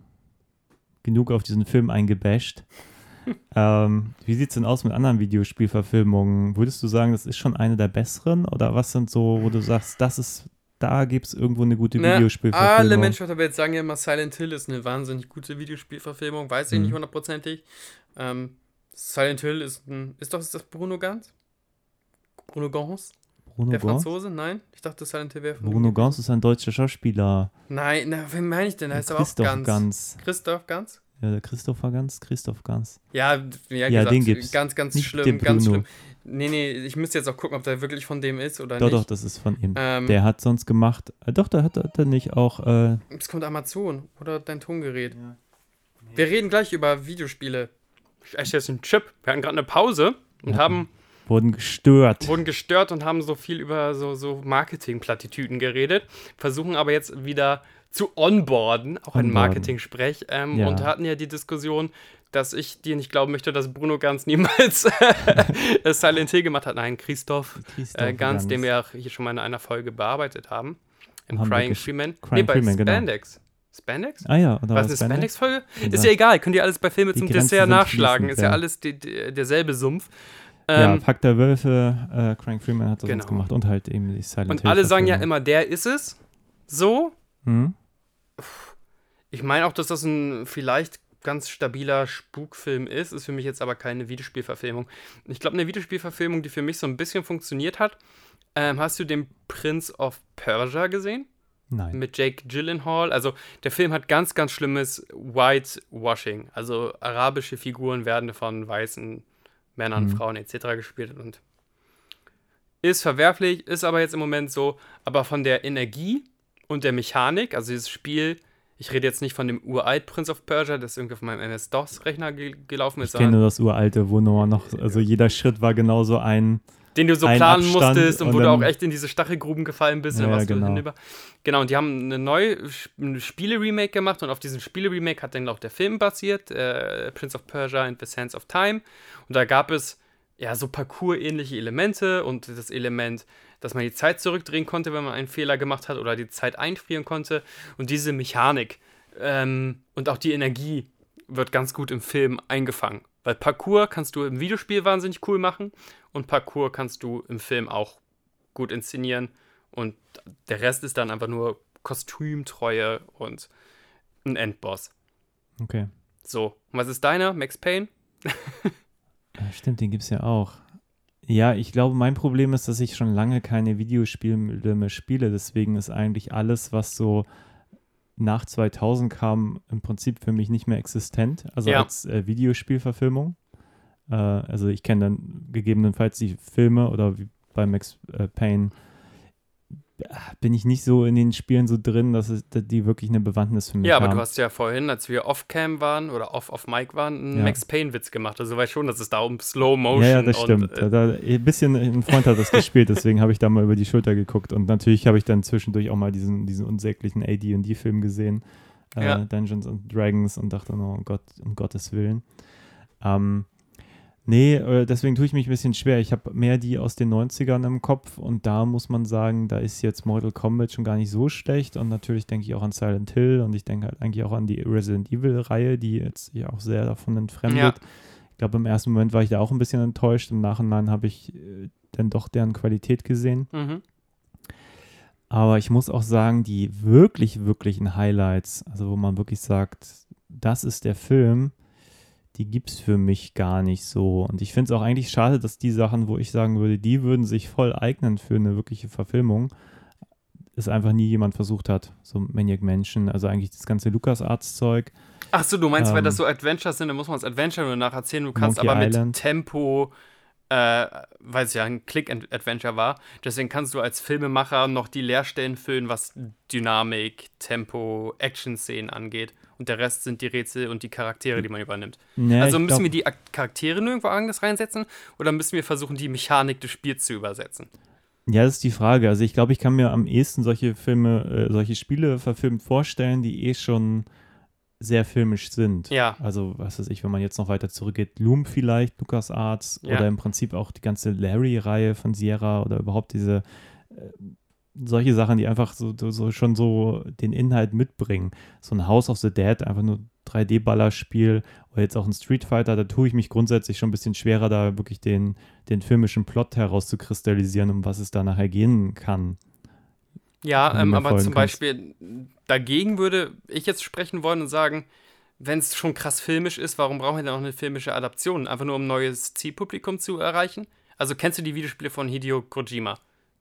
genug auf diesen Film eingebasht. ähm, wie sieht es denn aus mit anderen Videospielverfilmungen? Würdest du sagen, das ist schon eine der besseren? Oder was sind so, wo du sagst, das ist, da gibt es irgendwo eine gute Ne, Videospielverfilmung? alle Menschen auf der Welt sagen ja immer, Silent Hill ist eine wahnsinnig gute Videospielverfilmung. Weiß ich Mhm. nicht hundertprozentig. Ähm, Silent Hill ist ein. Ist doch ist das Bruno Ganz? Bruno Gans? Bruno Der Gans? Franzose? Nein? Ich dachte, Silent Hill wäre von Bruno Gans ist ein deutscher Schauspieler. Nein, na, wen meine ich denn? Heißt aber auch Christoph Ganz. Gans. Christoph Ganz? Ja, der Christopher Gans? Christoph Gans. Ja, ja, Ja, gesagt, den gibt's. ganz, ganz Nicht schlimm, ganz schlimm. Nee, nee, ich müsste jetzt auch gucken, ob der wirklich von dem ist oder Doch, nicht. doch, das ist von ihm. Ähm, Der hat sonst gemacht. Äh, doch, der hat, hat er nicht auch. Äh, Es kommt Amazon oder dein Tongerät. Wir reden gleich über Videospiele. Ich esse jetzt einen Chip. Wir hatten gerade eine Pause und Ja. haben, wurden gestört. wurden gestört und haben so viel über so, so Marketing-Plattitüden geredet. Versuchen aber jetzt wieder zu onboarden, auch ein Onboarden. Marketing-Sprech. Ähm, Ja. Und hatten ja die Diskussion, dass ich dir nicht glauben möchte, dass Bruno Ganz niemals Silent Hill gemacht hat. Nein, Christoph Christoph äh, Ganz, den wir auch hier schon mal in einer Folge bearbeitet haben. Im Haben Crying Freeman. Crying nee, bei Freeman, genau. Spandex. Spandex? Ah ja, oder Was was ist eine Spandex? Spandex-Folge? Kann Ist ja egal, könnt ihr alles bei Filmen zum Grenzen Dessert nachschlagen. Ist ja ja. alles die, die, derselbe Sumpf. Ja, Ähm, Pack der Wölfe, äh, Crank Freeman hat das Genau. gemacht und halt eben die Silent und Hill alle sagen ja Verfilmung. immer, der ist es. So. Hm? Ich meine auch, dass das ein vielleicht ganz stabiler Spukfilm ist. Ist für mich jetzt aber keine Videospielverfilmung. Ich glaube, eine Videospielverfilmung, die für mich so ein bisschen funktioniert hat. Ähm, hast du den Prince of Persia gesehen? Nein. mit Jake Gyllenhaal. Also der Film hat ganz, ganz schlimmes Whitewashing. Also arabische Figuren werden von weißen Männern, Mhm. Frauen etc. gespielt und ist verwerflich, ist aber jetzt im Moment so. Aber von der Energie und der Mechanik, also dieses Spiel, ich rede jetzt nicht von dem uralt Prince of Persia, das irgendwie auf meinem MS-DOS-Rechner ge gelaufen ist, Ich kenne das uralte, wo nur noch, also jeder Schritt war genauso ein. den du so planen Abstand musstest und, und wo du auch echt in diese Stachelgruben gefallen bist. und dann Ja, warst du genau. hinüber. Genau, und die haben eine neue Spiele-Remake gemacht und auf diesem Spiele-Remake hat dann auch der Film basiert, äh, Prince of Persia and the Sands of Time. Und da gab es ja so Parcours-ähnliche Elemente und das Element, dass man die Zeit zurückdrehen konnte, wenn man einen Fehler gemacht hat oder die Zeit einfrieren konnte. Und diese Mechanik ähm, und auch die Energie wird ganz gut im Film eingefangen. Weil Parcours kannst du im Videospiel wahnsinnig cool machen und Parcours kannst du im Film auch gut inszenieren. Und der Rest ist dann einfach nur Kostümtreue und ein Endboss. Okay. So, und was ist deiner? Max Payne? Ja, stimmt, den gibt es ja auch. Ja, ich glaube, mein Problem ist, dass ich schon lange keine Videospiele mehr spiele. Deswegen ist eigentlich alles, was so nach 2000 kam, im Prinzip für mich nicht mehr existent. Also Ja. als äh, Videospielverfilmung. Äh, also ich kenne dann gegebenenfalls die Filme oder wie bei Max äh, Payne bin ich nicht so in den Spielen so drin, dass, es, dass die wirklich eine Bewandtnis für mich Ja, aber haben. du hast ja vorhin, als wir off-cam waren oder off-off-mic waren, einen Ja. Max Payne-Witz gemacht. Also du weißt schon, dass es da um Slow Motion Ja, ja, das stimmt. äh, da, da, ein bisschen, ein Freund hat das gespielt, deswegen habe ich da mal über die Schulter geguckt. Und natürlich habe ich dann zwischendurch auch mal diesen, diesen unsäglichen AD&D-Film gesehen, äh, Ja. Dungeons and Dragons, und dachte, oh Gott, um Gottes Willen. Ähm, nee, äh, deswegen tue ich mich ein bisschen schwer. Ich habe mehr die aus den 90ern im Kopf und da muss man sagen, da ist jetzt Mortal Kombat schon gar nicht so schlecht und natürlich denke ich auch an Silent Hill und ich denke halt eigentlich auch an die Resident Evil-Reihe, die jetzt ja auch sehr davon entfremdet. Ja. Ich glaube, im ersten Moment war ich da auch ein bisschen enttäuscht. Im Nachhinein habe ich äh, dann doch deren Qualität gesehen. mhm. Aber ich muss auch sagen, die wirklich, wirklichen Highlights, also wo man wirklich sagt, das ist der Film, die gibt es für mich gar nicht so. Und ich finde es auch eigentlich schade, dass die Sachen, wo ich sagen würde, die würden sich voll eignen für eine wirkliche Verfilmung, es einfach nie jemand versucht hat. So Maniac Mansion, also eigentlich das ganze LucasArts-Zeug. Ach so, du meinst, weil Ähm, das so Adventures sind, dann muss man das Adventure nur nacherzählen. Du kannst Monkey aber mit Island. Tempo, äh, weil es ja ein Click-Adventure war, deswegen kannst du als Filmemacher noch die Leerstellen füllen, was Dynamik, Tempo, Action-Szenen angeht. Und der Rest sind die Rätsel und die Charaktere, die man übernimmt. Ja, also müssen glaub- wir die Ak- Charaktere nirgendwo anders reinsetzen oder müssen wir versuchen, die Mechanik des Spiels zu übersetzen? Ja, das ist die Frage. Also ich glaube, ich kann mir am ehesten solche Filme, äh, solche Spiele verfilmt vorstellen, die eh schon sehr filmisch sind. Ja. Also, was weiß ich, wenn man jetzt noch weiter zurückgeht, Loom vielleicht, LucasArts Ja. oder im Prinzip auch die ganze Larry-Reihe von Sierra oder überhaupt diese äh, solche Sachen, die einfach so, so, schon so den Inhalt mitbringen. So ein House of the Dead, einfach nur 3D-Ballerspiel oder jetzt auch ein Street Fighter, da tue ich mich grundsätzlich schon ein bisschen schwerer, da wirklich den, den filmischen Plot herauszukristallisieren, um was es da nachher gehen kann. Ja, ähm, aber zum kannst. Beispiel dagegen würde ich jetzt sprechen wollen und sagen, wenn es schon krass filmisch ist, warum brauchen wir denn noch eine filmische Adaption? Einfach nur um ein neues Zielpublikum zu erreichen? Also kennst du die Videospiele von Hideo Kojima,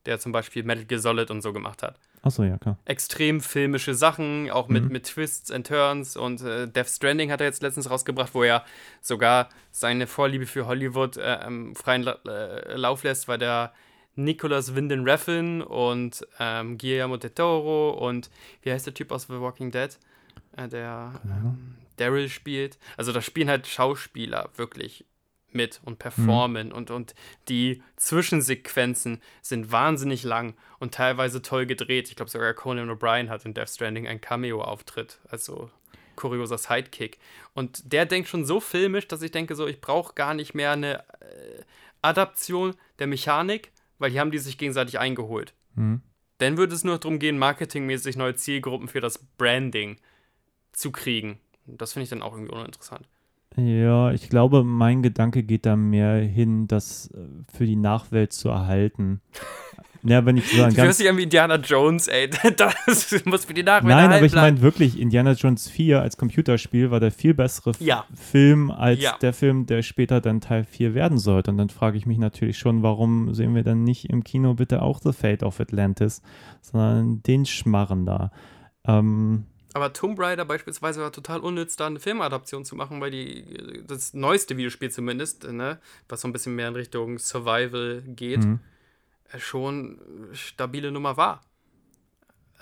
der zum Beispiel Metal Gear Solid und so gemacht hat? Achso, ja, klar. Extrem filmische Sachen, auch mit, Mhm. mit Twists and Turns und äh, Death Stranding hat er jetzt letztens rausgebracht, wo er sogar seine Vorliebe für Hollywood äh, im freien La äh, Lauf lässt, weil der Nicholas Winden Refn und ähm, Guillermo del Toro und wie heißt der Typ aus The Walking Dead, äh, der ähm, Daryl spielt. Also da spielen halt Schauspieler wirklich mit und performen und, und die Zwischensequenzen sind wahnsinnig lang und teilweise toll gedreht. Ich glaube sogar Conan O'Brien hat in Death Stranding einen Cameo-Auftritt, also kurioser Sidekick. Und der denkt schon so filmisch, dass ich denke so, ich brauche gar nicht mehr eine äh, Adaption der Mechanik, weil hier haben die sich gegenseitig eingeholt. Mhm. Dann würde es nur darum gehen, marketingmäßig neue Zielgruppen für das Branding zu kriegen. Das finde ich dann auch irgendwie uninteressant. Ja, ich glaube, mein Gedanke geht da mehr hin, das äh, für die Nachwelt zu erhalten. Ja, wenn ich so ein Du ganz dich an wie Indiana Jones, ey. Das muss für die Nachwelt Nein, aber ich meine wirklich, Indiana Jones 4 als Computerspiel war der viel bessere Ja. Film als Ja. der Film, der später dann Teil 4 werden sollte. Und dann frage ich mich natürlich schon, warum sehen wir dann nicht im Kino bitte auch The Fate of Atlantis, sondern den Schmarren da. Ähm, Aber Tomb Raider beispielsweise war total unnütz, da eine Filmadaption zu machen, weil die, das neueste Videospiel zumindest, ne, was so ein bisschen mehr in Richtung Survival geht, mhm. äh, schon stabile Nummer war.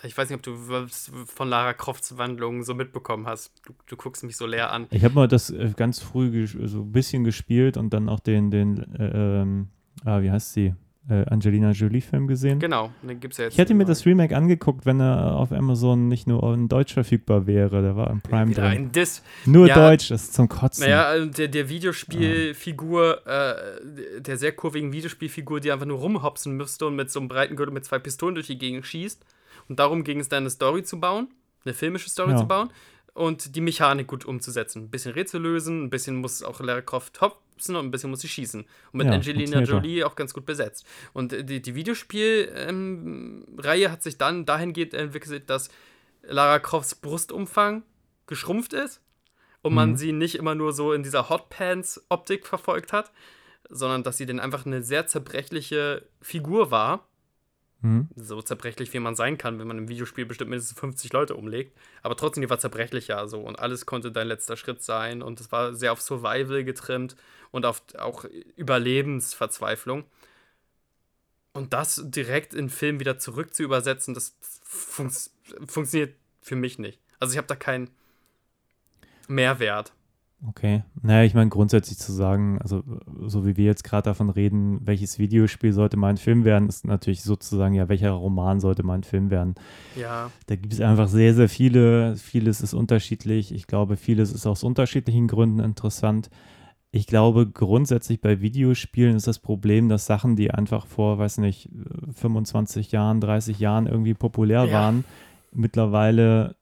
Ich weiß nicht, ob du was von Lara Crofts Wandlung so mitbekommen hast. Du, du guckst mich so leer an. Ich habe mal das äh, ganz früh so ein bisschen gespielt und dann auch den, den äh, ähm, ah, wie heißt sie? Äh, Angelina Jolie-Film gesehen. Genau, den gibt's ja jetzt. Ich hätte mir das Remake angeguckt, wenn er auf Amazon nicht nur in Deutsch verfügbar wäre. Der war im Prime Wieder drin. Diss. Nur Ja. Deutsch, das ist zum Kotzen. Naja, also der, der Videospielfigur, äh, der sehr kurvigen Videospielfigur, die einfach nur rumhopsen müsste und mit so einem breiten Gürtel mit zwei Pistolen durch die Gegend schießt. Und darum ging es dann, eine Story zu bauen, eine filmische Story Ja. zu bauen und die Mechanik gut umzusetzen. Ein bisschen Rätsel lösen, ein bisschen muss auch Lara Croft hopsen und ein bisschen muss sie schießen. Und mit Ja, Angelina Jolie auch ganz gut besetzt. Und äh, die, die Videospielreihe hat sich dann dahingehend entwickelt, dass Lara Crofts Brustumfang geschrumpft ist und man Mhm. sie nicht immer nur so in dieser Hotpants-Optik verfolgt hat, sondern dass sie dann einfach eine sehr zerbrechliche Figur war. Mhm. So zerbrechlich, wie man sein kann, wenn man im Videospiel bestimmt mindestens 50 Leute umlegt. Aber trotzdem, die war zerbrechlicher so und alles konnte dein letzter Schritt sein und es war sehr auf Survival getrimmt und auf auch Überlebensverzweiflung. Und das direkt in Film wieder zurück zu übersetzen, das fun funktioniert für mich nicht. Also ich habe da keinen Mehrwert. Okay. Naja, ich meine, grundsätzlich zu sagen, also so wie wir jetzt gerade davon reden, welches Videospiel sollte mal ein Film werden, ist natürlich sozusagen, ja, welcher Roman sollte mal ein Film werden. Ja, Da gibt es einfach sehr, sehr viele. Vieles ist unterschiedlich. Ich glaube, vieles ist aus unterschiedlichen Gründen interessant. Ich glaube, grundsätzlich bei Videospielen ist das Problem, dass Sachen, die einfach vor, weiß nicht, 25 Jahren, 30 Jahren irgendwie populär Ja. waren, mittlerweile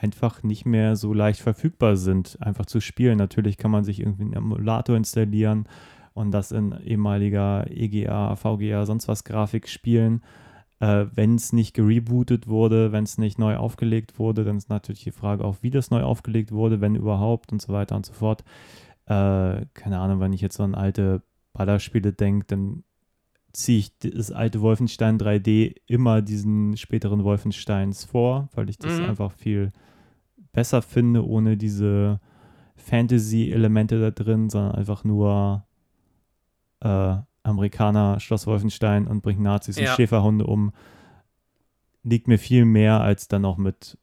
einfach nicht mehr so leicht verfügbar sind, einfach zu spielen. Natürlich kann man sich irgendwie einen Emulator installieren und das in ehemaliger EGA, VGA, sonst was Grafik spielen. Äh, wenn es nicht gerebootet wurde, wenn es nicht neu aufgelegt wurde, dann ist natürlich die Frage auch, wie das neu aufgelegt wurde, wenn überhaupt und so weiter und so fort. Äh, keine Ahnung, wenn ich jetzt so an alte Ballerspiele denke, dann ziehe ich das alte Wolfenstein 3D immer diesen späteren Wolfensteins vor, weil ich das Mhm. einfach viel besser finde, ohne diese Fantasy-Elemente da drin, sondern einfach nur äh, Amerikaner, Schloss Wolfenstein und bringt Nazis Ja. und Schäferhunde um. Liegt mir viel mehr als dann noch mit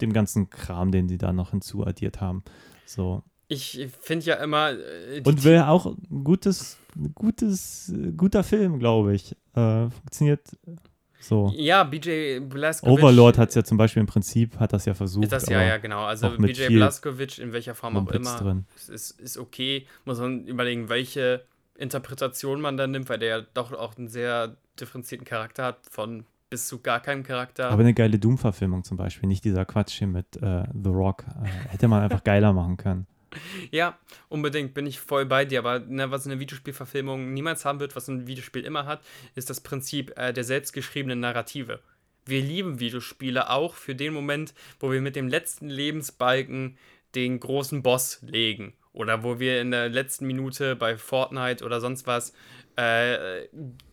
dem ganzen Kram, den sie da noch hinzuaddiert haben. So. Ich finde ja immer. äh, Und wäre auch ein gutes, gutes, guter Film, glaube ich. Äh, funktioniert so. Ja, BJ Blazkowicz. Overlord hat es ja zum Beispiel im Prinzip, hat das ja versucht. Ist das ja, ja, genau. Also BJ Blazkowicz, in welcher Form auch immer, drin. ist, ist, okay. Muss man überlegen, welche Interpretation man dann nimmt, weil der ja doch auch einen sehr differenzierten Charakter hat, von bis zu gar keinem Charakter. Aber eine geile Doom-Verfilmung zum Beispiel, nicht dieser Quatsch hier mit äh, The Rock. Äh, hätte man einfach geiler machen können. Ja, unbedingt bin ich voll bei dir, aber ne, was eine Videospielverfilmung niemals haben wird, was ein Videospiel immer hat, ist das Prinzip äh, der selbstgeschriebenen Narrative. Wir lieben Videospiele auch für den Moment, wo wir mit dem letzten Lebensbalken den großen Boss legen. Oder wo wir in der letzten Minute bei Fortnite oder sonst was äh,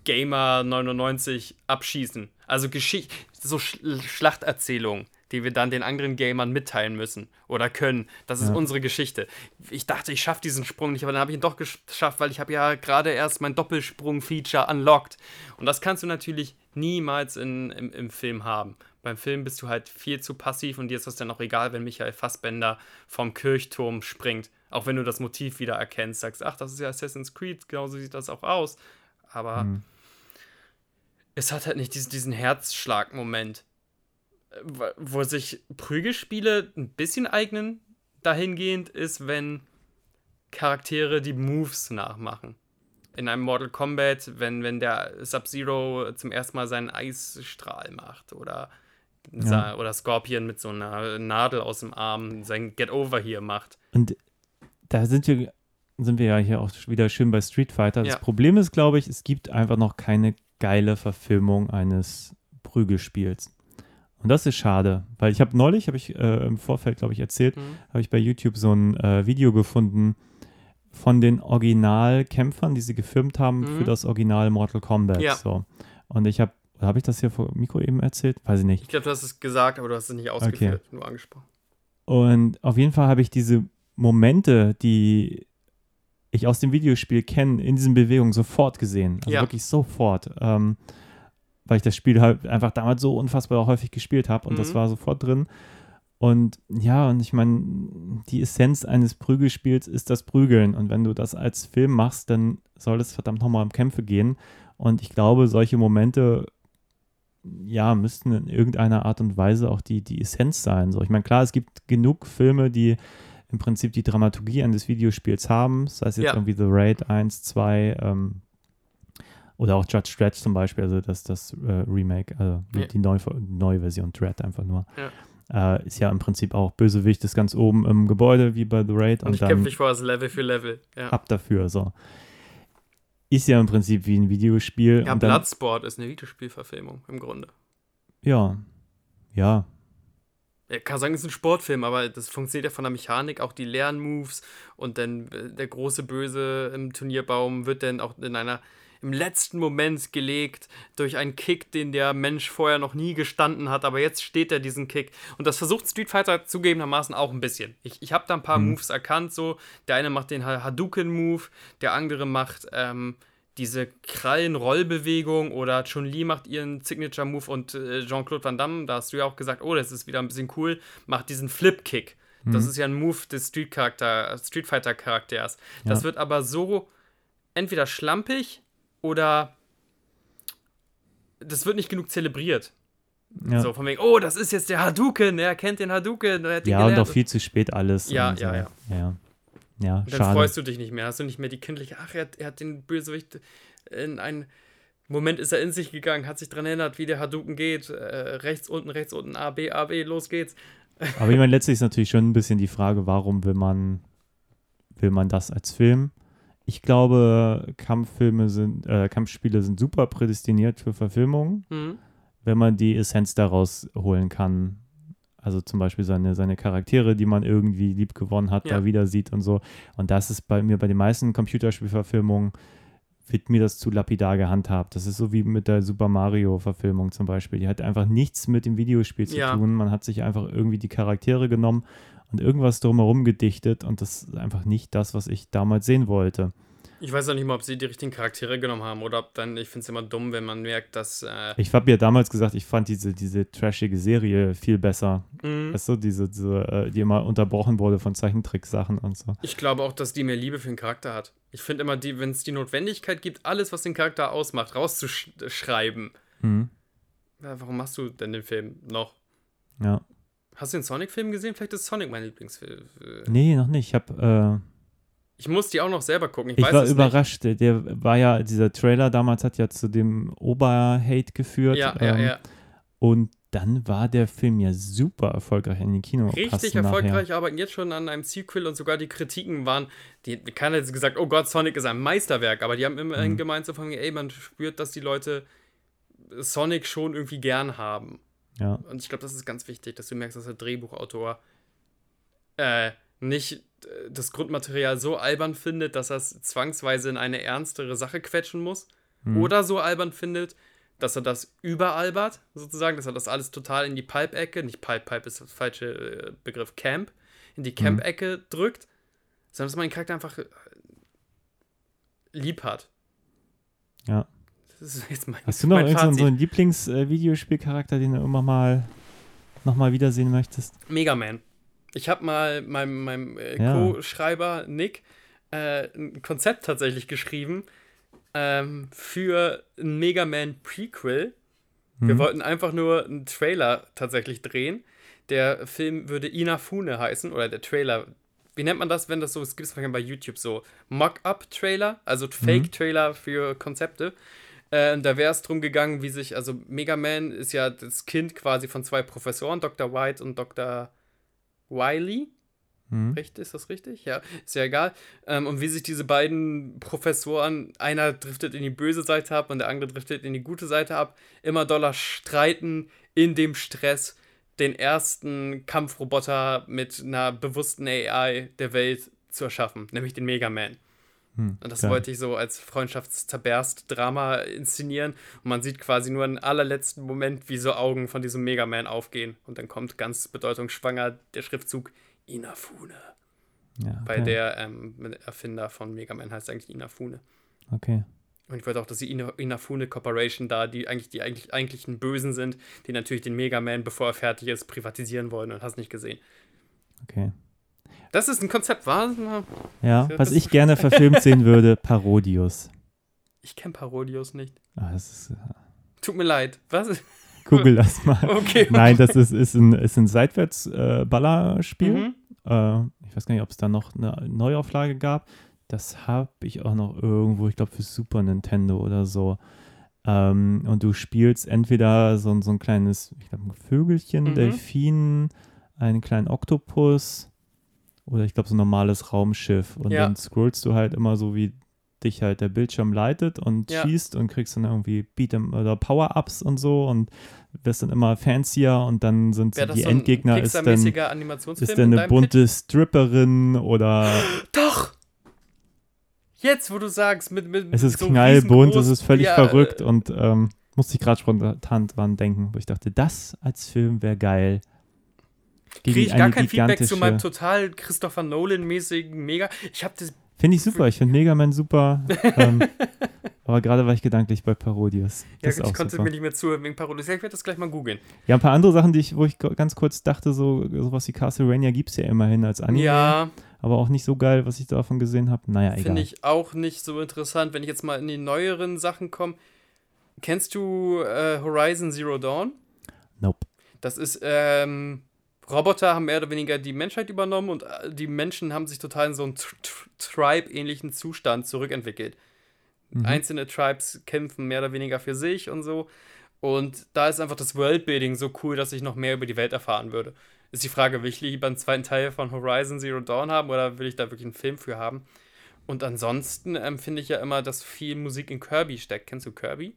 Gamer 99 abschießen. Also Geschichte, so Sch Schlachterzählungen, die wir dann den anderen Gamern mitteilen müssen oder können. Das ist Ja. unsere Geschichte. Ich dachte, ich schaffe diesen Sprung nicht, aber dann habe ich ihn doch geschafft, weil ich habe ja gerade erst mein Doppelsprung-Feature unlocked. Und das kannst du natürlich niemals in, im, im Film haben. Beim Film bist du halt viel zu passiv und dir ist das dann auch egal, wenn Michael Fassbender vom Kirchturm springt. Auch wenn du das Motiv wieder erkennst, sagst, ach, das ist ja Assassin's Creed, genauso sieht das auch aus. Aber Hm. es hat halt nicht diesen, diesen Herzschlag-Moment, wo- sich Prügelspiele ein bisschen eignen dahingehend ist, wenn Charaktere die Moves nachmachen. In einem Mortal Kombat, wenn, wenn der Sub-Zero zum ersten Mal seinen Eisstrahl macht oder, sa- oder Scorpion mit so einer Nadel aus dem Arm sein Get Over hier macht. Und da sind wir, sind wir ja hier auch wieder schön bei Street Fighter. Das Ja. Problem ist, glaube ich, es gibt einfach noch keine geile Verfilmung eines Prügelspiels. Und das ist schade, weil ich habe neulich, habe ich äh, im Vorfeld, glaube ich, erzählt, Mhm. habe ich bei YouTube so ein äh, Video gefunden von den Originalkämpfern, die sie gefilmt haben Mhm. für das Original Mortal Kombat. Ja. So. Und ich habe, habe ich das hier vor Mikro eben erzählt? Weiß ich nicht. Ich glaube, du hast es gesagt, aber du hast es nicht ausgeführt, nur angesprochen. Und auf jeden Fall habe ich diese Momente, die ich aus dem Videospiel kenne, in diesen Bewegungen sofort gesehen. Also Ja. wirklich sofort. Ähm, weil ich das Spiel halt einfach damals so unfassbar häufig gespielt habe und das Mhm. war sofort drin. Und ja, und ich meine, die Essenz eines Prügelspiels ist das Prügeln. Und wenn du das als Film machst, dann soll es verdammt nochmal um Kämpfe gehen. Und ich glaube, solche Momente, ja, müssten in irgendeiner Art und Weise auch die, die Essenz sein. So, ich meine, klar, es gibt genug Filme, die im Prinzip die Dramaturgie eines Videospiels haben, sei es jetzt Ja. irgendwie The Raid 1, 2 ähm, oder auch Judge Dredd zum Beispiel, also das, das äh, Remake, also Ja. die neue, neue Version Dredd einfach nur. Äh, ist ja im Prinzip auch Bösewicht ist ganz oben im Gebäude, wie bei The Raid Und, und, ich kämpfe mich vor, das Level für Level. Ja, ab dafür, so. Ist ja im Prinzip wie ein Videospiel. ja und dann, Bloodsport ist eine Videospielverfilmung im Grunde. Ja, ja, Ja, kann sagen, es ist ein Sportfilm, aber das funktioniert ja von der Mechanik, auch die Lernmoves und dann äh, der große Böse im Turnierbaum wird dann auch in einer im letzten Moment gelegt durch einen Kick, den der Mensch vorher noch nie gestanden hat, aber jetzt steht er diesen Kick. Und das versucht Street Fighter zugegebenermaßen auch ein bisschen. Ich, ich habe da ein paar Mhm. Moves erkannt, so. Der eine macht den Ha- Hadouken-Move, der andere macht ähm, diese Krallen-Rollbewegung oder Chun-Li macht ihren Signature-Move und äh, Jean-Claude Van Damme, da hast du ja auch gesagt, oh, das ist wieder ein bisschen cool, macht diesen Flip-Kick. Das Mhm. ist ja ein Move des Street, Street Fighter-Charakters. Das Ja. wird aber so entweder schlampig oder das wird nicht genug zelebriert. ja. So von wegen, oh, das ist jetzt der Hadouken, er kennt den Hadouken. Er hat ja und gelernt. auch viel zu spät alles. Ja, und ja, so. ja. Ja, ja Und dann schade. freust du dich nicht mehr. Hast du nicht mehr die kindliche, ach, er hat, er hat den Bösewicht in einen Moment ist er in sich gegangen, hat sich dran erinnert, wie der Hadouken geht. Äh, rechts unten, rechts unten, A, B, A, B, los geht's. Aber ich meine, letztlich ist natürlich schon ein bisschen die Frage, warum will man, will man das als Film? Ich glaube, Kampffilme sind, äh, Kampfspiele sind super prädestiniert für Verfilmungen, Mhm. wenn man die Essenz daraus holen kann. Also zum Beispiel seine, seine Charaktere, die man irgendwie lieb gewonnen hat, Ja. da wieder sieht und so. Und das ist bei mir bei den meisten Computerspielverfilmungen wird mir das zu lapidar gehandhabt. Das ist so wie mit der Super Mario-Verfilmung zum Beispiel. Die hat einfach nichts mit dem Videospiel zu Ja. tun. Man hat sich einfach irgendwie die Charaktere genommen und irgendwas drumherum gedichtet und das ist einfach nicht das, was ich damals sehen wollte. Ich weiß auch nicht mal, ob sie die richtigen Charaktere genommen haben oder ob dann, ich finde es immer dumm, wenn man merkt, dass. Äh, Ich habe ja damals gesagt, ich fand diese, diese trashige Serie viel besser. mh, Weißt du, diese, diese äh, die immer unterbrochen wurde von Zeichentricksachen und so. ich glaube auch, dass die mehr Liebe für den Charakter hat. Ich finde immer, wenn es die Notwendigkeit gibt, alles, was den Charakter ausmacht, rauszuschreiben. Mhm. Ja, warum machst du denn den Film noch? Ja. Hast du den Sonic-Film gesehen? Vielleicht ist Sonic mein Lieblingsfilm. Äh, Nee, noch nicht. Ich habe äh, Ich muss die auch noch selber gucken. Ich, Ich war überrascht. Der- Der war ja, dieser Trailer damals hat ja zu dem Oberhate geführt. Nicht. Ja, ja, ähm, ja. Und dann war der Film ja super erfolgreich in den Kino. Richtig erfolgreich, arbeiten jetzt schon an einem Sequel und sogar die Kritiken waren, die, keiner hat gesagt, oh Gott, Sonic ist ein Meisterwerk, aber die haben immerhin Mhm. gemeint, so von ey, man spürt, dass die Leute Sonic schon irgendwie gern haben. Ja, Und ich glaube, das ist ganz wichtig, dass du merkst, dass der Drehbuchautor äh, nicht äh, das Grundmaterial so albern findet, dass er es zwangsweise in eine ernstere Sache quetschen muss. Mhm. Oder so albern findet, dass er das überalbert, sozusagen, dass er das alles total in die Pulp-Ecke, nicht Pulp, Pulp ist der falsche äh, Begriff, Camp, in die Camp-Ecke drückt, sondern dass man den Charakter einfach äh, lieb hat. ja. Das ist jetzt mein, Hast du noch irgendeinen so einen Lieblings-Videospielcharakter, den du immer mal nochmal wiedersehen möchtest? Mega Man. Ich habe mal meinem, meinem äh, Ja. Co-Schreiber Nick äh, ein Konzept tatsächlich geschrieben ähm, für ein Mega Man Prequel. Wir Mhm. wollten einfach nur einen Trailer tatsächlich drehen. Der Film würde Inafune heißen, oder der Trailer. Wie nennt man das, wenn das so, es gibt es bei YouTube so Mock-up-Trailer, also Fake-Trailer für Konzepte. Äh, da wäre es drum gegangen, wie sich, also Mega Man ist ja das Kind quasi von zwei Professoren, Dr. White und Dr. Wiley. Mhm. Richtig, ist das richtig? Ja, ist ja egal. Ähm, und wie sich diese beiden Professoren, einer driftet in die böse Seite ab und der andere driftet in die gute Seite ab, immer doller streiten in dem Stress, den ersten Kampfroboter mit einer bewussten AI der Welt zu erschaffen, nämlich den Mega Man. Hm, Und das geil. wollte ich so als Freundschaftszerberst-Drama inszenieren. Und man sieht quasi nur im allerletzten Moment, wie so Augen von diesem Mega Man aufgehen. Und dann kommt ganz bedeutungsschwanger der Schriftzug Inafune. ja, Weil okay. der ähm, Erfinder von Mega Man heißt eigentlich Inafune. Okay. Und ich wollte auch, dass die Ina- Inafune Corporation da, die eigentlich die eigentlich, eigentlichen Bösen sind, die natürlich den Mega Man, bevor er fertig ist, privatisieren wollen und hast nicht gesehen. Okay. Das ist ein Konzept, war? Ja, was ich gerne verfilmt sehen würde, Parodius. Ich kenne Parodios nicht. Ah, das ist, äh, Tut mir leid. Was? Google das mal. Okay. Nein, das ist, ist ein, ist ein Seitwärts-Ballerspiel. Mhm. Äh, ich weiß gar nicht, ob es da noch eine Neuauflage gab. Das habe ich auch noch irgendwo, ich glaube für Super Nintendo oder so. Ähm, und du spielst entweder so, ein- so ein kleines, ich glaube, ein Vögelchen, Mhm. Delfin, einen kleinen Oktopus oder ich glaube so ein normales Raumschiff. Und Ja. dann scrollst du halt immer so, wie dich halt der Bildschirm leitet und Ja. schießt und kriegst dann irgendwie Beat'em oder Power-Ups und so und wirst dann immer fancier und dann sind so die so Endgegner ist dann ist dann in eine bunte Stripperin oder Pitch? Doch! Jetzt, wo du sagst, mit, mit es ist so knallbunt, es ist völlig ja, verrückt äh, und ähm, musste ich gerade spontan dran denken, wo ich dachte, das als Film wäre geil. Kriege ich gar kein Feedback zu meinem total Christopher Nolan-mäßigen Mega. Ich habe das. Finde ich super, ich finde Mega Man super. ähm, aber gerade war ich gedanklich bei Parodius. Ja, Das ist ich konnte super. mir nicht mehr zuhören wegen Parodies. Ja, Ich werde das gleich mal googeln. Ja, ein paar andere Sachen, die ich, wo ich ganz kurz dachte, so sowas wie Castlevania gibt es ja immerhin als Anime. Ja, Aber auch nicht so geil, was ich davon gesehen habe. Naja, egal. finde ich auch nicht so interessant. Wenn ich jetzt mal in die neueren Sachen komme. Kennst du äh, Horizon Zero Dawn? Nope. Das ist, ähm, Roboter haben mehr oder weniger die Menschheit übernommen und äh, die Menschen haben sich total in so einen Tr- Tr- Tribe-ähnlichen Zustand zurückentwickelt. Mhm. Einzelne Tribes kämpfen mehr oder weniger für sich und so. Und da ist einfach das Worldbuilding so cool, dass ich noch mehr über die Welt erfahren würde. Ist die Frage, will ich lieber einen zweiten Teil von Horizon Zero Dawn haben oder will ich da wirklich einen Film für haben? Und ansonsten ähm, finde ich ja immer, dass viel Musik in Kirby steckt. Kennst du Kirby?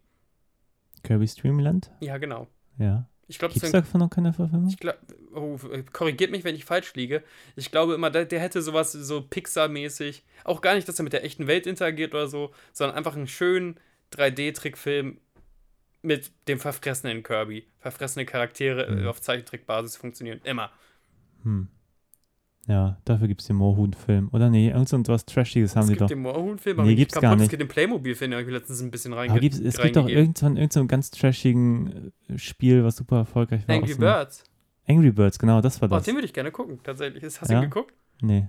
Kirby's Dream Land? Ja, genau. Ja. Ich glaube, es davon noch keine Verfilmung? ich glaub, oh, korrigiert mich, wenn ich falsch liege. Ich glaube immer, der, der hätte sowas so Pixar-mäßig. Auch gar nicht, dass er mit der echten Welt interagiert oder so, sondern einfach einen schönen 3D-Trickfilm mit dem verfressenen Kirby. Verfressene Charaktere Mhm. auf Zeichentrickbasis funktionieren immer. Hm. Ja, dafür gibt es den Moorhuhn-Film. Oder nee, irgend so was Trashiges haben es die gibt doch. den Moorhuhn-Film, Nee, aber ich gibt's kaputt, gar Es nicht. gibt den Playmobil-Film, den habe ich letztens ein bisschen reinge Aber gibt's, es gibt doch irgendwann irgend so ein ganz trashigen äh, Spiel, was super erfolgreich war. Angry Birds. Angry Birds, genau, das war Oh, das. den würde ich gerne gucken, tatsächlich. Hast du Ja? ihn geguckt? nee.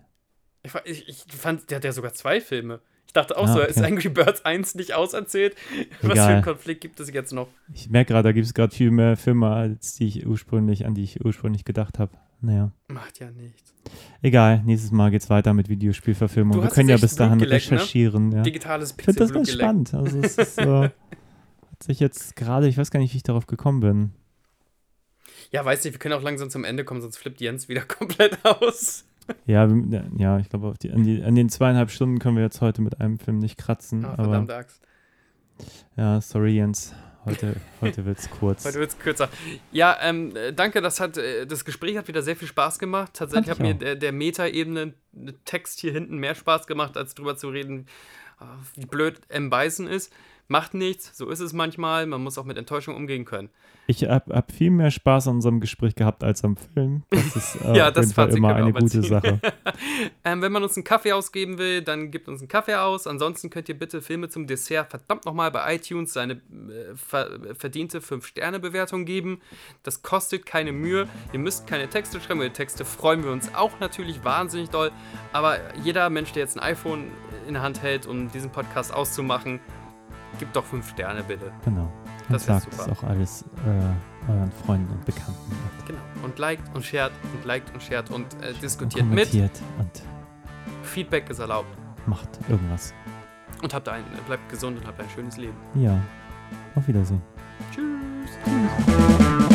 Ich, ich, ich fand, der hat ja sogar zwei Filme. Ich dachte auch Ah, so, ist okay. Angry Birds 1 nicht auserzählt? Was für Egal. einen Konflikt gibt es jetzt noch? Ich merke gerade, da gibt es gerade viel mehr Filme, als die ich ursprünglich, an die ich ursprünglich gedacht habe. Naja. Macht ja nichts. Egal, nächstes Mal geht's weiter mit Videospielverfilmung. Wir können ja bis dahin geleckt, ne? recherchieren. Ja. Digitales Ich finde das ganz spannend. Also es ist so, hat sich jetzt gerade, ich weiß gar nicht, wie ich darauf gekommen bin. Ja, weiß nicht, wir können auch langsam zum Ende kommen, sonst flippt Jens wieder komplett aus. Ja, ja, ich glaube, an, an den zweieinhalb Stunden können wir jetzt heute mit einem Film nicht kratzen. Ah, aber verdammte Axt. ja, sorry Jens, heute, heute wird's kurz. Heute wird es kürzer. Ja, ähm, äh, danke, das hat, äh, das Gespräch hat wieder sehr viel Spaß gemacht. Tatsächlich hat mir der, der Meta-Ebene äh, Text hier hinten mehr Spaß gemacht, als drüber zu reden, äh, wie blöd M. Bison ist. Macht nichts, so ist es manchmal. Man muss auch mit Enttäuschung umgehen können. Ich habe hab viel mehr Spaß an unserem Gespräch gehabt als am Film. Das ist äh, Ja, das Fall immer eine gute. Sache. Ähm, wenn man uns einen Kaffee ausgeben will, dann gibt uns einen Kaffee aus. Ansonsten könnt ihr bitte Filme zum Dessert verdammt nochmal bei iTunes seine äh, ver verdiente 5-Sterne-Bewertung geben. Das kostet keine Mühe. Ihr müsst keine Texte schreiben. Über die Texte freuen wir uns auch natürlich wahnsinnig doll. Aber jeder Mensch, der jetzt ein iPhone in der Hand hält, um diesen Podcast auszumachen, gibt doch 5 Sterne bitte. Genau. Und Das sagt es super. auch alles äh, euren Freunden und Bekannten. Genau. Und liked und shared und liked und shared und äh, Und diskutiert mit. kommentiert und Feedback ist erlaubt. macht irgendwas. Und habt ein, bleibt gesund und habt ein schönes Leben. Ja. Auf Wiedersehen. Tschüss.